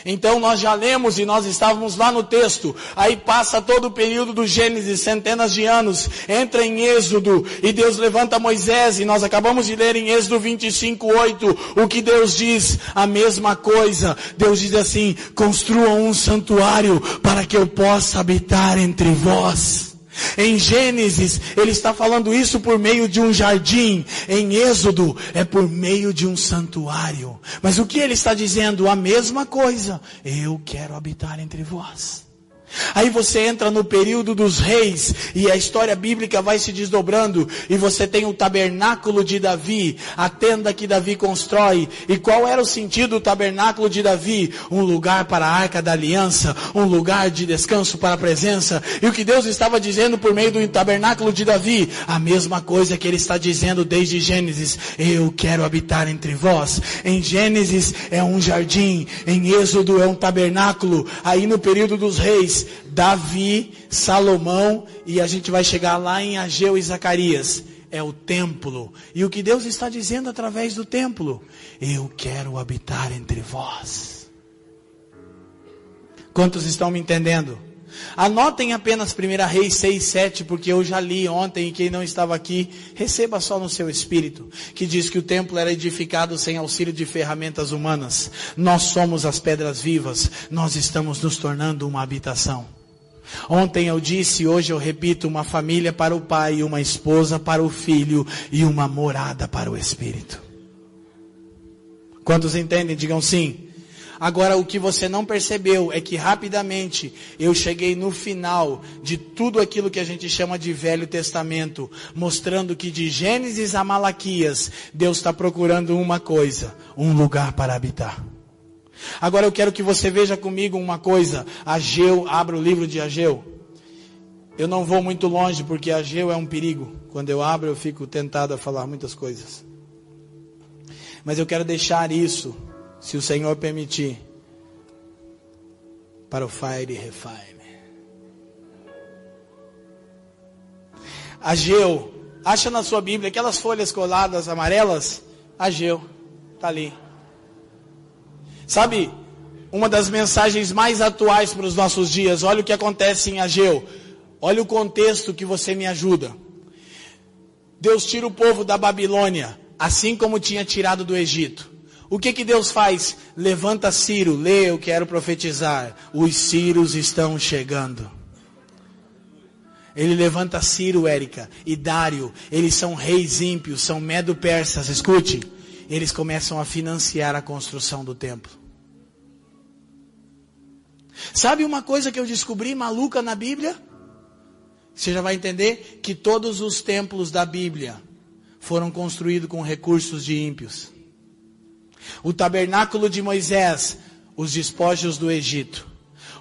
Então nós já lemos e nós estávamos lá no texto. Aí passa todo o período do Gênesis, centenas de anos, entra em Êxodo e Deus levanta Moisés e nós acabamos de ler em Êxodo 25, 8, o que Deus diz, a mesma coisa. Deus diz assim, construam um santuário para que eu possa habitar entre vós. Em Gênesis, ele está falando isso por meio de um jardim. Em Êxodo, é por meio de um santuário. Mas o que ele está dizendo? A mesma coisa. Eu quero habitar entre vós. Aí você entra no período dos reis e a história bíblica vai se desdobrando e você tem o tabernáculo de Davi, a tenda que Davi constrói. E qual era o sentido do tabernáculo de Davi? Um lugar para a arca da aliança, um lugar de descanso para a presença. E o que Deus estava dizendo por meio do tabernáculo de Davi? A mesma coisa que ele está dizendo desde Gênesis. Eu quero habitar entre vós. Em Gênesis é um jardim, em Êxodo é um tabernáculo. Aí no período dos reis Davi, Salomão e a gente vai chegar lá em Ageu e Zacarias. É o templo. E o que Deus está dizendo através do templo? Eu quero habitar entre vós. Quantos estão me entendendo? Anotem apenas 1 Reis 6, 7, porque eu já li ontem e quem não estava aqui, receba só no seu espírito, que diz que o templo era edificado sem auxílio de ferramentas humanas. Nós somos as pedras vivas, nós estamos nos tornando uma habitação. Ontem eu disse, hoje eu repito, uma família para o pai, uma esposa para o filho e uma morada para o espírito. Quantos entendem? Digam sim. Agora, o que você não percebeu é que rapidamente eu cheguei no final de tudo aquilo que a gente chama de Velho Testamento, mostrando que de Gênesis a Malaquias, Deus está procurando uma coisa: um lugar para habitar. Agora eu quero que você veja comigo uma coisa. Ageu, abra o livro de Ageu. Eu não vou muito longe porque Ageu é um perigo. Quando eu abro, eu fico tentado a falar muitas coisas. Mas eu quero deixar isso se o Senhor permitir, para o Fire Refine. Ageu, acha na sua Bíblia aquelas folhas coladas amarelas? Ageu, está ali. Sabe, uma das mensagens mais atuais para os nossos dias, olha o que acontece em Ageu. Olha o contexto que você me ajuda. Deus tira o povo da Babilônia, assim como tinha tirado do Egito. O que que Deus faz? Levanta Ciro, lê, eu quero profetizar. Os Ciros estão chegando. Ele levanta Ciro, Érica, e Dário. Eles são reis ímpios, são medo-persas. Escute, eles começam a financiar a construção do templo. Sabe uma coisa que eu descobri maluca na Bíblia? Você já vai entender que todos os templos da Bíblia foram construídos com recursos de ímpios. O tabernáculo de Moisés, os despojos do Egito.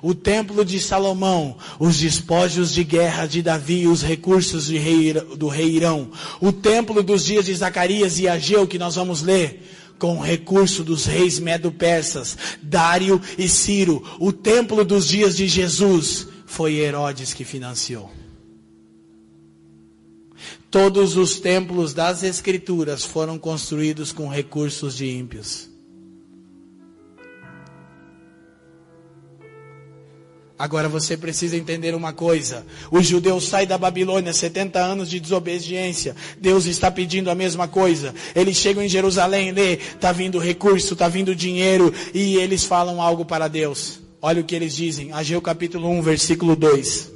O templo de Salomão, os despojos de guerra de Davi, os recursos rei, do rei Irão. O templo dos dias de Zacarias e Ageu, que nós vamos ler, com o recurso dos reis medo-persas, Dário e Ciro. O templo dos dias de Jesus foi Herodes que financiou. Todos os templos das Escrituras foram construídos com recursos de ímpios. Agora você precisa entender uma coisa. Os judeus saem da Babilônia, 70 anos de desobediência. Deus está pedindo a mesma coisa. Eles chegam em Jerusalém, lê, está vindo recurso, está vindo dinheiro, e eles falam algo para Deus. Olha o que eles dizem. Ageu capítulo 1, versículo 2.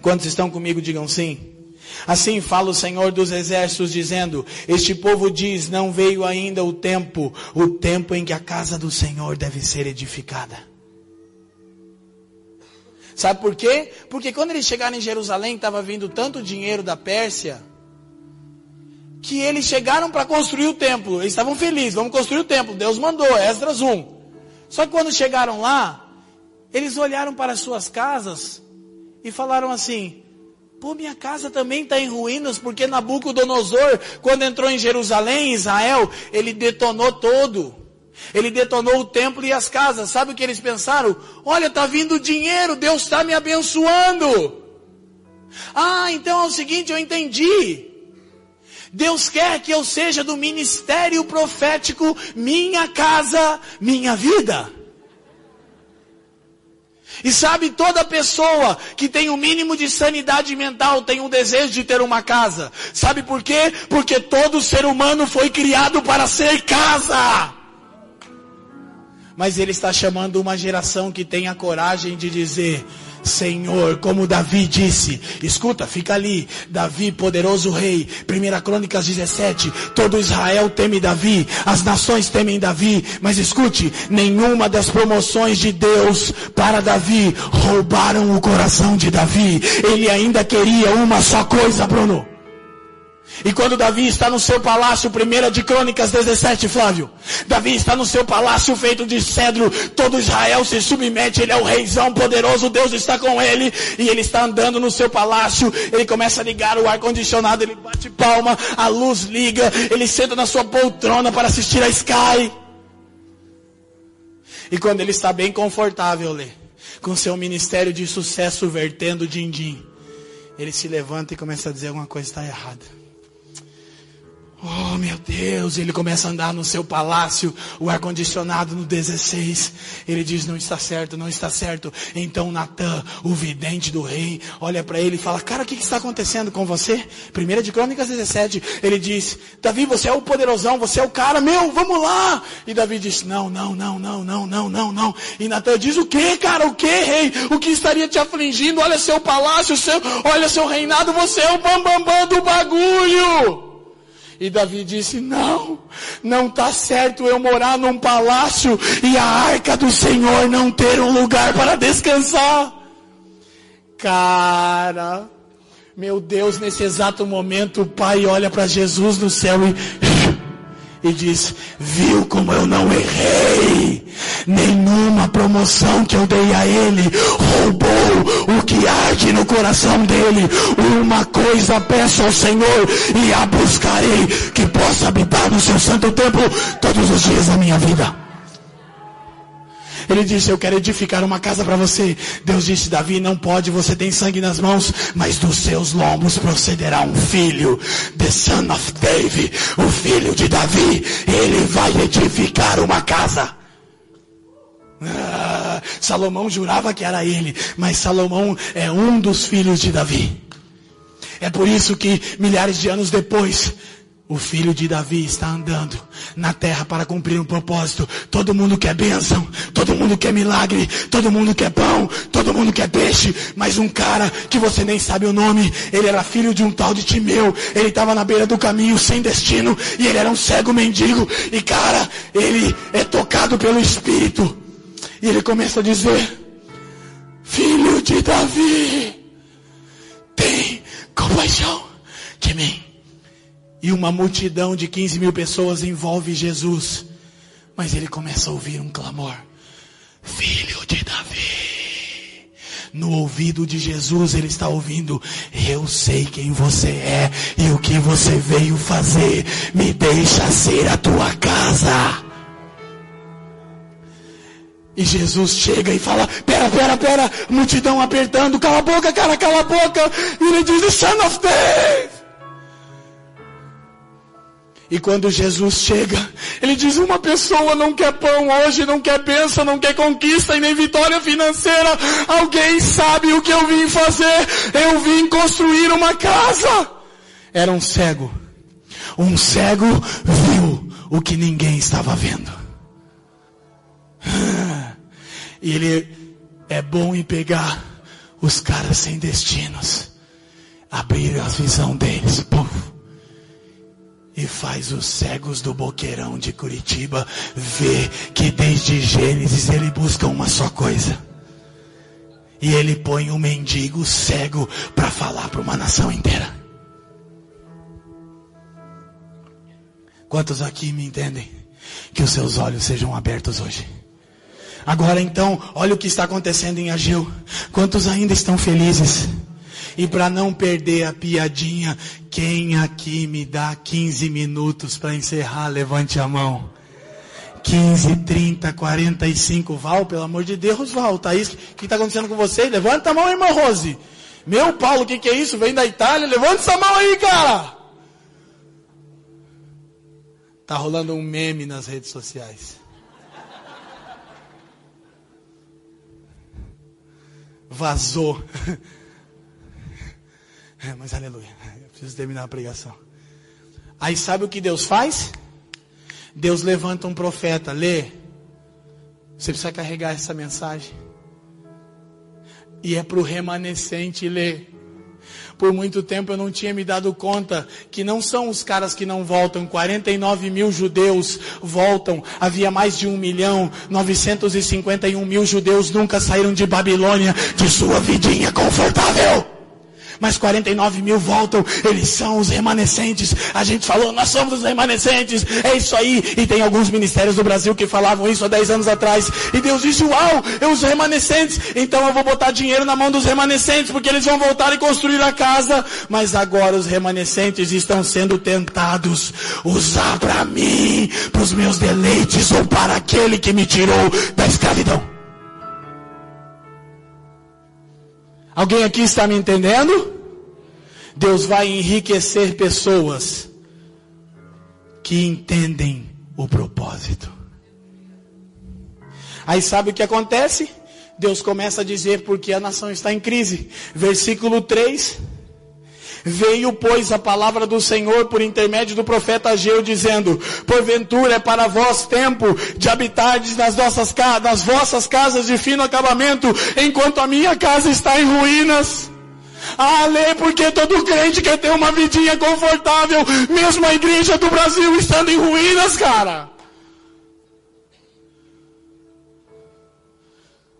Quantos estão comigo, digam sim. Assim fala o Senhor dos Exércitos, dizendo: Este povo diz: Não veio ainda o tempo, o tempo em que a casa do Senhor deve ser edificada. Sabe por quê? Porque quando eles chegaram em Jerusalém, estava vindo tanto dinheiro da Pérsia, que eles chegaram para construir o templo. Eles estavam felizes, vamos construir o templo. Deus mandou, Esdras 1. Só que quando chegaram lá, eles olharam para as suas casas e falaram assim: Pô, minha casa também está em ruínas, porque Nabucodonosor, quando entrou em Jerusalém, Israel, ele detonou todo. Ele detonou o templo e as casas. Sabe o que eles pensaram? Olha, está vindo dinheiro, Deus está me abençoando. Ah, então é o seguinte, eu entendi. Deus quer que eu seja do ministério profético, minha casa, minha vida. E sabe, toda pessoa que tem o um mínimo de sanidade mental tem um desejo de ter uma casa. Sabe por quê? Porque todo ser humano foi criado para ser casa. Mas ele está chamando uma geração que tem a coragem de dizer: Senhor, como Davi disse, escuta, fica ali, Davi, poderoso rei, 1 Crônicas 17, todo Israel teme Davi, as nações temem Davi, mas escute, nenhuma das promoções de Deus para Davi roubaram o coração de Davi, ele ainda queria uma só coisa, Bruno. E quando Davi está no seu palácio, primeira de Crônicas 17, Flávio. Davi está no seu palácio feito de cedro, todo Israel se submete, ele é o reizão poderoso, Deus está com ele, e ele está andando no seu palácio, ele começa a ligar o ar-condicionado, ele bate palma, a luz liga, ele senta na sua poltrona para assistir a Sky. E quando ele está bem confortável, Lê, com seu ministério de sucesso vertendo din-din, ele se levanta e começa a dizer alguma coisa está errada. Oh meu Deus, ele começa a andar no seu palácio, o ar-condicionado no 16. Ele diz: Não está certo, não está certo. Então Natan, o vidente do rei, olha para ele e fala: Cara, o que, que, está acontecendo com você? Primeira de Crônicas 17. Ele diz: Davi, você é o poderosão, você é o cara, meu, vamos lá. E Davi diz: Não, não, não, não, não, não, não, não. E Natan diz: O que, cara? O que, rei? O que estaria te afligindo? Olha seu palácio, seu, olha seu reinado, você é o bambambam bam, bam do bagulho. E Davi disse: Não, não está certo eu morar num palácio e a arca do Senhor não ter um lugar para descansar. Cara, meu Deus, nesse exato momento o pai olha para Jesus no céu e e diz: Viu como eu não errei? Nenhuma promoção que eu dei a ele roubou que arde no coração dele. Uma coisa peço ao Senhor e a buscarei, que possa habitar no seu santo templo todos os dias da minha vida. Ele disse: Eu quero edificar uma casa para você. Deus disse: Davi, não pode, você tem sangue nas mãos, mas dos seus lombos procederá um filho, the son of David, o filho de Davi. Ele vai edificar uma casa. Ah, Salomão jurava que era ele, mas Salomão é um dos filhos de Davi. É por isso que milhares de anos depois, o filho de Davi está andando na terra para cumprir um propósito. Todo mundo quer bênção, todo mundo quer milagre, todo mundo quer pão, todo mundo quer peixe. Mas um cara que você nem sabe o nome, ele era filho de um tal de Timeu. Ele estava na beira do caminho sem destino e ele era um cego mendigo. E cara, ele é tocado pelo Espírito. E ele começa a dizer: Filho de Davi, tem compaixão de mim e uma multidão de 15 mil pessoas envolve Jesus. Mas ele começa a ouvir um clamor: Filho de Davi. No ouvido de Jesus ele está ouvindo: Eu sei quem você é e o que você veio fazer. Me deixa ser a tua casa. E Jesus chega e fala: Pera, pera, pera. Multidão apertando: Cala a boca, cara, cala a boca. E ele diz: The Son of David. E quando Jesus chega, ele diz: Uma pessoa não quer pão hoje, não quer bênção, não quer conquista e nem vitória financeira. Alguém sabe o que eu vim fazer? Eu vim construir uma casa. Era um cego. Um cego viu o que ninguém estava vendo. E ele é bom em pegar os caras sem destinos, abrir a visão deles. E faz os cegos do boqueirão de Curitiba ver que desde Gênesis ele busca uma só coisa. E ele põe um mendigo cego para falar para uma nação inteira. Quantos aqui me entendem? Que os seus olhos sejam abertos hoje. Agora então, olha o que está acontecendo em Ageu. Quantos ainda estão felizes? E para não perder a piadinha, quem aqui me dá 15 minutos para encerrar? Levante a mão. 15, 30, 45. Val, pelo amor de Deus, Val, tá isso? O que está acontecendo com você? Levanta a mão, irmã Rose. Meu Paulo, o que, que é isso? Vem da Itália? Levanta essa mão aí, cara. Tá rolando um meme nas redes sociais. Vazou. [LAUGHS] É, mas aleluia. Eu preciso terminar a pregação. Aí sabe o que Deus faz? Deus levanta um profeta, lê. Você precisa carregar essa mensagem. E é para o remanescente ler. Por muito tempo eu não tinha me dado conta que não são os caras que não voltam. 49 mil judeus voltam. Havia mais de 1 milhão. 951 mil judeus nunca saíram de Babilônia de sua vidinha confortável mas 49 mil voltam, eles são os remanescentes. A gente falou, nós somos os remanescentes, é isso aí. E tem alguns ministérios do Brasil que falavam isso há 10 anos atrás. E Deus disse, uau, eu os remanescentes, então eu vou botar dinheiro na mão dos remanescentes, porque eles vão voltar e construir a casa. Mas agora os remanescentes estão sendo tentados usar para mim, para os meus deleites ou para aquele que me tirou da escravidão. Alguém aqui está me entendendo? Deus vai enriquecer pessoas que entendem o propósito. Aí sabe o que acontece? Deus começa a dizer porque a nação está em crise. Versículo 3. Veio, pois, a palavra do Senhor por intermédio do profeta Ageu, dizendo, porventura é para vós tempo de habitardes nas, nossas, nas vossas casas de fino acabamento, enquanto a minha casa está em ruínas. Ah, lê porque todo crente quer ter uma vidinha confortável, mesmo a igreja do Brasil estando em ruínas, cara.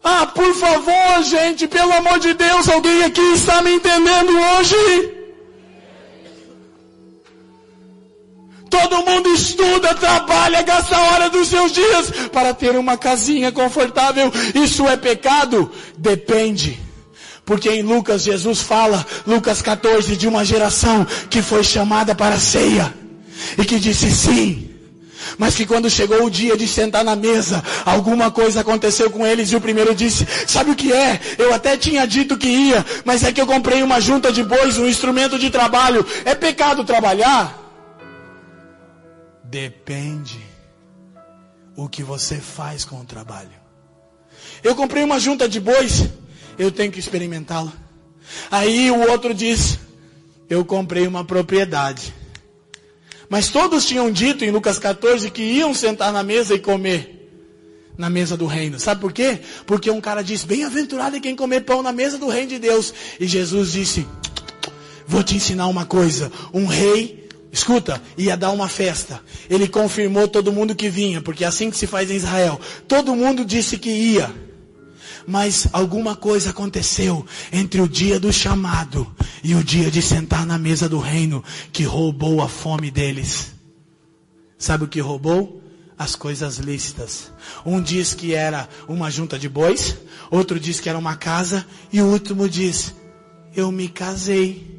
Ah, por favor, gente, pelo amor de Deus, alguém aqui está me entendendo hoje? Todo mundo estuda, trabalha, gasta a hora dos seus dias para ter uma casinha confortável. Isso é pecado? Depende. Porque em Lucas, Jesus fala, Lucas 14, de uma geração que foi chamada para a ceia. E que disse sim. Mas que quando chegou o dia de sentar na mesa, alguma coisa aconteceu com eles e o primeiro disse: Sabe o que é? Eu até tinha dito que ia, mas é que eu comprei uma junta de bois, um instrumento de trabalho. É pecado trabalhar? Depende o que você faz com o trabalho. Eu comprei uma junta de bois, eu tenho que experimentá-la. Aí o outro diz: Eu comprei uma propriedade. Mas todos tinham dito em Lucas 14 que iam sentar na mesa e comer na mesa do reino. Sabe por quê? Porque um cara disse: Bem-aventurado é quem comer pão na mesa do reino de Deus. E Jesus disse: Vou te ensinar uma coisa. Um rei Escuta, ia dar uma festa. Ele confirmou todo mundo que vinha, porque é assim que se faz em Israel. Todo mundo disse que ia. Mas alguma coisa aconteceu entre o dia do chamado e o dia de sentar na mesa do reino que roubou a fome deles. Sabe o que roubou? As coisas lícitas. Um diz que era uma junta de bois, outro diz que era uma casa, e o último diz: Eu me casei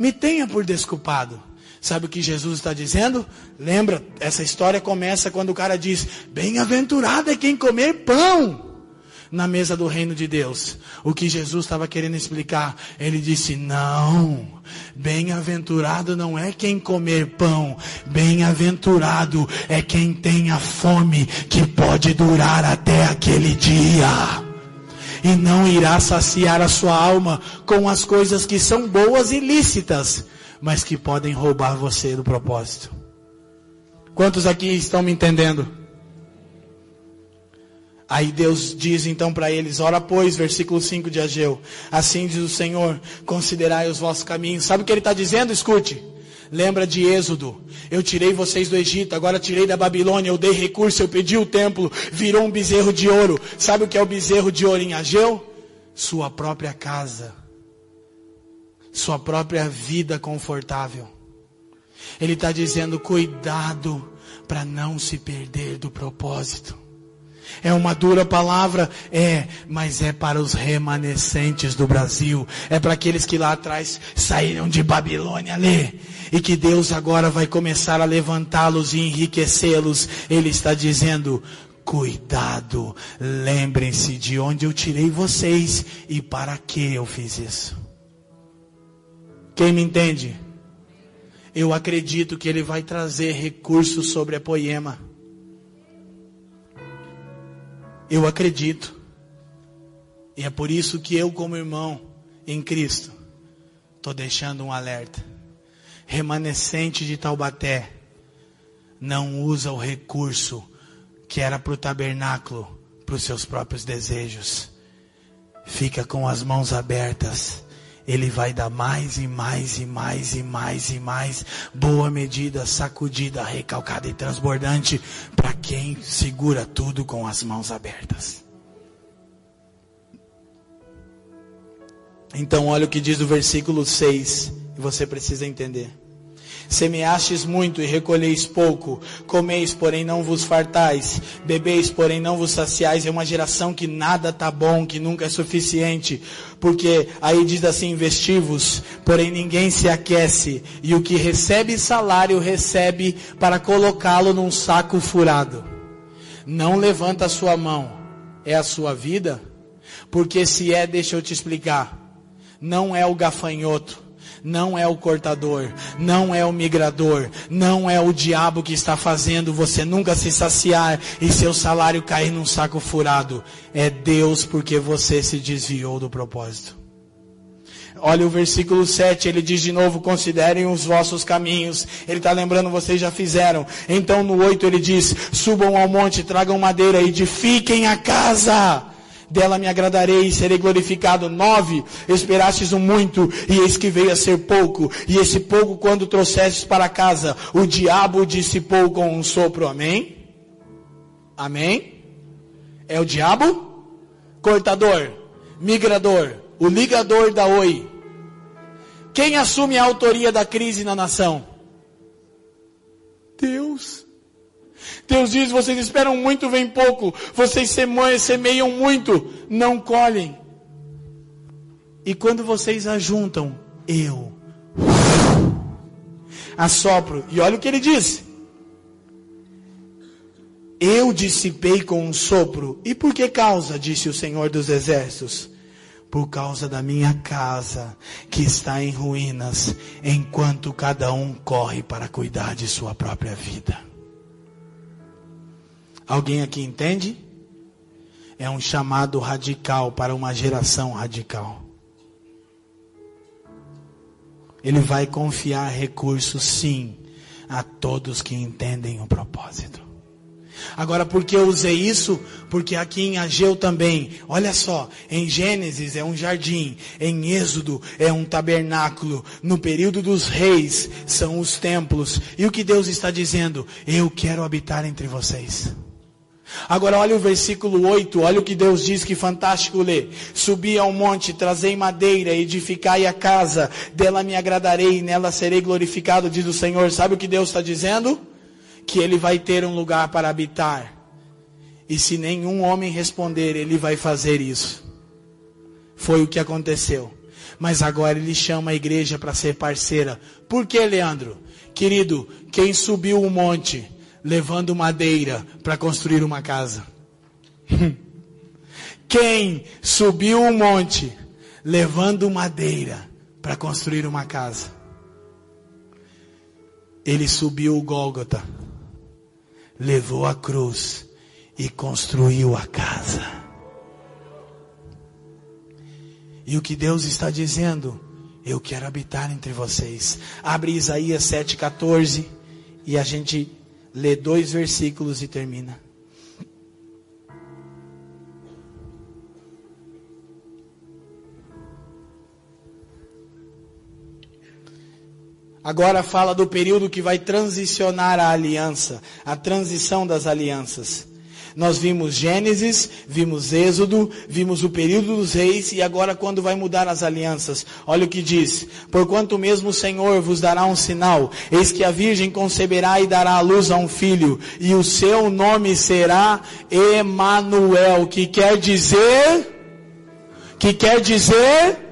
me tenha por desculpado. Sabe o que Jesus está dizendo? Lembra, essa história começa quando o cara diz: Bem-aventurado é quem comer pão na mesa do reino de Deus. O que Jesus estava querendo explicar, ele disse: Não, bem-aventurado não é quem comer pão, bem-aventurado é quem tem a fome que pode durar até aquele dia e não irá saciar a sua alma com as coisas que são boas e lícitas, mas que podem roubar você do propósito. Quantos aqui estão me entendendo? Aí Deus diz então para eles, ora pois, versículo 5 de Ageu, assim diz o Senhor, considerai os vossos caminhos. Sabe o que ele está dizendo? Escute. Lembra de Êxodo? Eu tirei vocês do Egito, agora tirei da Babilônia, eu dei recurso, eu pedi o templo, virou um bezerro de ouro. Sabe o que é o bezerro de ouro em Ageu? Sua própria casa, sua própria vida confortável. Ele está dizendo: cuidado para não se perder do propósito. É uma dura palavra? É, mas é para os remanescentes do Brasil. É para aqueles que lá atrás saíram de Babilônia, lê. E que Deus agora vai começar a levantá-los e enriquecê-los. Ele está dizendo, cuidado, lembrem-se de onde eu tirei vocês e para que eu fiz isso. Quem me entende? Eu acredito que ele vai trazer recursos sobre a poema. Eu acredito. E é por isso que eu, como irmão em Cristo, estou deixando um alerta. Remanescente de Taubaté, não usa o recurso que era para o tabernáculo, para os seus próprios desejos. Fica com as mãos abertas. Ele vai dar mais e mais e mais e mais e mais. Boa medida, sacudida, recalcada e transbordante para quem segura tudo com as mãos abertas. Então, olha o que diz o versículo 6, e você precisa entender. Semeastes muito e recolheis pouco, comeis, porém não vos fartais, bebeis, porém não vos saciais. É uma geração que nada tá bom, que nunca é suficiente, porque aí diz assim: investivos, porém ninguém se aquece, e o que recebe salário recebe para colocá-lo num saco furado. Não levanta a sua mão, é a sua vida? Porque se é, deixa eu te explicar. Não é o gafanhoto, não é o cortador, não é o migrador, não é o diabo que está fazendo você nunca se saciar e seu salário cair num saco furado. É Deus porque você se desviou do propósito. Olha o versículo 7, ele diz de novo: considerem os vossos caminhos. Ele está lembrando, vocês já fizeram. Então no 8 ele diz: subam ao monte, tragam madeira, edifiquem a casa dela me agradarei e serei glorificado. Nove, esperastes um muito, e eis que veio a ser pouco, e esse pouco quando trouxestes para casa, o diabo dissipou com um sopro. Amém? Amém? É o diabo? Cortador, migrador, o ligador da oi. Quem assume a autoria da crise na nação? Deus. Deus diz: vocês esperam muito, vem pouco. Vocês semeiam muito, não colhem. E quando vocês ajuntam, eu assopro. E olha o que ele diz: Eu dissipei com um sopro. E por que causa? Disse o Senhor dos Exércitos. Por causa da minha casa, que está em ruínas, enquanto cada um corre para cuidar de sua própria vida. Alguém aqui entende? É um chamado radical para uma geração radical. Ele vai confiar recursos, sim, a todos que entendem o propósito. Agora, por que eu usei isso? Porque aqui em Ageu também, olha só, em Gênesis é um jardim, em Êxodo é um tabernáculo, no período dos reis são os templos. E o que Deus está dizendo? Eu quero habitar entre vocês. Agora olha o versículo 8, olha o que Deus diz, que fantástico ler. Subi ao monte, trazei madeira, edificai a casa, dela me agradarei e nela serei glorificado, diz o Senhor. Sabe o que Deus está dizendo? Que ele vai ter um lugar para habitar. E se nenhum homem responder, ele vai fazer isso. Foi o que aconteceu. Mas agora ele chama a igreja para ser parceira. Por que, Leandro? Querido, quem subiu o monte? Levando madeira para construir uma casa? [LAUGHS] Quem subiu um monte levando madeira para construir uma casa? Ele subiu o Gólgota, levou a cruz e construiu a casa. E o que Deus está dizendo? Eu quero habitar entre vocês. Abre Isaías 7,14 e a gente lê dois versículos e termina. Agora fala do período que vai transicionar a aliança, a transição das alianças. Nós vimos Gênesis, vimos Êxodo, vimos o período dos reis e agora quando vai mudar as alianças. Olha o que diz: Porquanto mesmo o Senhor vos dará um sinal, eis que a virgem conceberá e dará à luz a um filho, e o seu nome será Emanuel, que quer dizer que quer dizer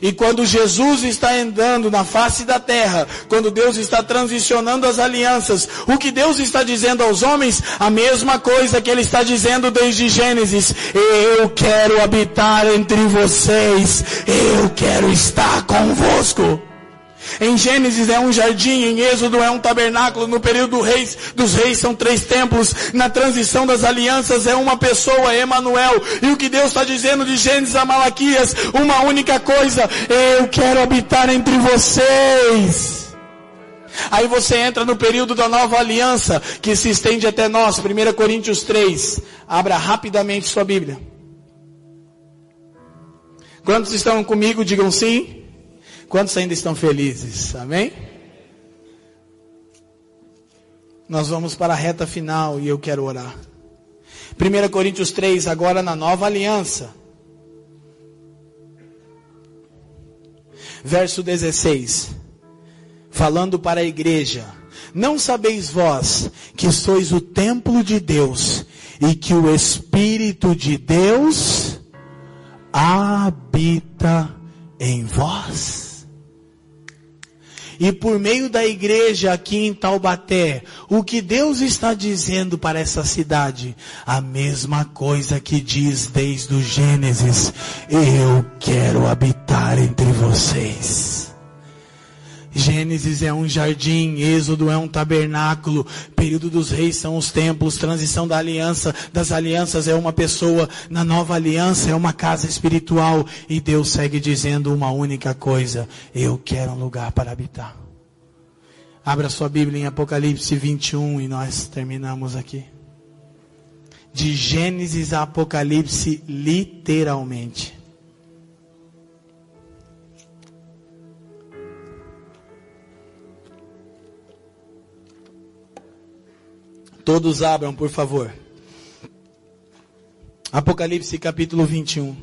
e quando Jesus está andando na face da terra, quando Deus está transicionando as alianças, o que Deus está dizendo aos homens? A mesma coisa que Ele está dizendo desde Gênesis. Eu quero habitar entre vocês. Eu quero estar convosco. Em Gênesis é um jardim, em Êxodo é um tabernáculo, no período reis, dos reis são três templos, na transição das alianças é uma pessoa, Emanuel. E o que Deus está dizendo de Gênesis a Malaquias, uma única coisa, eu quero habitar entre vocês. Aí você entra no período da nova aliança, que se estende até nós, 1 Coríntios 3. Abra rapidamente sua Bíblia. Quantos estão comigo? Digam sim. Quantos ainda estão felizes? Amém? Nós vamos para a reta final e eu quero orar. 1 Coríntios 3, agora na nova aliança. Verso 16 falando para a igreja: Não sabeis vós que sois o templo de Deus e que o Espírito de Deus habita em vós? E por meio da igreja aqui em Taubaté, o que Deus está dizendo para essa cidade? A mesma coisa que diz desde o Gênesis: Eu quero habitar entre vocês. Gênesis é um jardim, Êxodo é um tabernáculo, período dos reis são os templos, transição da aliança, das alianças é uma pessoa, na nova aliança é uma casa espiritual e Deus segue dizendo uma única coisa: eu quero um lugar para habitar. Abra sua Bíblia em Apocalipse 21 e nós terminamos aqui. De Gênesis a Apocalipse, literalmente. Todos abram, por favor. Apocalipse capítulo 21.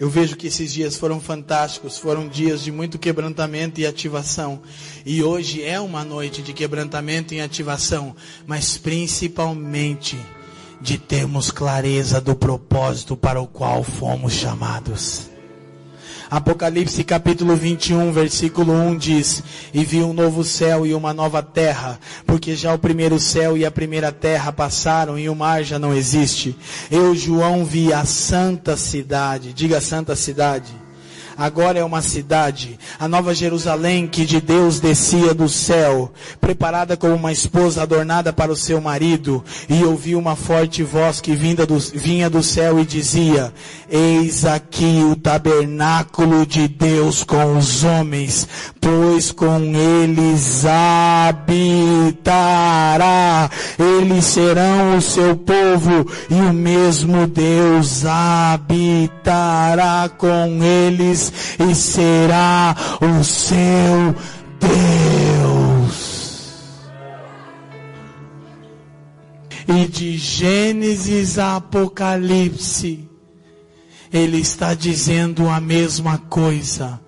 Eu vejo que esses dias foram fantásticos, foram dias de muito quebrantamento e ativação. E hoje é uma noite de quebrantamento e ativação, mas principalmente de termos clareza do propósito para o qual fomos chamados. Apocalipse capítulo 21, versículo 1 diz: E vi um novo céu e uma nova terra, porque já o primeiro céu e a primeira terra passaram e o mar já não existe. Eu, João, vi a santa cidade, diga santa cidade agora é uma cidade, a nova Jerusalém que de Deus descia do céu, preparada como uma esposa adornada para o seu marido, e ouvi uma forte voz que vinda do, vinha do céu e dizia, eis aqui o tabernáculo de Deus com os homens, pois com eles habitará, eles serão o seu povo, e o mesmo Deus habitará com eles e será o seu Deus. E de Gênesis a Apocalipse, ele está dizendo a mesma coisa.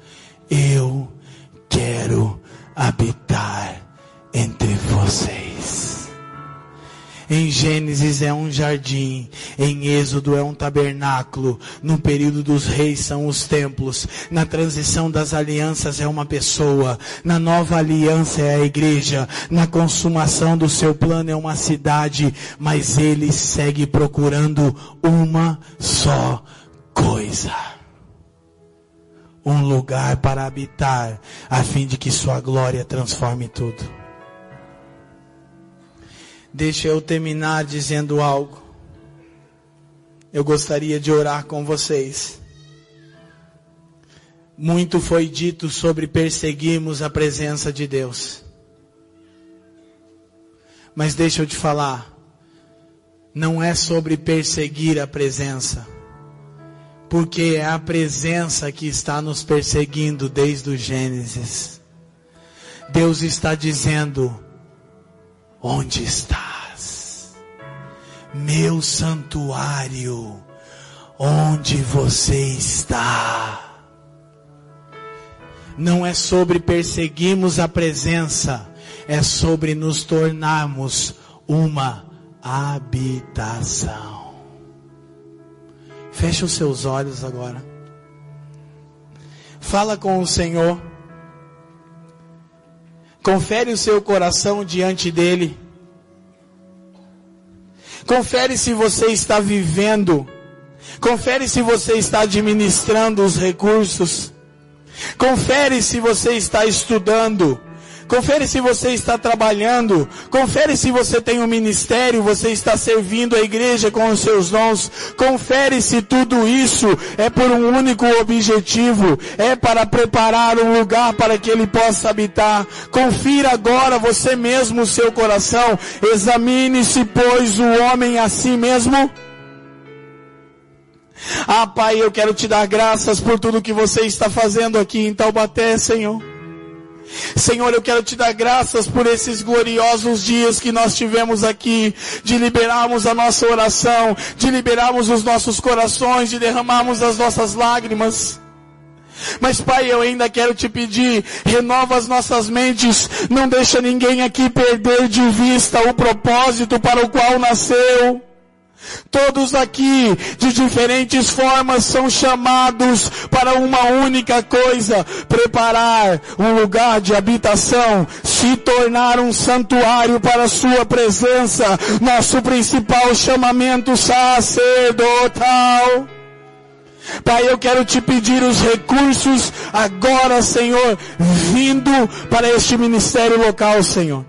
Eu quero habitar entre vocês. Em Gênesis é um jardim, em Êxodo é um tabernáculo, no período dos reis são os templos, na transição das alianças é uma pessoa, na nova aliança é a igreja, na consumação do seu plano é uma cidade, mas ele segue procurando uma só coisa um lugar para habitar, a fim de que sua glória transforme tudo. Deixa eu terminar dizendo algo. Eu gostaria de orar com vocês. Muito foi dito sobre perseguirmos a presença de Deus. Mas deixa eu te falar, não é sobre perseguir a presença, porque é a presença que está nos perseguindo desde o Gênesis. Deus está dizendo, Onde estás? Meu santuário, onde você está? Não é sobre perseguirmos a presença, é sobre nos tornarmos uma habitação. Feche os seus olhos agora. Fala com o Senhor. Confere o seu coração diante dele. Confere se você está vivendo. Confere se você está administrando os recursos. Confere se você está estudando. Confere se você está trabalhando. Confere se você tem um ministério, você está servindo a igreja com os seus dons. Confere se tudo isso é por um único objetivo. É para preparar um lugar para que ele possa habitar. Confira agora você mesmo o seu coração. Examine-se, pois, o homem a si mesmo. Ah, Pai, eu quero te dar graças por tudo que você está fazendo aqui em Taubaté, Senhor. Senhor, eu quero te dar graças por esses gloriosos dias que nós tivemos aqui, de liberarmos a nossa oração, de liberarmos os nossos corações, de derramarmos as nossas lágrimas. Mas Pai, eu ainda quero te pedir, renova as nossas mentes, não deixa ninguém aqui perder de vista o propósito para o qual nasceu. Todos aqui, de diferentes formas, são chamados para uma única coisa, preparar um lugar de habitação, se tornar um santuário para a sua presença, nosso principal chamamento sacerdotal. Pai, eu quero te pedir os recursos agora, Senhor, vindo para este ministério local, Senhor.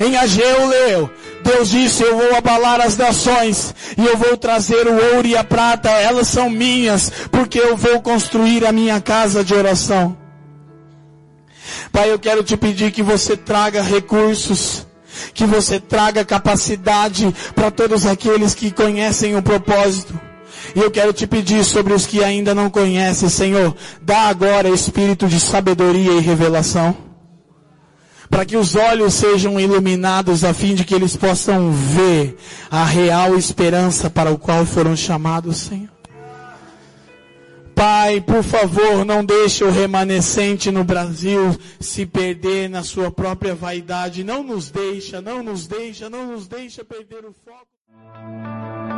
Em Ageu leu, Deus disse, eu vou abalar as nações e eu vou trazer o ouro e a prata, elas são minhas, porque eu vou construir a minha casa de oração. Pai, eu quero te pedir que você traga recursos, que você traga capacidade para todos aqueles que conhecem o propósito. E eu quero te pedir sobre os que ainda não conhecem, Senhor, dá agora espírito de sabedoria e revelação para que os olhos sejam iluminados a fim de que eles possam ver a real esperança para o qual foram chamados, Senhor. Pai, por favor, não deixe o remanescente no Brasil se perder na sua própria vaidade. Não nos deixa, não nos deixa, não nos deixa perder o foco.